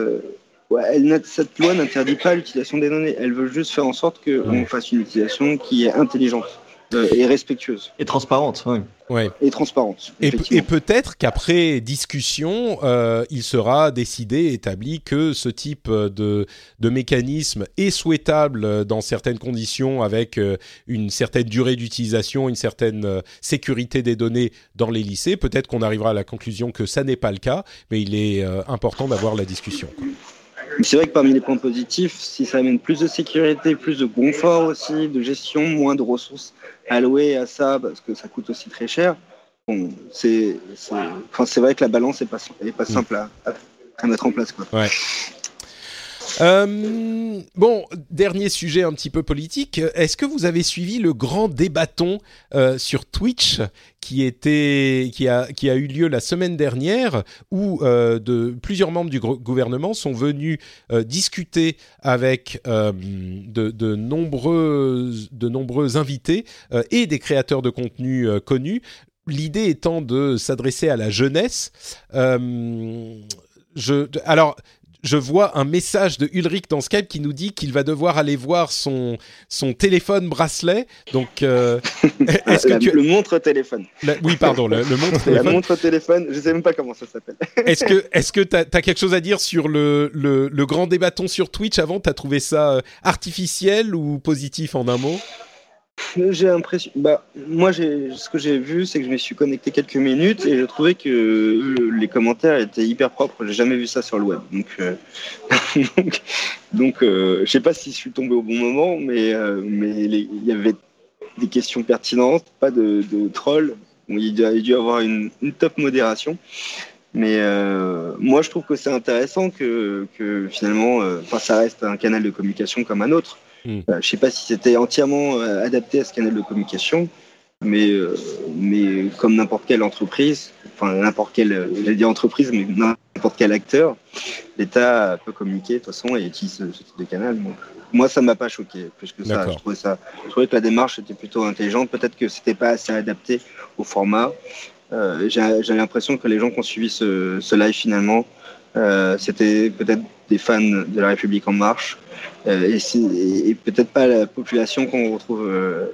elle, cette loi n'interdit pas l'utilisation des données. Elle veut juste faire en sorte qu'on fasse une utilisation qui est intelligente euh, et respectueuse. Et transparente, oui. Ouais. Et transparente. Et, et peut-être qu'après discussion, euh, il sera décidé, établi que ce type de, de mécanisme est souhaitable dans certaines conditions, avec euh, une certaine durée d'utilisation, une certaine sécurité des données dans les lycées. Peut-être qu'on arrivera à la conclusion que ça n'est pas le cas, mais il est important d'avoir la discussion. Quoi. C'est vrai que parmi les points positifs, si ça amène plus de sécurité, plus de confort aussi, de gestion, moins de ressources allouées à ça, parce que ça coûte aussi très cher, bon, c'est enfin, vrai que la balance n'est pas, est pas simple à, à, mettre en place. Quoi. Ouais. Euh, bon, dernier sujet un petit peu politique. Est-ce que vous avez suivi le grand débatton euh, sur Twitch qui était qui a eu lieu la semaine dernière où euh, de plusieurs membres du gouvernement sont venus discuter avec de, nombreux de nombreux invités et des créateurs de contenu connus. L'idée étant de s'adresser à la jeunesse. je, alors, je vois un message de Ulrich dans Skype qui nous dit qu'il va devoir aller voir son, son téléphone bracelet. Donc, euh, est-ce que tu... le montre téléphone Oui, pardon, le, montre téléphone. La montre téléphone, je sais même pas comment ça s'appelle. est-ce que est-ce que t'as as quelque chose à dire sur le, le, le grand débatton sur Twitch avant? T'as trouvé ça euh, artificiel ou positif en un mot? J'ai l'impression. Bah, moi, ce que j'ai vu, c'est que je me suis connecté quelques minutes et je trouvais que les commentaires étaient hyper propres. J'ai jamais vu ça sur le web. Donc, euh, donc, euh, je sais pas si je suis tombé au bon moment, mais euh, mais il y avait des questions pertinentes, pas de, de trolls. il, a dû avoir une, top modération. Mais moi, je trouve que c'est intéressant que, que finalement, ça reste un canal de communication comme un autre. Hmm. Euh, je ne sais pas si c'était entièrement euh, adapté à ce canal de communication, mais, euh, mais comme n'importe quelle entreprise, enfin n'importe quelle, j'allais dire entreprise, mais n'importe quel acteur, l'État peut communiquer de toute façon et utilise ce, type de canal. Donc, moi, ça ne m'a pas choqué plus que ça. Je trouvais ça. Je trouvais que la démarche était plutôt intelligente. Peut-être que c'était pas assez adapté au format. J'ai l'impression que les gens qui ont suivi ce, ce live finalement, c'était peut-être des fans de la République en marche euh, et, peut-être pas la population qu'on retrouve euh,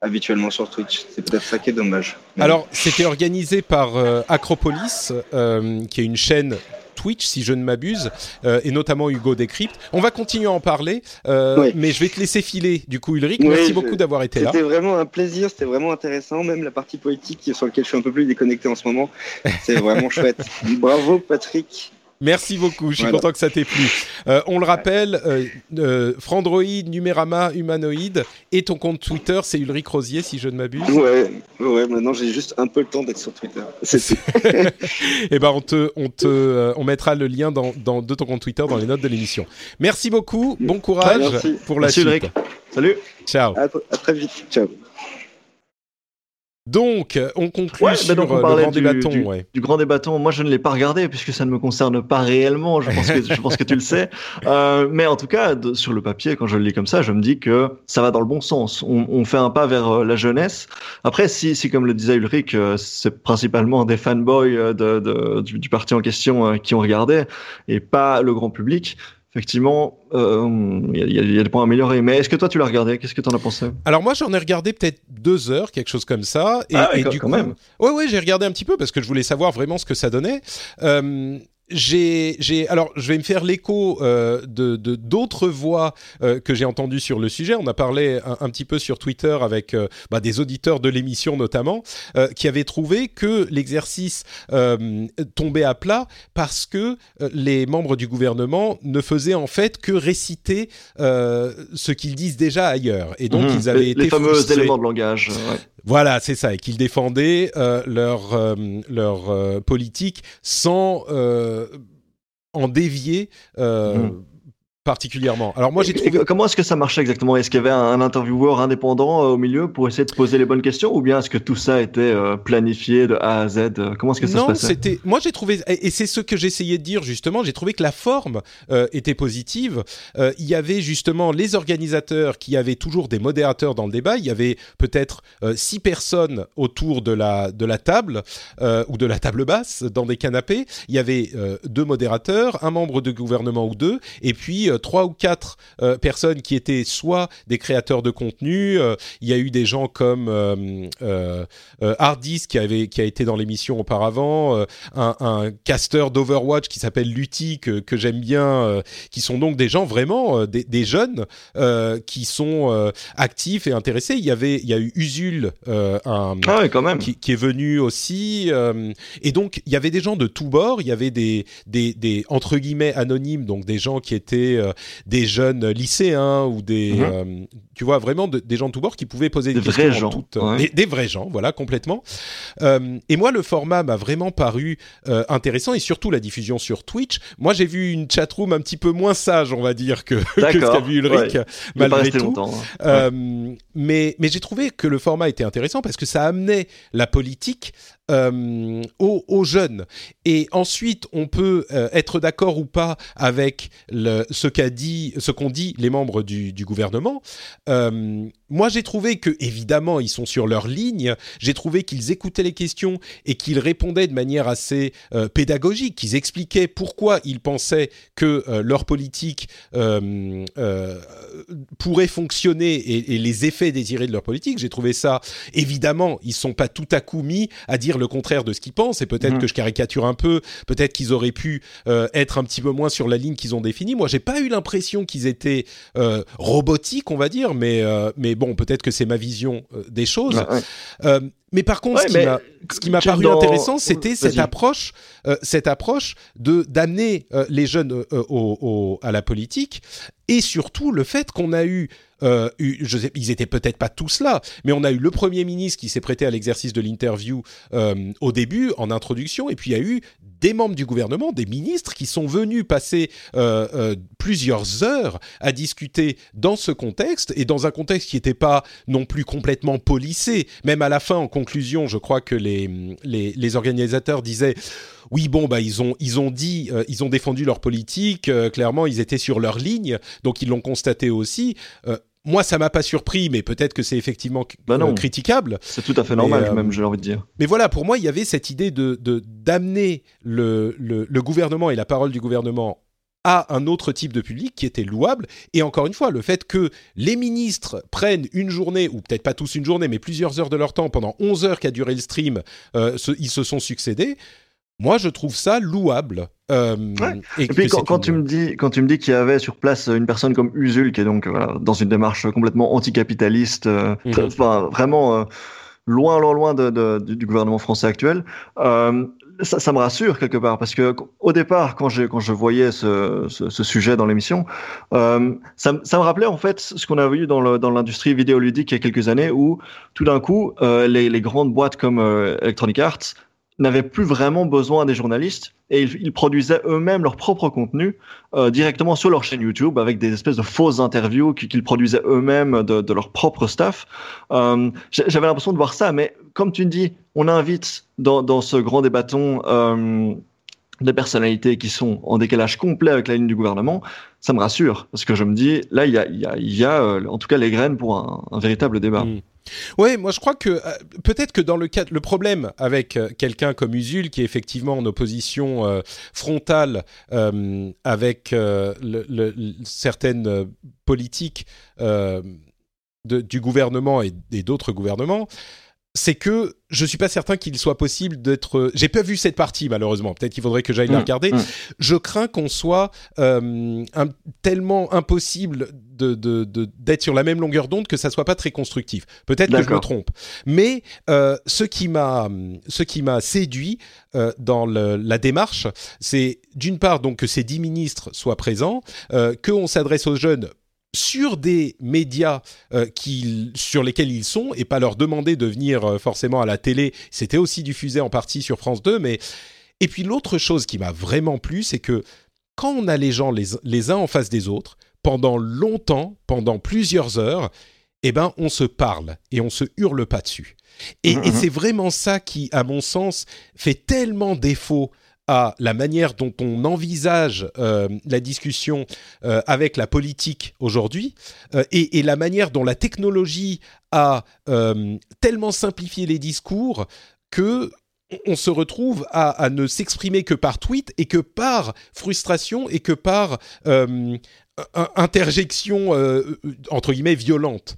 habituellement sur Twitch. C'est peut-être ça qui est dommage. Alors, c'était organisé par euh, Acropolis, qui est une chaîne Twitch, si je ne m'abuse, et notamment Hugo Décrypte. On va continuer à en parler, mais je vais te laisser filer. Du coup, Ulrich, merci beaucoup d'avoir été là. C'était vraiment un plaisir, c'était vraiment intéressant. Même la partie politique sur laquelle je suis un peu plus déconnecté en ce moment, c'est vraiment chouette. Bravo, Patrick. Merci beaucoup, je suis content que ça t'ait plu. Euh, on le rappelle, euh, euh, Frandroid, Numérama, Humanoid et ton compte Twitter, c'est Ulrich Rosier, si je ne m'abuse. Ouais, ouais, maintenant j'ai juste un peu le temps d'être sur Twitter. Eh ben, on te, on te, euh, on mettra le lien dans, dans, de ton compte Twitter dans les notes de l'émission. Merci beaucoup, bon courage pour la suite. Ulrich. Salut. Ciao. à très vite. Ciao. Donc, on conclut bah sur on euh, le grand du, débatton. Du, ouais. du, grand débatton, moi je ne l'ai pas regardé puisque ça ne me concerne pas réellement, je pense que, je pense que tu le sais. Euh, mais en tout cas, sur le papier, quand je le lis comme ça, je me dis que ça va dans le bon sens. On, on fait un pas vers euh, la jeunesse. Après, si, si comme le disait Ulrich, euh, c'est principalement des fanboys de, de, du, du, parti en question qui ont regardé et pas le grand public, effectivement, il euh, y, y, a des points à améliorer. Mais est-ce que toi, tu l'as regardé? Qu'est-ce que tu en as pensé? Alors moi, j'en ai regardé peut-être deux heures, quelque chose comme ça. Et, ah, et du quand coup, même. Ouais, ouais, j'ai regardé un petit peu parce que je voulais savoir vraiment ce que ça donnait. Euh, j'ai, j'ai, alors je vais me faire l'écho euh, de, d'autres voix euh, que j'ai entendues sur le sujet. On a parlé un, petit peu sur Twitter avec euh, bah, des auditeurs de l'émission notamment, euh, qui avaient trouvé que l'exercice tombait à plat parce que les membres du gouvernement ne faisaient en fait que réciter ce qu'ils disent déjà ailleurs, et donc mmh. ils avaient les, été les fameux éléments de langage. Ouais. Voilà, c'est ça, et qu'ils défendaient euh, leur euh, leur euh, politique sans en dévier. Mmh particulièrement. Alors moi j'ai trouvé... Comment est-ce que ça marchait exactement? Est-ce qu'il y avait un, intervieweur indépendant euh, au milieu pour essayer de poser les bonnes questions? Ou bien est-ce que tout ça était euh, planifié de A à Z? Comment est-ce que ça non, se passait? c'était... Moi j'ai trouvé, et c'est ce que j'essayais de dire justement, j'ai trouvé que la forme euh, était positive. Euh, il y avait justement les organisateurs qui avaient toujours des modérateurs dans le débat. Il y avait peut-être euh, six personnes autour de la, de la table ou de la table basse dans des canapés. Il y avait deux modérateurs, un membre de gouvernement ou deux, et puis euh, trois ou quatre euh, personnes qui étaient soit des créateurs de contenu. Euh, il y a eu des gens comme Hardis qui avait qui a été dans l'émission auparavant, un, un caster d'Overwatch qui s'appelle Lutti que, que j'aime bien, qui sont donc des gens vraiment des, des, jeunes qui sont actifs et intéressés. Il y avait il y a eu Usul un ah ouais, quand même. Qui, qui, est venu aussi et donc il y avait des gens de tous bords. Il y avait des des, des entre guillemets anonymes donc des gens qui étaient euh, des jeunes lycéens ou des, mhm. euh, tu vois, vraiment des gens de tous bords qui pouvaient poser des, des vrais gens, des, vrais gens, voilà, complètement. Euh, et moi, le format m'a vraiment paru intéressant et surtout la diffusion sur Twitch. Moi, j'ai vu une chatroom un petit peu moins sage, on va dire, que, que ce qu'a vu Ulrich, malgré tout. Longtemps, hein. mais mais j'ai trouvé que le format était intéressant parce que ça amenait la politique euh, aux, jeunes. Et ensuite, on peut euh, être d'accord ou pas avec ce qu'a dit, ce qu'ont dit les membres du, gouvernement. Euh, moi, j'ai trouvé que, évidemment, ils sont sur leur ligne. J'ai trouvé qu'ils écoutaient les questions et qu'ils répondaient de manière assez pédagogique. Qu'ils expliquaient pourquoi ils pensaient que leur politique pourrait fonctionner et, et, les effets désirés de leur politique. J'ai trouvé ça, évidemment, ils sont pas tout à coup mis à dire le contraire de ce qu'ils pensent, et peut-être Mhm. que je caricature un peu, peut-être qu'ils auraient pu euh, être un petit peu moins sur la ligne qu'ils ont définie. Moi, j'ai pas eu l'impression qu'ils étaient euh, robotiques, on va dire, mais euh, mais bon, peut-être que c'est ma vision des choses. Ouais. Mais par contre, Ouais, ce qui m'a paru dans- intéressant, c'était cette approche, euh, cette approche de d'amener euh, les jeunes euh, au- au- à la politique, et surtout le fait qu'on a eu, eu- je sais, ils étaient peut-être pas tous là, mais on a eu le premier ministre qui s'est prêté à l'exercice de l'interview au début, en introduction, et puis il y a eu des membres du gouvernement, des ministres qui sont venus passer euh, euh, plusieurs heures à discuter dans ce contexte et dans un contexte qui n'était pas non plus complètement policé. Même à la fin, en conclusion, je crois que les, les, les organisateurs disaient oui, bon, bah ils ont ils ont dit, euh, ils ont défendu leur politique. euh, clairement, ils étaient sur leur ligne, donc ils l'ont constaté aussi. Euh, moi, ça m'a pas surpris, mais peut-être que c'est effectivement Bah non. euh, critiquable. C'est tout à fait normal, euh, même, j'ai envie de dire. Mais voilà, pour moi, il y avait cette idée de de- d'amener le, le, le gouvernement et la parole du gouvernement à un autre type de public qui était louable. Et encore une fois, le fait que les ministres prennent une journée, ou peut-être pas tous une journée, mais plusieurs heures de leur temps, pendant 11 heures qu'a duré le stream, euh, se- ils se sont succédés, moi, je trouve ça louable. Euh, Ouais. et Et puis quand, c'est quand une- tu me dis quand tu me dis qu'il y avait sur place une personne comme Usul qui est donc voilà, dans une démarche complètement anticapitaliste, euh, Mhm. très- enfin vraiment euh, loin loin loin de, de- du, du gouvernement français actuel, euh, ça, ça me rassure quelque part parce que au départ quand je quand je voyais ce, ce, ce sujet dans l'émission, euh, ça, me- ça me rappelait en fait ce qu'on avait eu dans le- dans l'industrie vidéoludique il y a quelques années où tout d'un coup euh, les, les grandes boîtes comme euh, Electronic Arts n'avaient plus vraiment besoin des journalistes et ils, produisaient eux-mêmes leur propre contenu euh, directement sur leur chaîne YouTube avec des espèces de fausses interviews qu'ils produisaient eux-mêmes de, leur propre staff. Euh, J'avais l'impression de voir ça, mais comme tu dis, on invite dans, ce grand débatton euh, des personnalités qui sont en décalage complet avec la ligne du gouvernement. Ça me rassure parce que je me dis là, il y a, y a, en tout cas les graines pour un, véritable débat. Mm. Ouais, moi je crois que euh, peut-être que dans le cas, le problème avec euh, quelqu'un comme Usul, qui est effectivement en opposition euh, frontale avec certaines politiques du gouvernement et d'autres gouvernements, c'est que je suis pas certain qu'il soit possible d'être. J'ai pas vu cette partie malheureusement. Peut-être qu'il faudrait que j'aille la Mm, regarder. mm. Je crains qu'on soit euh, un- tellement impossible de de- de- d'être sur la même longueur d'onde que ça soit pas très constructif. Peut-être que je me trompe. Mais euh, ce qui m'a ce qui m'a séduit euh, dans le- la démarche, c'est d'une part donc que ces dix ministres soient présents, euh, qu'on s'adresse aux jeunes sur des médias euh, qui, sur lesquels ils sont et pas leur demander de venir euh, forcément à la télé. C'était aussi diffusé en partie sur France 2, mais et puis l'autre chose qui m'a vraiment plu, c'est que quand on a les gens les, les uns en face des autres pendant longtemps, pendant plusieurs heures, eh ben on se parle et on se hurle pas dessus. Et, et mhm. c'est vraiment ça qui, à mon sens, fait tellement défaut à la manière dont on envisage euh, la discussion euh, avec la politique aujourd'hui euh, et, et la manière dont la technologie a tellement simplifié les discours que on se retrouve à, à ne s'exprimer que par tweet et que par frustration et que par interjection entre guillemets violente.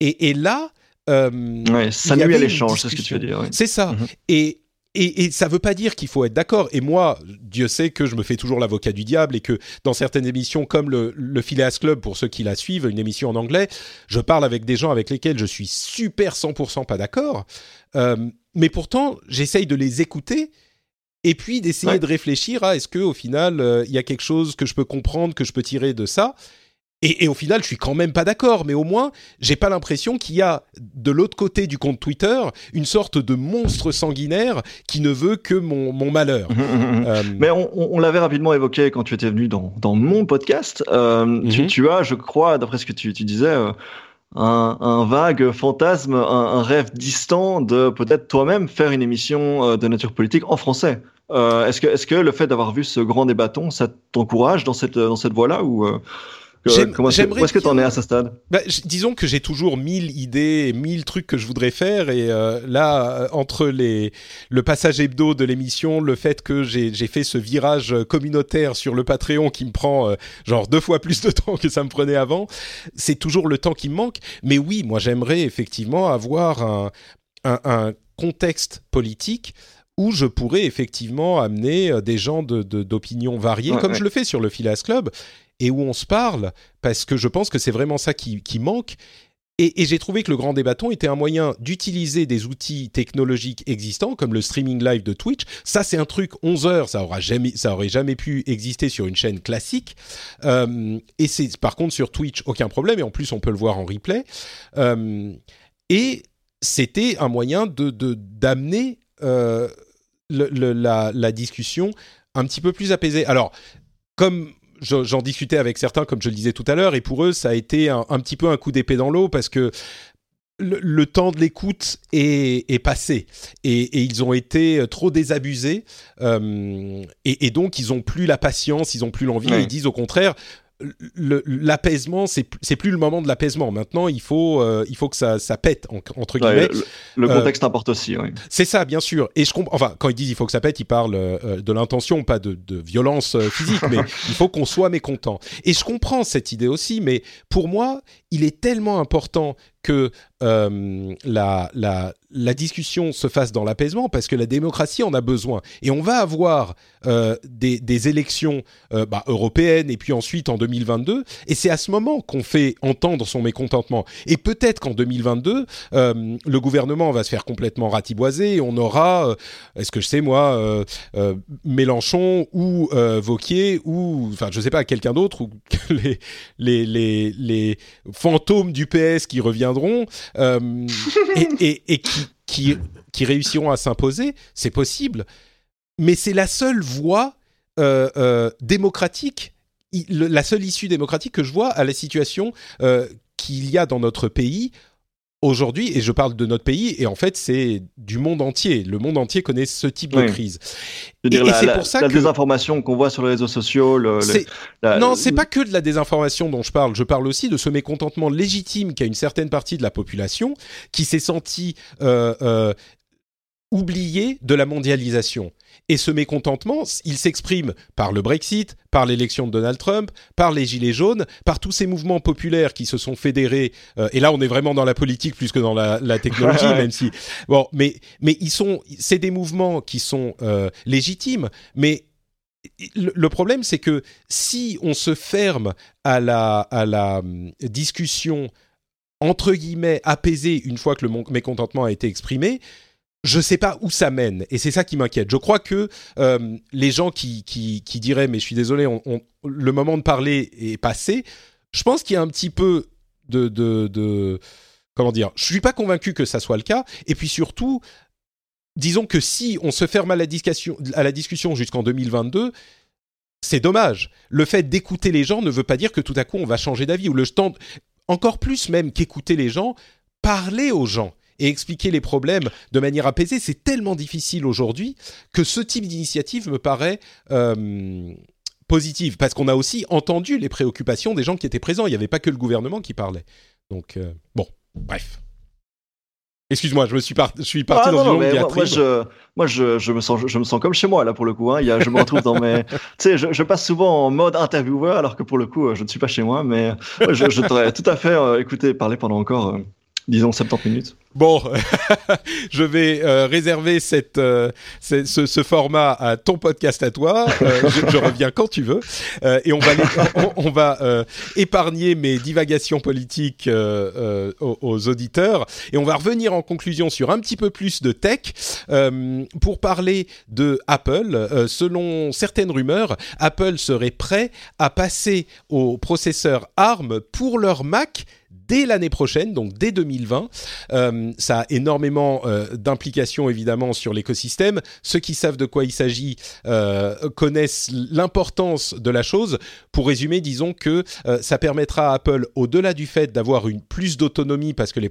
Et, et là, Ouais, ça nuit à l'échange, c'est ce que tu veux dire. ouais. c'est ça. Mhm. Et, et, et ça veut pas dire qu'il faut être d'accord. Et moi, Dieu sait que je me fais toujours l'avocat du diable et que dans certaines émissions comme le, le Phileas Club, pour ceux qui la suivent, une émission en anglais, je parle avec des gens avec lesquels je suis super 100% pas d'accord. Euh, mais pourtant, j'essaye de les écouter et puis d'essayer Ouais. de réfléchir à est-ce que au final, euh, il y a quelque chose que je peux comprendre, que je peux tirer de ça. Et, et au final, je suis quand même pas d'accord, mais au moins, j'ai pas l'impression qu'il y a de l'autre côté du compte Twitter une sorte de monstre sanguinaire qui ne veut que mon, mon malheur. Euh, Mais on, on- on l'avait rapidement évoqué quand tu étais venu dans, dans mon podcast. Euh, tu, Mhm. tu as, je crois, d'après ce que tu, tu disais, euh, un, un vague fantasme, un, un rêve distant de peut-être toi-même faire une émission euh, de nature politique en français. Euh, est-ce que, est-ce que le fait d'avoir vu ce grand débatton, ça t'encourage dans cette, dans cette voie-là ou euh, comment est-ce que- tu en es à ce stade? Bah, disons que j'ai toujours mille idées, et mille trucs que je voudrais faire, et euh, là, euh, entre les le passage hebdo de l'émission, le fait que j'ai fait ce virage communautaire sur le Patreon qui me prend euh, genre deux fois plus de temps que ça me prenait avant, c'est toujours le temps qui me manque. Mais oui, moi j'aimerais effectivement avoir un un, un contexte politique où je pourrais effectivement amener euh, des gens d'opinions de, variées, comme je le fais sur le Phileas Club, et où on se parle, parce que je pense que c'est vraiment ça qui, qui manque. Et, j'ai trouvé que le grand débatton était un moyen d'utiliser des outils technologiques existants, comme le streaming live de Twitch. Ça, c'est un truc 11 heures, ça aura jamais, aurait jamais pu exister sur une chaîne classique. Euh, et c'est par contre sur Twitch aucun problème. Et en plus, on peut le voir en replay. Euh, et c'était un moyen de d'amener euh, la, la, discussion un petit peu plus apaisée. Alors, comme j'en discutais avec certains, comme je le disais tout à l'heure, et pour eux, ça a été un, petit peu un coup d'épée dans l'eau parce que le, temps de l'écoute est, passé et, ils ont été trop désabusés euh, et, donc ils ont plus la patience, ils ont plus l'envie. Ils disent au contraire, l'apaisement, c'est c'est plus le moment de l'apaisement. Maintenant, il faut euh, il faut que ça ça pète entre guillemets. le, euh, contexte importe aussi. Oui. C'est ça, bien sûr. Et je comprends. Enfin, quand ils disent il faut que ça pète, ils parlent euh, de l'intention, pas de, de violence physique, mais il faut qu'on soit mécontent. Et je comprends cette idée aussi, mais pour moi, il est tellement important que la, la, discussion se fasse dans l'apaisement parce que la démocratie en a besoin. Et on va avoir euh, des, élections euh, bah, européennes et puis ensuite en 2022. Et c'est à ce moment qu'on fait entendre son mécontentement. Et peut-être qu'en 2022, euh, le gouvernement va se faire complètement ratiboiser et on aura, euh, est-ce que je sais moi, euh, Mélenchon ou Vauquier ou, enfin je sais pas, quelqu'un d'autre ou les, fantômes du PS qui reviendront et, et, qui réussiront à s'imposer, c'est possible. Mais c'est la seule voie euh, euh, démocratique, la seule issue démocratique que je vois à la situation euh, qu'il y a dans notre pays aujourd'hui, et je parle de notre pays, et en fait c'est du monde entier. Le monde entier connaît ce type de crise. et, c'est pour ça la que... désinformation qu'on voit sur les réseaux sociaux. Le, Non, c'est pas que de la désinformation dont je parle. Je parle aussi de ce mécontentement légitime qu'a une certaine partie de la population qui s'est sentie euh, euh, oubliée de la mondialisation. Et ce mécontentement, il s'exprime par le Brexit, par l'élection de Donald Trump, par les Gilets jaunes, par tous ces mouvements populaires qui se sont fédérés. Euh, et là, on est vraiment dans la politique plus que dans la, technologie, même si bon, mais mais ils sont, c'est des mouvements qui sont euh, légitimes, mais le problème, c'est que si on se ferme à la, à la hum, discussion entre guillemets apaisée une fois que le mécontentement a été exprimé, je sais pas où ça mène et c'est ça qui m'inquiète. Je crois que euh, les gens qui, qui, diraient mais je suis désolé, le moment de parler est passé. Je pense qu'il y a un petit peu de, de, de comment dire. Je suis pas convaincu que ça soit le cas. Et puis surtout, disons que si on se ferme à la discussion, à la discussion jusqu'en 2022. C'est dommage. Le fait d'écouter les gens ne veut pas dire que tout à coup on va changer d'avis ou le temps, encore plus même qu'écouter les gens, parler aux gens et expliquer les problèmes de manière apaisée, c'est tellement difficile aujourd'hui que ce type d'initiative me paraît euh, positive, parce qu'on a aussi entendu les préoccupations des gens qui étaient présents. Il n'y avait pas que le gouvernement qui parlait. Donc, euh, bon, bref. Excuse-moi, je me suis, je suis parti ah, dans une longue moi, je, moi je, je, me sens, je, me sens comme chez moi là pour le coup. Hein. Il y a, je me retrouve dans mes, tu sais, je, passe souvent en mode intervieweur alors que pour le coup, je ne suis pas chez moi, mais je, je t'aurais tout à fait euh, écouté parler pendant encore, euh, disons, 70 minutes. Bon, je vais euh, réserver cette, euh, ce, format à ton podcast à toi. Euh, je, reviens quand tu veux. et on va, on, va épargner mes divagations politiques aux, aux, auditeurs. Et on va revenir en conclusion sur un petit peu plus de tech pour parler de Apple. selon certaines rumeurs, Apple serait prêt à passer au processeur ARM pour leur Mac dès l'année prochaine, donc dès 2020. Euh, ça a énormément euh, d'implications évidemment sur l'écosystème. Ceux qui savent de quoi il s'agit euh, connaissent l'importance de la chose. Pour résumer, disons que ça permettra à Apple, au-delà du fait d'avoir une plus d'autonomie parce que les,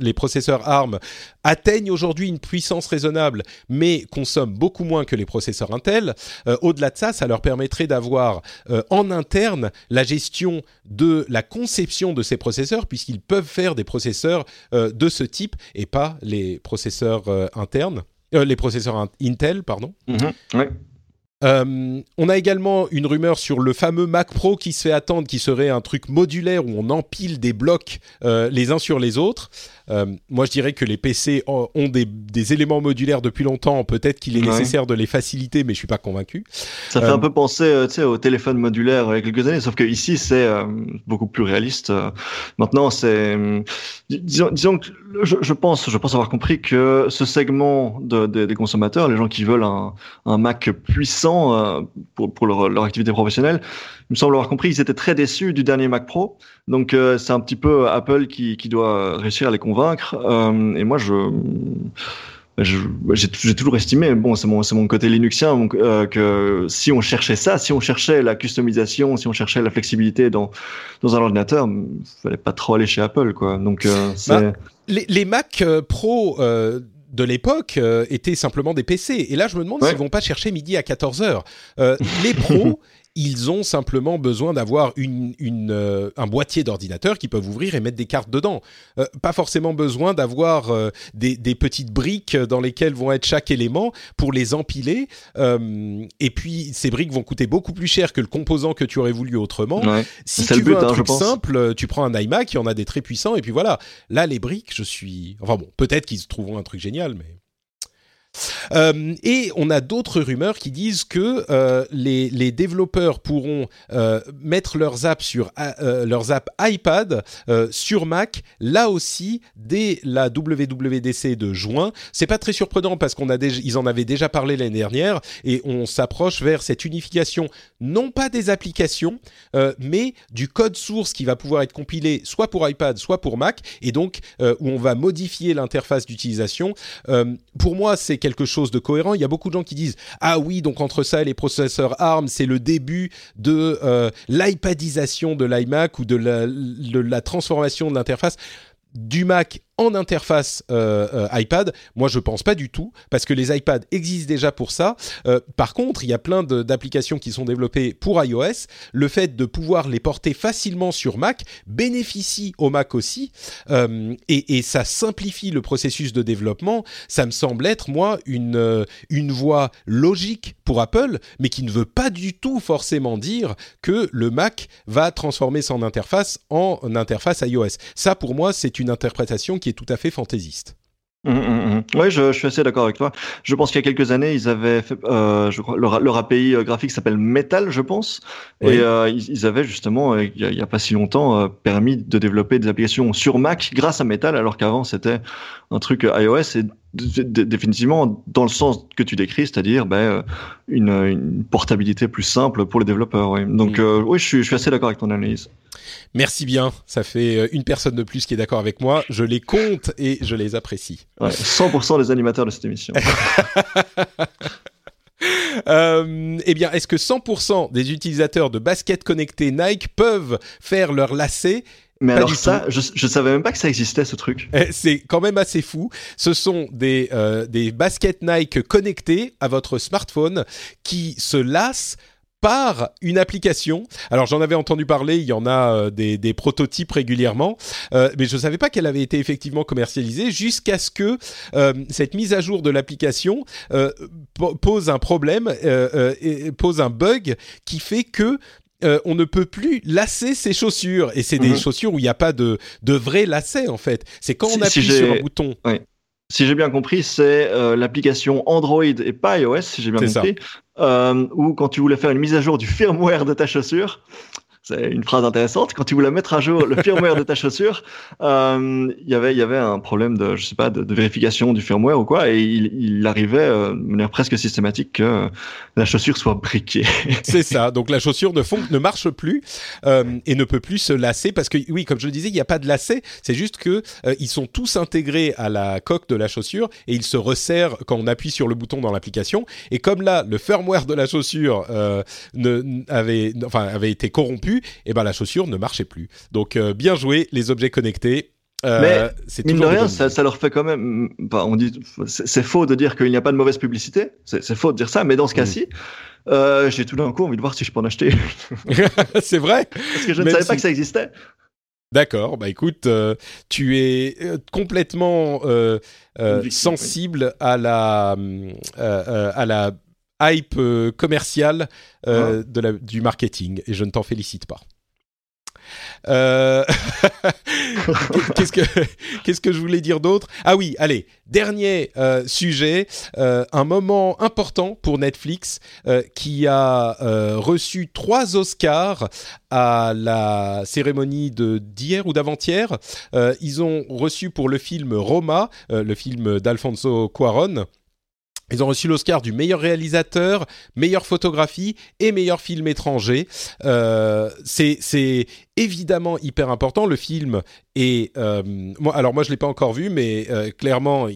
les processeurs ARM atteignent aujourd'hui une puissance raisonnable, mais consomment beaucoup moins que les processeurs Intel. au-delà de ça, ça leur permettrait d'avoir en interne la gestion de la conception de ces processeurs puisqu'ils peuvent faire des processeurs euh, de ce type et pas les processeurs euh, internes, euh, les processeurs Intel, pardon. Mhm, Euh, on a également une rumeur sur le fameux Mac Pro qui se fait attendre, qui serait un truc modulaire où on empile des blocs euh, les uns sur les autres. Euh, moi, je dirais que les PC ont des, éléments modulaires depuis longtemps. Peut-être qu'il est nécessaire de les faciliter, mais je suis pas convaincu. Ça fait un peu penser, au téléphone modulaire il y a quelques années, sauf que ici c'est beaucoup plus réaliste. Maintenant, c'est, disons, disons, que je, pense, je pense avoir compris que ce segment de, des consommateurs, les gens qui veulent un, un Mac puissant euh, pour, pour leur, activité professionnelle. Il me semble avoir compris, ils étaient très déçus du dernier Mac Pro. Donc euh, c'est un petit peu Apple qui, qui doit réussir à les convaincre. Euh, et moi, je j'ai toujours estimé, bon, c'est mon, mon côté linuxien, donc, que si on cherchait ça, si on cherchait la customisation, si on cherchait la flexibilité dans, dans un ordinateur, il fallait pas trop aller chez Apple, quoi. Donc, bah, les, les, Mac Pro de l'époque euh, étaient simplement des PC. Et là, je me demande s'ils vont pas chercher midi à 14 heures. Euh, les pros, ils ont simplement besoin d'avoir une, euh, un boîtier d'ordinateur qu'ils peuvent ouvrir et mettre des cartes dedans. Euh, pas forcément besoin d'avoir euh, des, petites briques dans lesquelles vont être chaque élément pour les empiler. et puis ces briques vont coûter beaucoup plus cher que le composant que tu aurais voulu autrement. Si tu veux un hein, truc simple, tu prends un iMac, il y en a des très puissants et puis voilà. Là, les briques, je suis. Enfin bon, peut-être qu'ils trouveront un truc génial, mais. Euh, et on a d'autres rumeurs qui disent que euh, les, développeurs pourront euh, mettre leurs apps sur leurs apps iPad sur Mac là aussi dès la WWDC de juin. C'est pas très surprenant parce qu'on en avaient déjà parlé l'année dernière et on s'approche vers cette unification non pas des applications mais du code source qui va pouvoir être compilé soit pour iPad soit pour Mac et donc où on va modifier l'interface d'utilisation. pour moi c'est quelque chose de cohérent. Il y a beaucoup de gens qui disent ah oui donc entre ça et les processeurs ARM c'est le début de euh, l'iPadisation de l'iMac ou de la, de la transformation de l'interface du Mac en interface euh, euh, iPad Moi, je pense pas du tout, parce que les iPads existent déjà pour ça. Euh, par contre, il y a plein d'applications qui sont développées pour iOS. Le fait de pouvoir les porter facilement sur Mac bénéficie au Mac aussi, et, ça simplifie le processus de développement. Ça me semble être, moi, une, une voie logique pour Apple, mais qui ne veut pas du tout forcément dire que le Mac va transformer son interface en interface iOS. Ça, pour moi, c'est une interprétation qui tout à fait fantaisiste. Mmh, mmh, mmh. Oui, je, suis assez d'accord avec toi. Je pense qu'il y a quelques années, ils avaient fait, euh, je crois, leur, API euh, graphique s'appelle Metal, je pense, et euh, ils, avaient justement, il n'y a, pas si longtemps, permis de développer des applications sur Mac grâce à Metal, alors qu'avant c'était un truc iOS et définitivement dans le sens que tu décris, c'est-à-dire ben, une, portabilité plus simple pour les développeurs. Donc oui, je suis, je suis assez d'accord avec ton analyse. Merci bien, ça fait euh, une personne de plus qui est d'accord avec moi. Je les compte et je les apprécie. 100% des animateurs de cette émission. Euh, eh bien, est-ce que 100% des utilisateurs de baskets connectées Nike peuvent faire leur lacet mais alors ça, je, je savais même pas que ça existait ce truc. Eh, c'est quand même assez fou. Ce sont des euh, des baskets Nike connectés à votre smartphone qui se lassent par une application. Alors j'en avais entendu parler, il y en a euh, des, des, prototypes régulièrement, euh, mais je ne savais pas qu'elle avait été effectivement commercialisée jusqu'à ce que euh, cette mise à jour de l'application pose un problème, et pose un bug qui fait que on ne peut plus lasser ses chaussures. Et c'est des mhm. chaussures où il n'y a pas de, de vrai lacet en fait. C'est quand on appuie sur un bouton. Si j'ai bien compris, c'est euh, l'application Android et pas iOS, si j'ai bien compris, euh, où quand tu voulais faire une mise à jour du firmware de ta chaussure, c'est une phrase intéressante. Quand tu voulais mettre à jour le firmware de ta chaussure, euh, y il y avait un problème de, je sais pas, de, vérification du firmware ou quoi, et il, il arrivait euh, de manière presque systématique que la chaussure soit briquée. c'est ça. Donc la chaussure ne, ne marche plus euh, et ne peut plus se lasser parce que oui, comme je le disais, il n'y a pas de lacet. C'est juste que euh, ils sont tous intégrés à la coque de la chaussure et ils se resserrent quand on appuie sur le bouton dans l'application. Et comme là, le firmware de la chaussure ne, avait, enfin, avait été corrompu et eh ben la chaussure ne marchait plus. Donc euh, bien joué les objets connectés. Euh, mais mine de rien, ça, ça, leur fait quand même. on dit, c'est faux de dire qu'il n'y a pas de mauvaise publicité. C'est faux de dire ça, mais dans ce mm. cas-ci, euh, j'ai tout d'un coup envie de voir si je peux en acheter. c'est vrai. Parce que je ne savais pas que ça existait. D'accord, bah écoute, euh, tu es complètement sensible à la à la hype commercial ah. de la, du marketing et je ne t'en félicite pas. Euh, qu'est-ce que qu'est-ce que je voulais dire d'autre? Ah oui, allez, dernier euh, sujet, euh, un moment important pour Netflix qui a reçu trois Oscars à la cérémonie de d'hier ou d'avant-hier. ils ont reçu pour le film Roma, le film d'Alfonso Cuarón. Ils ont reçu l'Oscar du meilleur réalisateur, meilleure photographie et meilleur film étranger. Euh, c'est évidemment hyper important. Le film est, euh, moi, alors moi je l'ai pas encore vu, mais euh, clairement,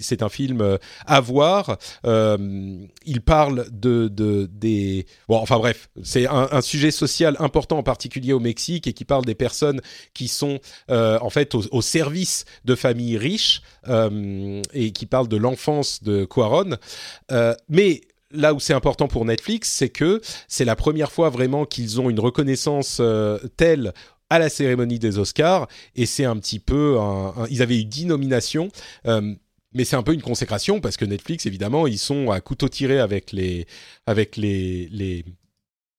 c'est un film euh, à voir. il parle de, de des, bon, enfin bref, c'est un, sujet social important en particulier au Mexique et qui parle des personnes qui sont en fait au, au, service de familles riches et qui parle de l'enfance de Cuaron. mais là où c'est important pour Netflix, c'est que c'est la première fois vraiment qu'ils ont une reconnaissance euh, telle à la cérémonie des Oscars, et c'est un petit peu, ils avaient eu 10 nominations. Euh, mais c'est un peu une consécration parce que Netflix, évidemment, ils sont à couteau tiré avec les, avec les, les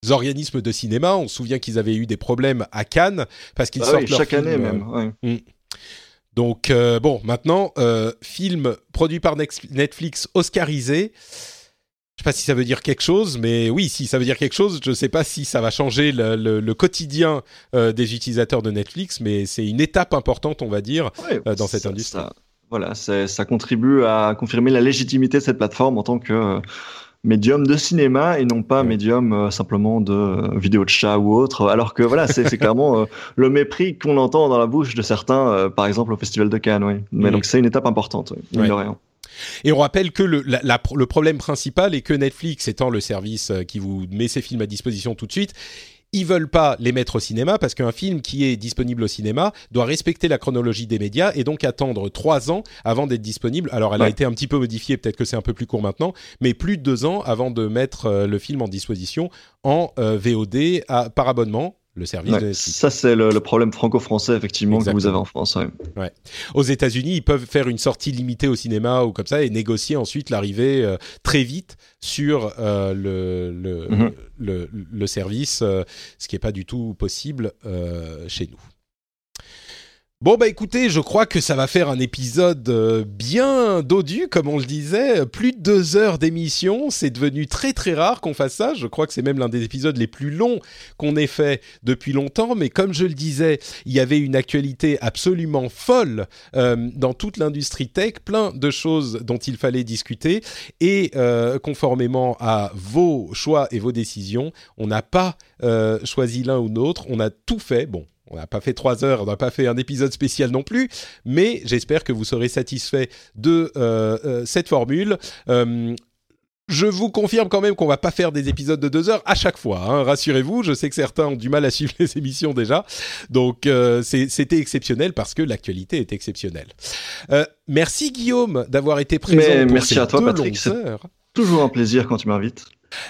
organismes de cinéma. On se souvient qu'ils avaient eu des problèmes à Cannes parce qu'ils ah sortent chaque année même. Mm. Donc euh, bon, maintenant film produit par Netflix oscarisé. Je sais pas si ça veut dire quelque chose, mais oui, si ça veut dire quelque chose, je ne sais pas si ça va changer le, quotidien euh, des utilisateurs de Netflix, mais c'est une étape importante, on va dire, euh, dans cette industrie. voilà, ça contribue à confirmer la légitimité de cette plateforme en tant que euh, médium de cinéma et non pas médium simplement de vidéo de chat ou autre. Alors que voilà, c'est clairement le mépris qu'on entend dans la bouche de certains, par exemple au Festival de Cannes. Oui. Mais mm. donc c'est une étape importante, oui, rien. Et on rappelle que le, le problème principal est que Netflix étant le service euh, qui vous met ses films à disposition tout de suite, ils veulent pas les mettre au cinéma parce qu'un film qui est disponible au cinéma doit respecter la chronologie des médias et donc attendre trois ans avant d'être disponible. Alors elle a été un petit peu modifiée, peut-être que c'est un peu plus court maintenant, mais plus de deux ans avant de mettre euh, le film en disposition en euh, VOD par abonnement le service. ça, c'est le, problème franco-français, effectivement, que vous avez en France. Ouais. Aux États-Unis, ils peuvent faire une sortie limitée au cinéma ou comme ça et négocier ensuite l'arrivée euh, très vite sur euh, le, le, mhm. le, le, service, euh, ce qui n'est pas du tout possible chez nous. Bon bah écoutez, je crois que ça va faire un épisode euh, bien dodu, comme on le disait. Plus de deux heures d'émission, c'est devenu très très rare qu'on fasse ça. Je crois que c'est même l'un des épisodes les plus longs qu'on ait fait depuis longtemps. Mais comme je le disais, il y avait une actualité absolument folle euh, dans toute l'industrie tech, plein de choses dont il fallait discuter. Et euh, conformément à vos choix et vos décisions, on n'a pas choisi l'un ou l'autre. On a tout fait. Bon, on n'a pas fait trois heures, on n'a pas fait un épisode spécial non plus, mais j'espère que vous serez satisfait de euh, euh, cette formule. Euh, je vous confirme quand même qu'on va pas faire des épisodes de deux heures à chaque fois. Hein, rassurez-vous, je sais que certains ont du mal à suivre les émissions déjà, donc c'était exceptionnel parce que l'actualité est exceptionnelle. merci Guillaume d'avoir été présent. merci à toi Patrick. C'est toujours un plaisir quand tu m'invites.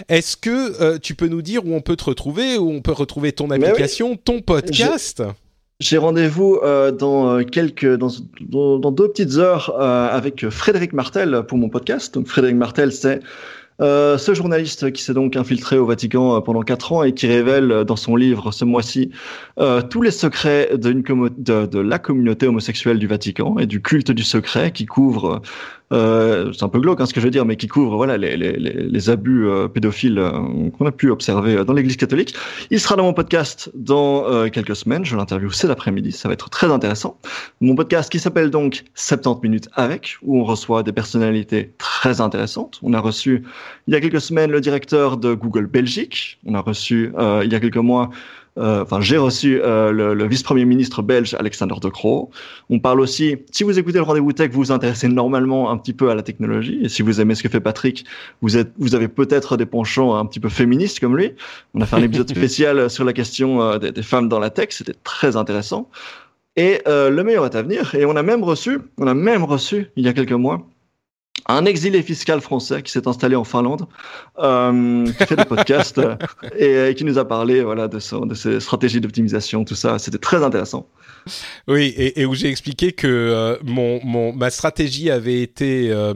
Est-ce que euh, tu peux nous dire où on peut te retrouver, où on peut retrouver ton application, ton podcast? J'ai rendez-vous euh, dans euh, quelques dans, dans, deux petites heures avec Frédéric Martel pour mon podcast. Donc Frédéric Martel, c'est ce journaliste qui s'est donc infiltré au Vatican pendant quatre ans et qui révèle dans son livre ce mois-ci tous les secrets de, de, de, la communauté homosexuelle du Vatican et du culte du secret qui couvre euh, c'est un peu glauque hein, ce que je veux dire, mais qui couvre voilà les, les, les abus euh, pédophiles euh, qu'on a pu observer dans l'Église catholique. Il sera dans mon podcast dans quelques semaines. Je l'interview cet après-midi. Ça va être très intéressant. Mon podcast qui s'appelle donc 70 minutes avec, où on reçoit des personnalités très intéressantes. On a reçu il y a quelques semaines le directeur de Google Belgique. On a reçu il y a quelques mois euh, enfin, j'ai reçu euh, le, le vice-premier ministre belge Alexander De Croo. On parle aussi, si vous écoutez le rendez-vous tech, vous vous intéressez normalement un petit peu à la technologie. Et si vous aimez ce que fait Patrick, vous êtes, vous avez peut-être des penchants un petit peu féministes comme lui. On a fait un épisode spécial sur la question euh, des, des, femmes dans la tech. C'était très intéressant. Et le meilleur est à venir. Et on a même reçu, on a même reçu il y a quelques mois un exilé fiscal français qui s'est installé en Finlande, euh, qui fait des podcasts et, qui nous a parlé voilà de, son, de ses stratégies d'optimisation, tout ça. C'était très intéressant. Oui, et, et, où j'ai expliqué que euh, mon, mon, ma stratégie avait été euh,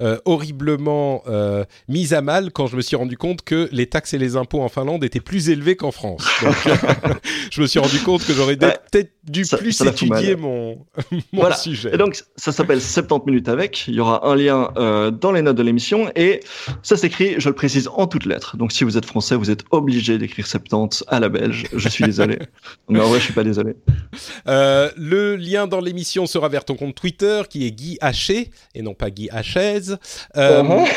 euh, horriblement mise à mal quand je me suis rendu compte que les taxes et les impôts en Finlande étaient plus élevés qu'en France. Donc, je me suis rendu compte que j'aurais peut-être dû ça, plus ça étudier mon, mon voilà. sujet. Et donc, ça s'appelle 70 minutes avec. Il y aura un lien dans les notes de l'émission et ça s'écrit, je le précise, en toutes lettres. Donc, si vous êtes français, vous êtes obligé d'écrire 70 à la belge. Je suis désolé. Mais en vrai, je suis pas désolé. Euh, le lien dans l'émission sera vers ton compte Twitter qui est Guy Haché et non pas Guy Hachez. Euh, uh -huh.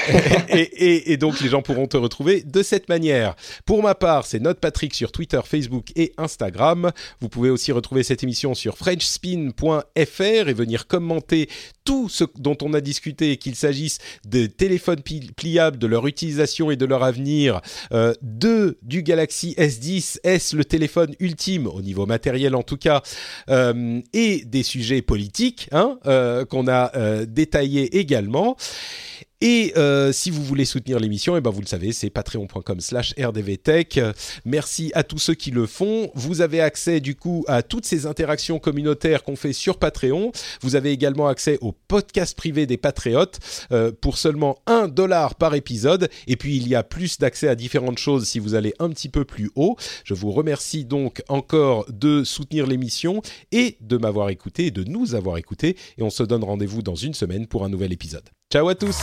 et, et, et, donc les gens pourront te retrouver de cette manière. Pour ma part, c'est Note Patrick sur Twitter, Facebook et Instagram. Vous pouvez aussi retrouver cette émission sur FrenchSpin.fr et venir commenter tout ce dont on a discuté, qu'il s'agisse de téléphones pliables, de leur utilisation et de leur avenir, euh, de du Galaxy S10, S le téléphone ultime au niveau matériel en tout cas, et des sujets politiques hein, euh, qu'on a euh, détaillés également. Et euh, si vous voulez soutenir l'émission, eh ben vous le savez, c'est patreon.com slash rdvtech. Merci à tous ceux qui le font. Vous avez accès du coup à toutes ces interactions communautaires qu'on fait sur Patreon. Vous avez également accès au podcast privé des Patriotes euh, pour seulement un dollar par épisode. Et puis il y a plus d'accès à différentes choses si vous allez un petit peu plus haut. Je vous remercie donc encore de soutenir l'émission et de m'avoir écouté, de nous avoir écouté. Et on se donne rendez-vous dans une semaine pour un nouvel épisode. Ciao à tous